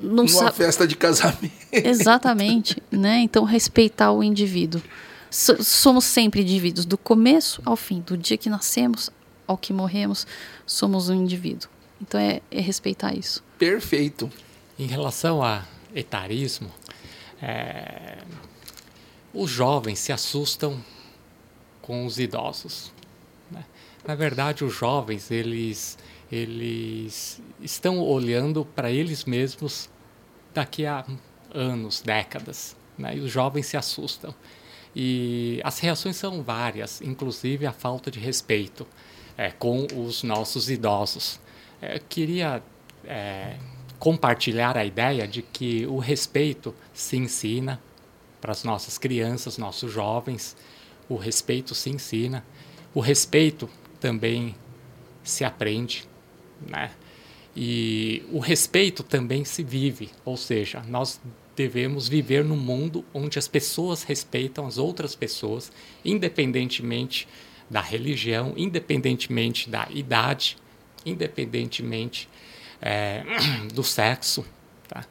Speaker 1: numa festa de casamento.
Speaker 2: Exatamente, né? Então respeitar o indivíduo somos sempre indivíduos, do começo ao fim, do dia que nascemos ao que morremos, somos um indivíduo. Então é, é respeitar isso.
Speaker 1: Perfeito.
Speaker 3: Em relação a etarismo, é, os jovens se assustam com os idosos. Né? Na verdade, os jovens eles eles estão olhando para eles mesmos daqui a anos, décadas, né? e os jovens se assustam. E as reações são várias, inclusive a falta de respeito é, com os nossos idosos. É, queria é, compartilhar a ideia de que o respeito se ensina para as nossas crianças, nossos jovens. O respeito se ensina. O respeito também se aprende, né? E o respeito também se vive, ou seja, nós devemos viver num mundo onde as pessoas respeitam as outras pessoas, independentemente da religião, independentemente da idade, independentemente é, <clears throat> do sexo. Tá?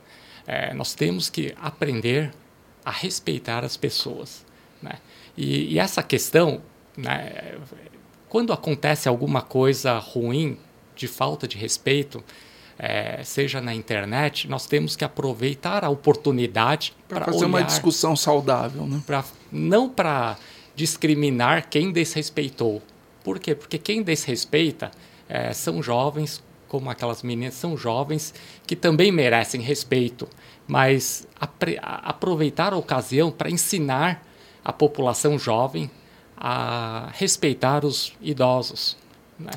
Speaker 3: É, nós temos que aprender a respeitar as pessoas. Né? E, e, essa questão, né, quando acontece alguma coisa ruim, de falta de respeito, é, seja na internet, nós temos que aproveitar a oportunidade
Speaker 1: para fazer olhar, uma discussão saudável, né?
Speaker 3: Pra, não para discriminar quem desrespeitou. Por quê? Porque quem desrespeita é, são jovens, como aquelas meninas, são jovens que também merecem respeito, mas aproveitar a ocasião para ensinar a população jovem a respeitar os idosos. Né?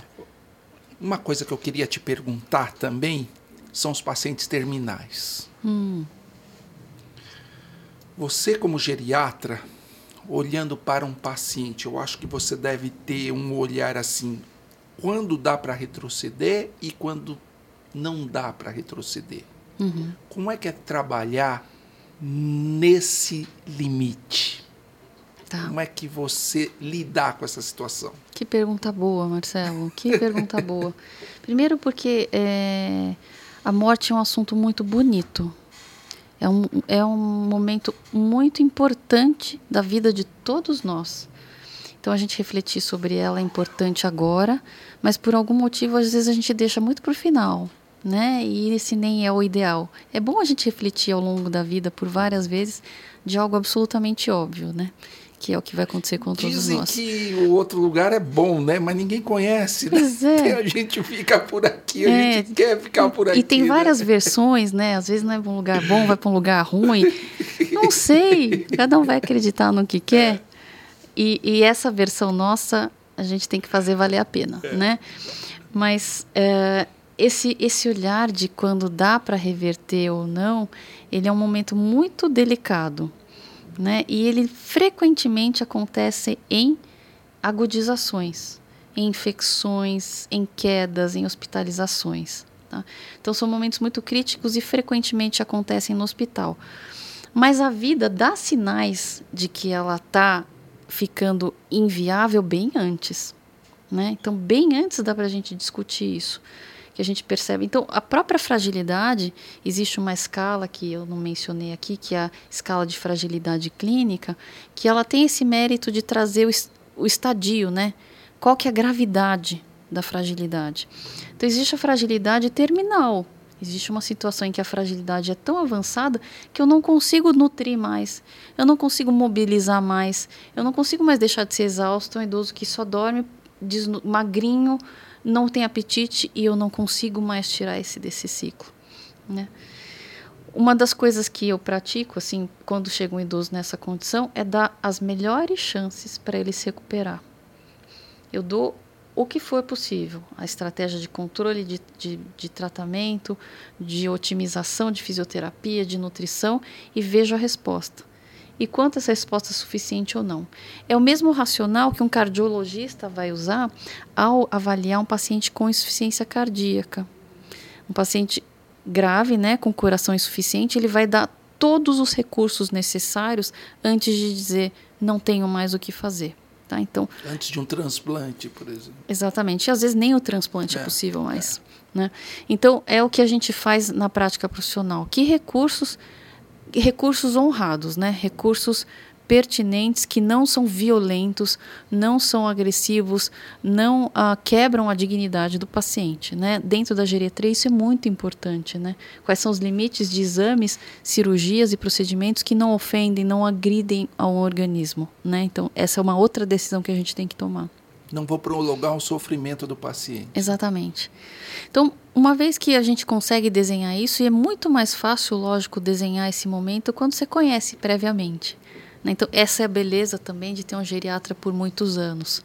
Speaker 1: Uma coisa que eu queria te perguntar também são os pacientes terminais.
Speaker 2: Hum.
Speaker 1: Você, como geriatra, olhando para um paciente, eu acho que você deve ter um olhar assim: quando dá para retroceder e quando não dá para retroceder.
Speaker 2: Uhum.
Speaker 1: Como é que é trabalhar nesse limite? Tá. Como é que você lidar com essa situação?
Speaker 2: Que pergunta boa, Marcelo. Que pergunta <laughs> boa. Primeiro porque é, a morte é um assunto muito bonito. É um, é um momento muito importante da vida de todos nós. Então a gente refletir sobre ela é importante agora, mas por algum motivo às vezes a gente deixa muito para o final, né? E esse nem é o ideal. É bom a gente refletir ao longo da vida por várias vezes de algo absolutamente óbvio, né? Que é o que vai acontecer com todos
Speaker 1: Dizem
Speaker 2: nós.
Speaker 1: Dizem que o outro lugar é bom, né? Mas ninguém conhece,
Speaker 2: né? É. <laughs>
Speaker 1: a gente fica por aqui, a é. gente quer ficar por aqui.
Speaker 2: E tem né? várias versões, né? Às vezes não é para um lugar bom, vai para um lugar ruim. Não sei. Cada um vai acreditar no que quer. E, e essa versão nossa, a gente tem que fazer valer a pena, é. né? Mas é, esse, esse olhar de quando dá para reverter ou não, ele é um momento muito delicado né? E ele frequentemente acontece em agudizações, em infecções, em quedas, em hospitalizações. Tá? Então são momentos muito críticos e frequentemente acontecem no hospital. Mas a vida dá sinais de que ela está ficando inviável bem antes. Né? Então, bem antes dá para a gente discutir isso que a gente percebe. Então, a própria fragilidade, existe uma escala que eu não mencionei aqui, que é a escala de fragilidade clínica, que ela tem esse mérito de trazer o, o estadio, né? Qual que é a gravidade da fragilidade? Então, existe a fragilidade terminal. Existe uma situação em que a fragilidade é tão avançada que eu não consigo nutrir mais, eu não consigo mobilizar mais, eu não consigo mais deixar de ser exausto, um idoso que só dorme magrinho, não tem apetite e eu não consigo mais tirar esse desse ciclo, né? Uma das coisas que eu pratico, assim, quando chega um idoso nessa condição, é dar as melhores chances para ele se recuperar. Eu dou o que for possível, a estratégia de controle de, de, de, tratamento, de otimização de fisioterapia, de nutrição e vejo a resposta e quanto essa resposta é suficiente ou não. É o mesmo racional que um cardiologista vai usar ao avaliar um paciente com insuficiência cardíaca. Um paciente grave, né, com coração insuficiente, ele vai dar todos os recursos necessários antes de dizer não tenho mais o que fazer. Tá? Então,
Speaker 1: antes de um transplante, por exemplo.
Speaker 2: Exatamente. E às vezes nem o transplante é, é possível mais. É. Né? Então, é o que a gente faz na prática profissional. Que recursos recursos honrados, né? Recursos pertinentes que não são violentos, não são agressivos, não uh, quebram a dignidade do paciente, né? Dentro da geriatria isso é muito importante, né? Quais são os limites de exames, cirurgias e procedimentos que não ofendem, não agridem ao organismo, né? Então essa é uma outra decisão que a gente tem que tomar
Speaker 1: não vou prolongar o sofrimento do paciente.
Speaker 2: Exatamente. Então, uma vez que a gente consegue desenhar isso, e é muito mais fácil, lógico, desenhar esse momento quando você conhece previamente. Né? Então, essa é a beleza também de ter um geriatra por muitos anos.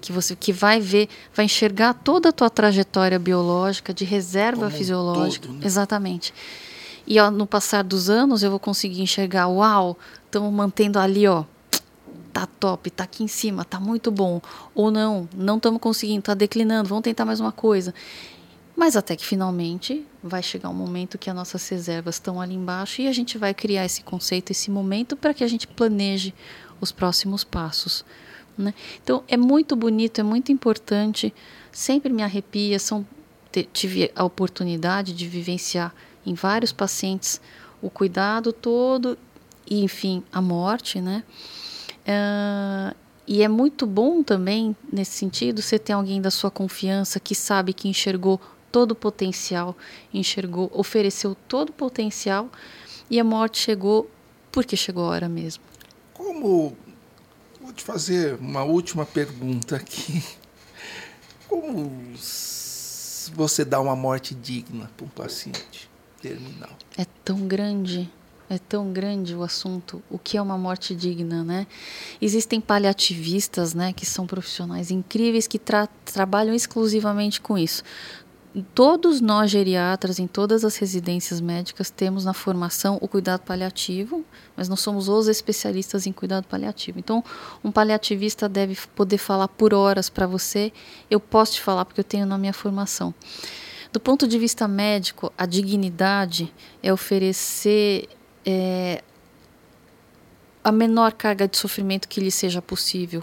Speaker 2: Que você que vai ver, vai enxergar toda a tua trajetória biológica, de reserva Como fisiológica. Um todo, né? Exatamente. E ó, no passar dos anos eu vou conseguir enxergar, uau, estamos mantendo ali, ó, tá top, tá aqui em cima, tá muito bom. Ou não, não estamos conseguindo, tá declinando, vamos tentar mais uma coisa. Mas até que finalmente vai chegar um momento que as nossas reservas estão ali embaixo e a gente vai criar esse conceito, esse momento para que a gente planeje os próximos passos. Né? Então é muito bonito, é muito importante, sempre me arrepia. São, tive a oportunidade de vivenciar em vários pacientes o cuidado todo e, enfim, a morte, né? Uh, e é muito bom também, nesse sentido, você ter alguém da sua confiança que sabe que enxergou todo o potencial, enxergou, ofereceu todo o potencial e a morte chegou porque chegou a hora mesmo.
Speaker 1: Como. Vou te fazer uma última pergunta aqui. <laughs> Como você dá uma morte digna para um paciente terminal?
Speaker 2: É tão grande, é tão grande o assunto. O que é uma morte digna, né? Existem paliativistas, né, que são profissionais incríveis que tra trabalham exclusivamente com isso. Todos nós geriatras, em todas as residências médicas, temos na formação o cuidado paliativo, mas não somos os especialistas em cuidado paliativo. Então, um paliativista deve poder falar por horas para você. Eu posso te falar porque eu tenho na minha formação. Do ponto de vista médico, a dignidade é oferecer é, a menor carga de sofrimento que lhe seja possível.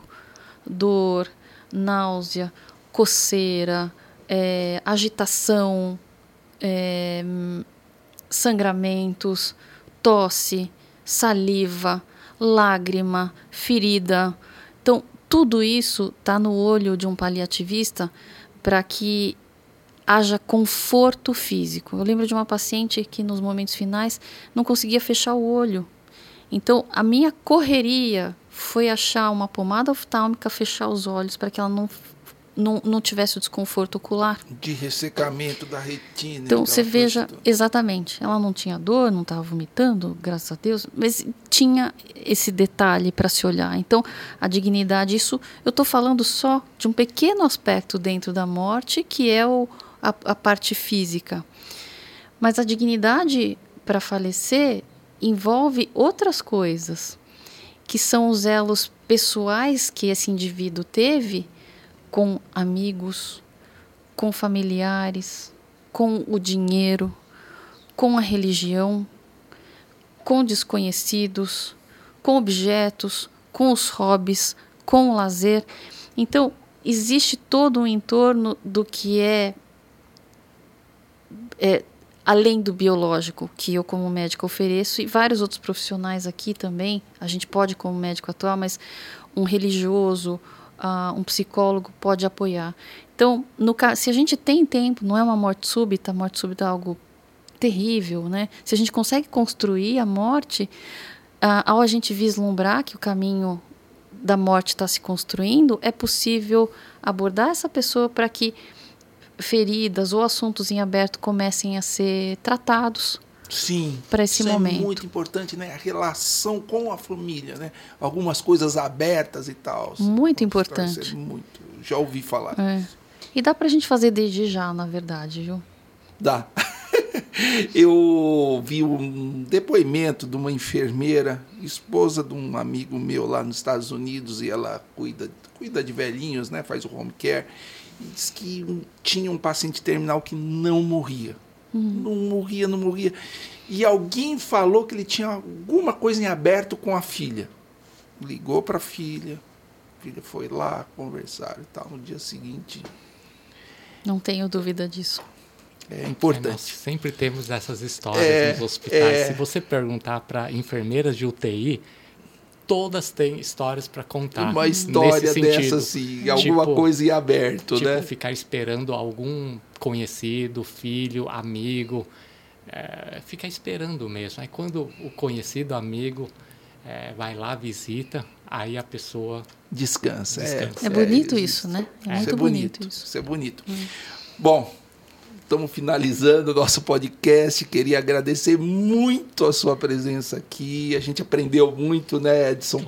Speaker 2: Dor, náusea, coceira, é, agitação, é, sangramentos, tosse, saliva, lágrima, ferida. Então, tudo isso está no olho de um paliativista para que haja conforto físico. Eu lembro de uma paciente que nos momentos finais não conseguia fechar o olho. Então, a minha correria foi achar uma pomada oftálmica, fechar os olhos para que ela não não, não tivesse o desconforto ocular.
Speaker 1: De ressecamento da retina.
Speaker 2: Então você veja, exatamente, ela não tinha dor, não estava vomitando, graças a Deus, mas tinha esse detalhe para se olhar. Então a dignidade, isso eu estou falando só de um pequeno aspecto dentro da morte, que é o, a, a parte física. Mas a dignidade para falecer envolve outras coisas, que são os elos pessoais que esse indivíduo teve com amigos, com familiares, com o dinheiro, com a religião, com desconhecidos, com objetos, com os hobbies, com o lazer. Então, existe todo um entorno do que é, é além do biológico que eu como médico ofereço e vários outros profissionais aqui também. A gente pode como médico atuar, mas um religioso, uh, um psicólogo pode apoiar. Então, no, se a gente tem tempo, não é uma morte súbita, morte súbita é algo terrível, né? Se a gente consegue construir a morte, uh, ao a gente vislumbrar que o caminho da morte está se construindo, é possível abordar essa pessoa para que feridas ou assuntos em aberto comecem a ser tratados
Speaker 1: Sim.
Speaker 2: Para esse
Speaker 1: é
Speaker 2: momento.
Speaker 1: É muito importante, né? A relação com a família, né? Algumas coisas abertas e tal.
Speaker 2: Muito importante.
Speaker 1: Muito. Já ouvi falar.
Speaker 2: É. E dá para a gente fazer desde já, na verdade, viu?
Speaker 1: Dá. <laughs> Eu vi um depoimento de uma enfermeira, esposa de um amigo meu lá nos Estados Unidos, e ela cuida, cuida de velhinhos, né? Faz o home care. Diz que tinha um paciente terminal que não morria Uhum. Não morria, não morria. E alguém falou que ele tinha alguma coisa em aberto com a filha. Ligou para a filha. A filha foi lá, conversaram e tal. No dia seguinte.
Speaker 2: Não tenho dúvida disso.
Speaker 1: É importante. É, nós
Speaker 3: sempre temos essas histórias é, nos hospitais. É... Se você perguntar para enfermeiras de UTI, todas têm histórias para contar.
Speaker 1: Uma história dessa, assim, alguma tipo, coisa em aberto,
Speaker 3: tipo,
Speaker 1: né?
Speaker 3: ficar esperando algum conhecido, filho, amigo, é, ficar esperando mesmo. Aí quando o conhecido, amigo, é, vai lá, visita, aí a pessoa
Speaker 1: descansa.
Speaker 2: descansa. É, é bonito isso, né? É, muito
Speaker 1: isso é
Speaker 2: bonito,
Speaker 1: bonito, isso. Isso é bonito. Hum. Bom, estamos finalizando o nosso podcast. Queria agradecer muito a sua presença aqui. A gente aprendeu muito, né, Edson,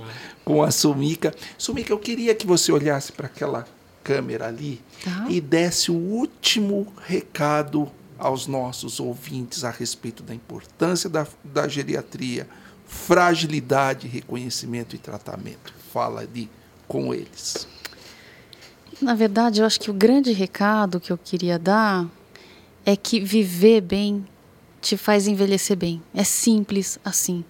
Speaker 1: com a Sumica. Sumica, eu queria que você olhasse para aquela câmera ali tá. e desse o último recado aos nossos ouvintes a respeito da importância da, da geriatria, fragilidade, reconhecimento e tratamento. Fala ali com eles.
Speaker 2: Na verdade, eu acho que o grande recado que eu queria dar é que viver bem te faz envelhecer bem. É simples assim.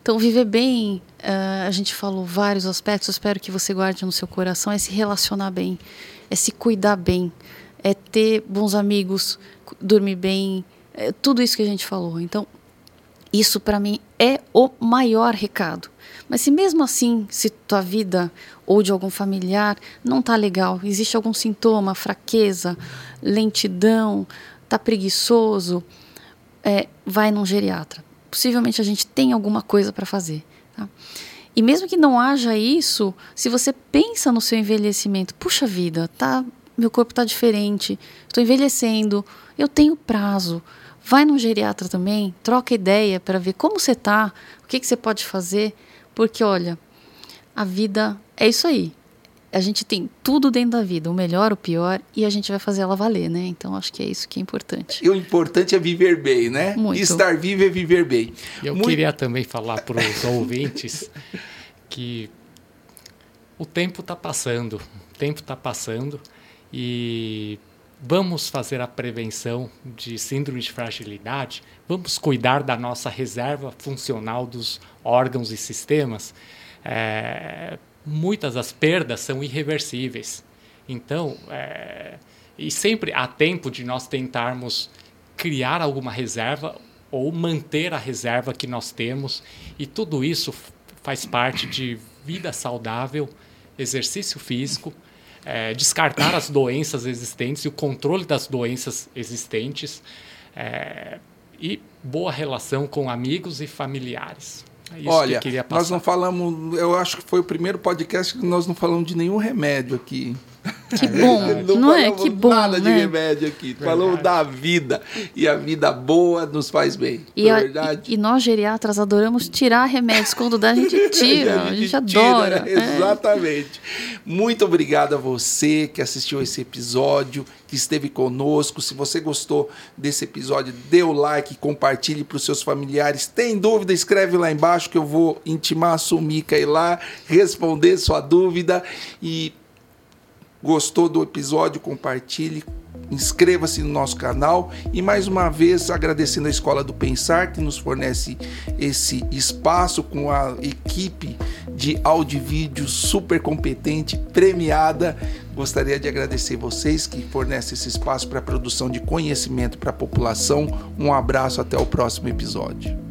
Speaker 2: Então, viver bem, uh, a gente falou vários aspectos, espero que você guarde no seu coração, é se relacionar bem, é se cuidar bem, é ter bons amigos, dormir bem, é tudo isso que a gente falou. Então, isso para mim é o maior recado. Mas se mesmo assim, se tua vida ou de algum familiar não tá legal, existe algum sintoma, fraqueza, lentidão, tá preguiçoso, é, vai num geriatra. Possivelmente a gente tem alguma coisa para fazer. Tá? E mesmo que não haja isso, se você pensa no seu envelhecimento, puxa vida, tá meu corpo está diferente, estou envelhecendo, eu tenho prazo. Vai no geriatra também, troca ideia para ver como você tá, o que, que você pode fazer, porque olha, a vida é isso aí. A gente tem tudo dentro da vida, o melhor, o pior, e a gente vai fazer ela valer, né? Então acho que é isso que é importante.
Speaker 1: E o importante é viver bem, né?
Speaker 2: Muito.
Speaker 1: Estar vivo é viver bem.
Speaker 3: Eu
Speaker 1: Muito-
Speaker 3: queria também falar para os ouvintes <laughs> que o tempo está passando, o tempo está passando e vamos fazer a prevenção de síndrome de fragilidade, vamos cuidar da nossa reserva funcional dos órgãos e sistemas. É, muitas das perdas são irreversíveis. Então, é, e sempre há tempo de nós tentarmos criar alguma reserva ou manter a reserva que nós temos, e tudo isso faz parte de vida saudável, exercício físico, eh, descartar as doenças existentes e o controle das doenças existentes, eh, e boa relação com amigos e familiares. É isso
Speaker 1: Olha,
Speaker 3: que eu queria passar.
Speaker 1: nós não falamos, eu acho que foi o primeiro podcast que nós não falamos de nenhum remédio aqui.
Speaker 2: Que bom, <laughs> não, é?
Speaker 1: falamos
Speaker 2: Que bom,
Speaker 1: nada de
Speaker 2: né?
Speaker 1: remédio aqui. Falamos da vida. E a vida boa nos faz bem.
Speaker 2: E,
Speaker 1: não é
Speaker 2: a-
Speaker 1: verdade?
Speaker 2: e- e nós geriatras adoramos tirar remédios. Quando dá, a gente <laughs> tira, a gente,
Speaker 1: tira,
Speaker 2: adora. é.
Speaker 1: Exatamente. Muito obrigado a você que assistiu esse episódio, que esteve conosco. Se você gostou desse episódio, dê o like, compartilhe para os seus familiares. Tem dúvida, escreve lá embaixo que eu vou intimar a Sumica ir lá, responder sua dúvida. E gostou do episódio, compartilhe, inscreva-se no nosso canal e mais uma vez agradecendo a Escola do Pensar que nos fornece esse espaço com a equipe de áudio e vídeo super competente, premiada. Gostaria de agradecer vocês que fornecem esse espaço para a produção de conhecimento para a população. Um abraço, até o próximo episódio.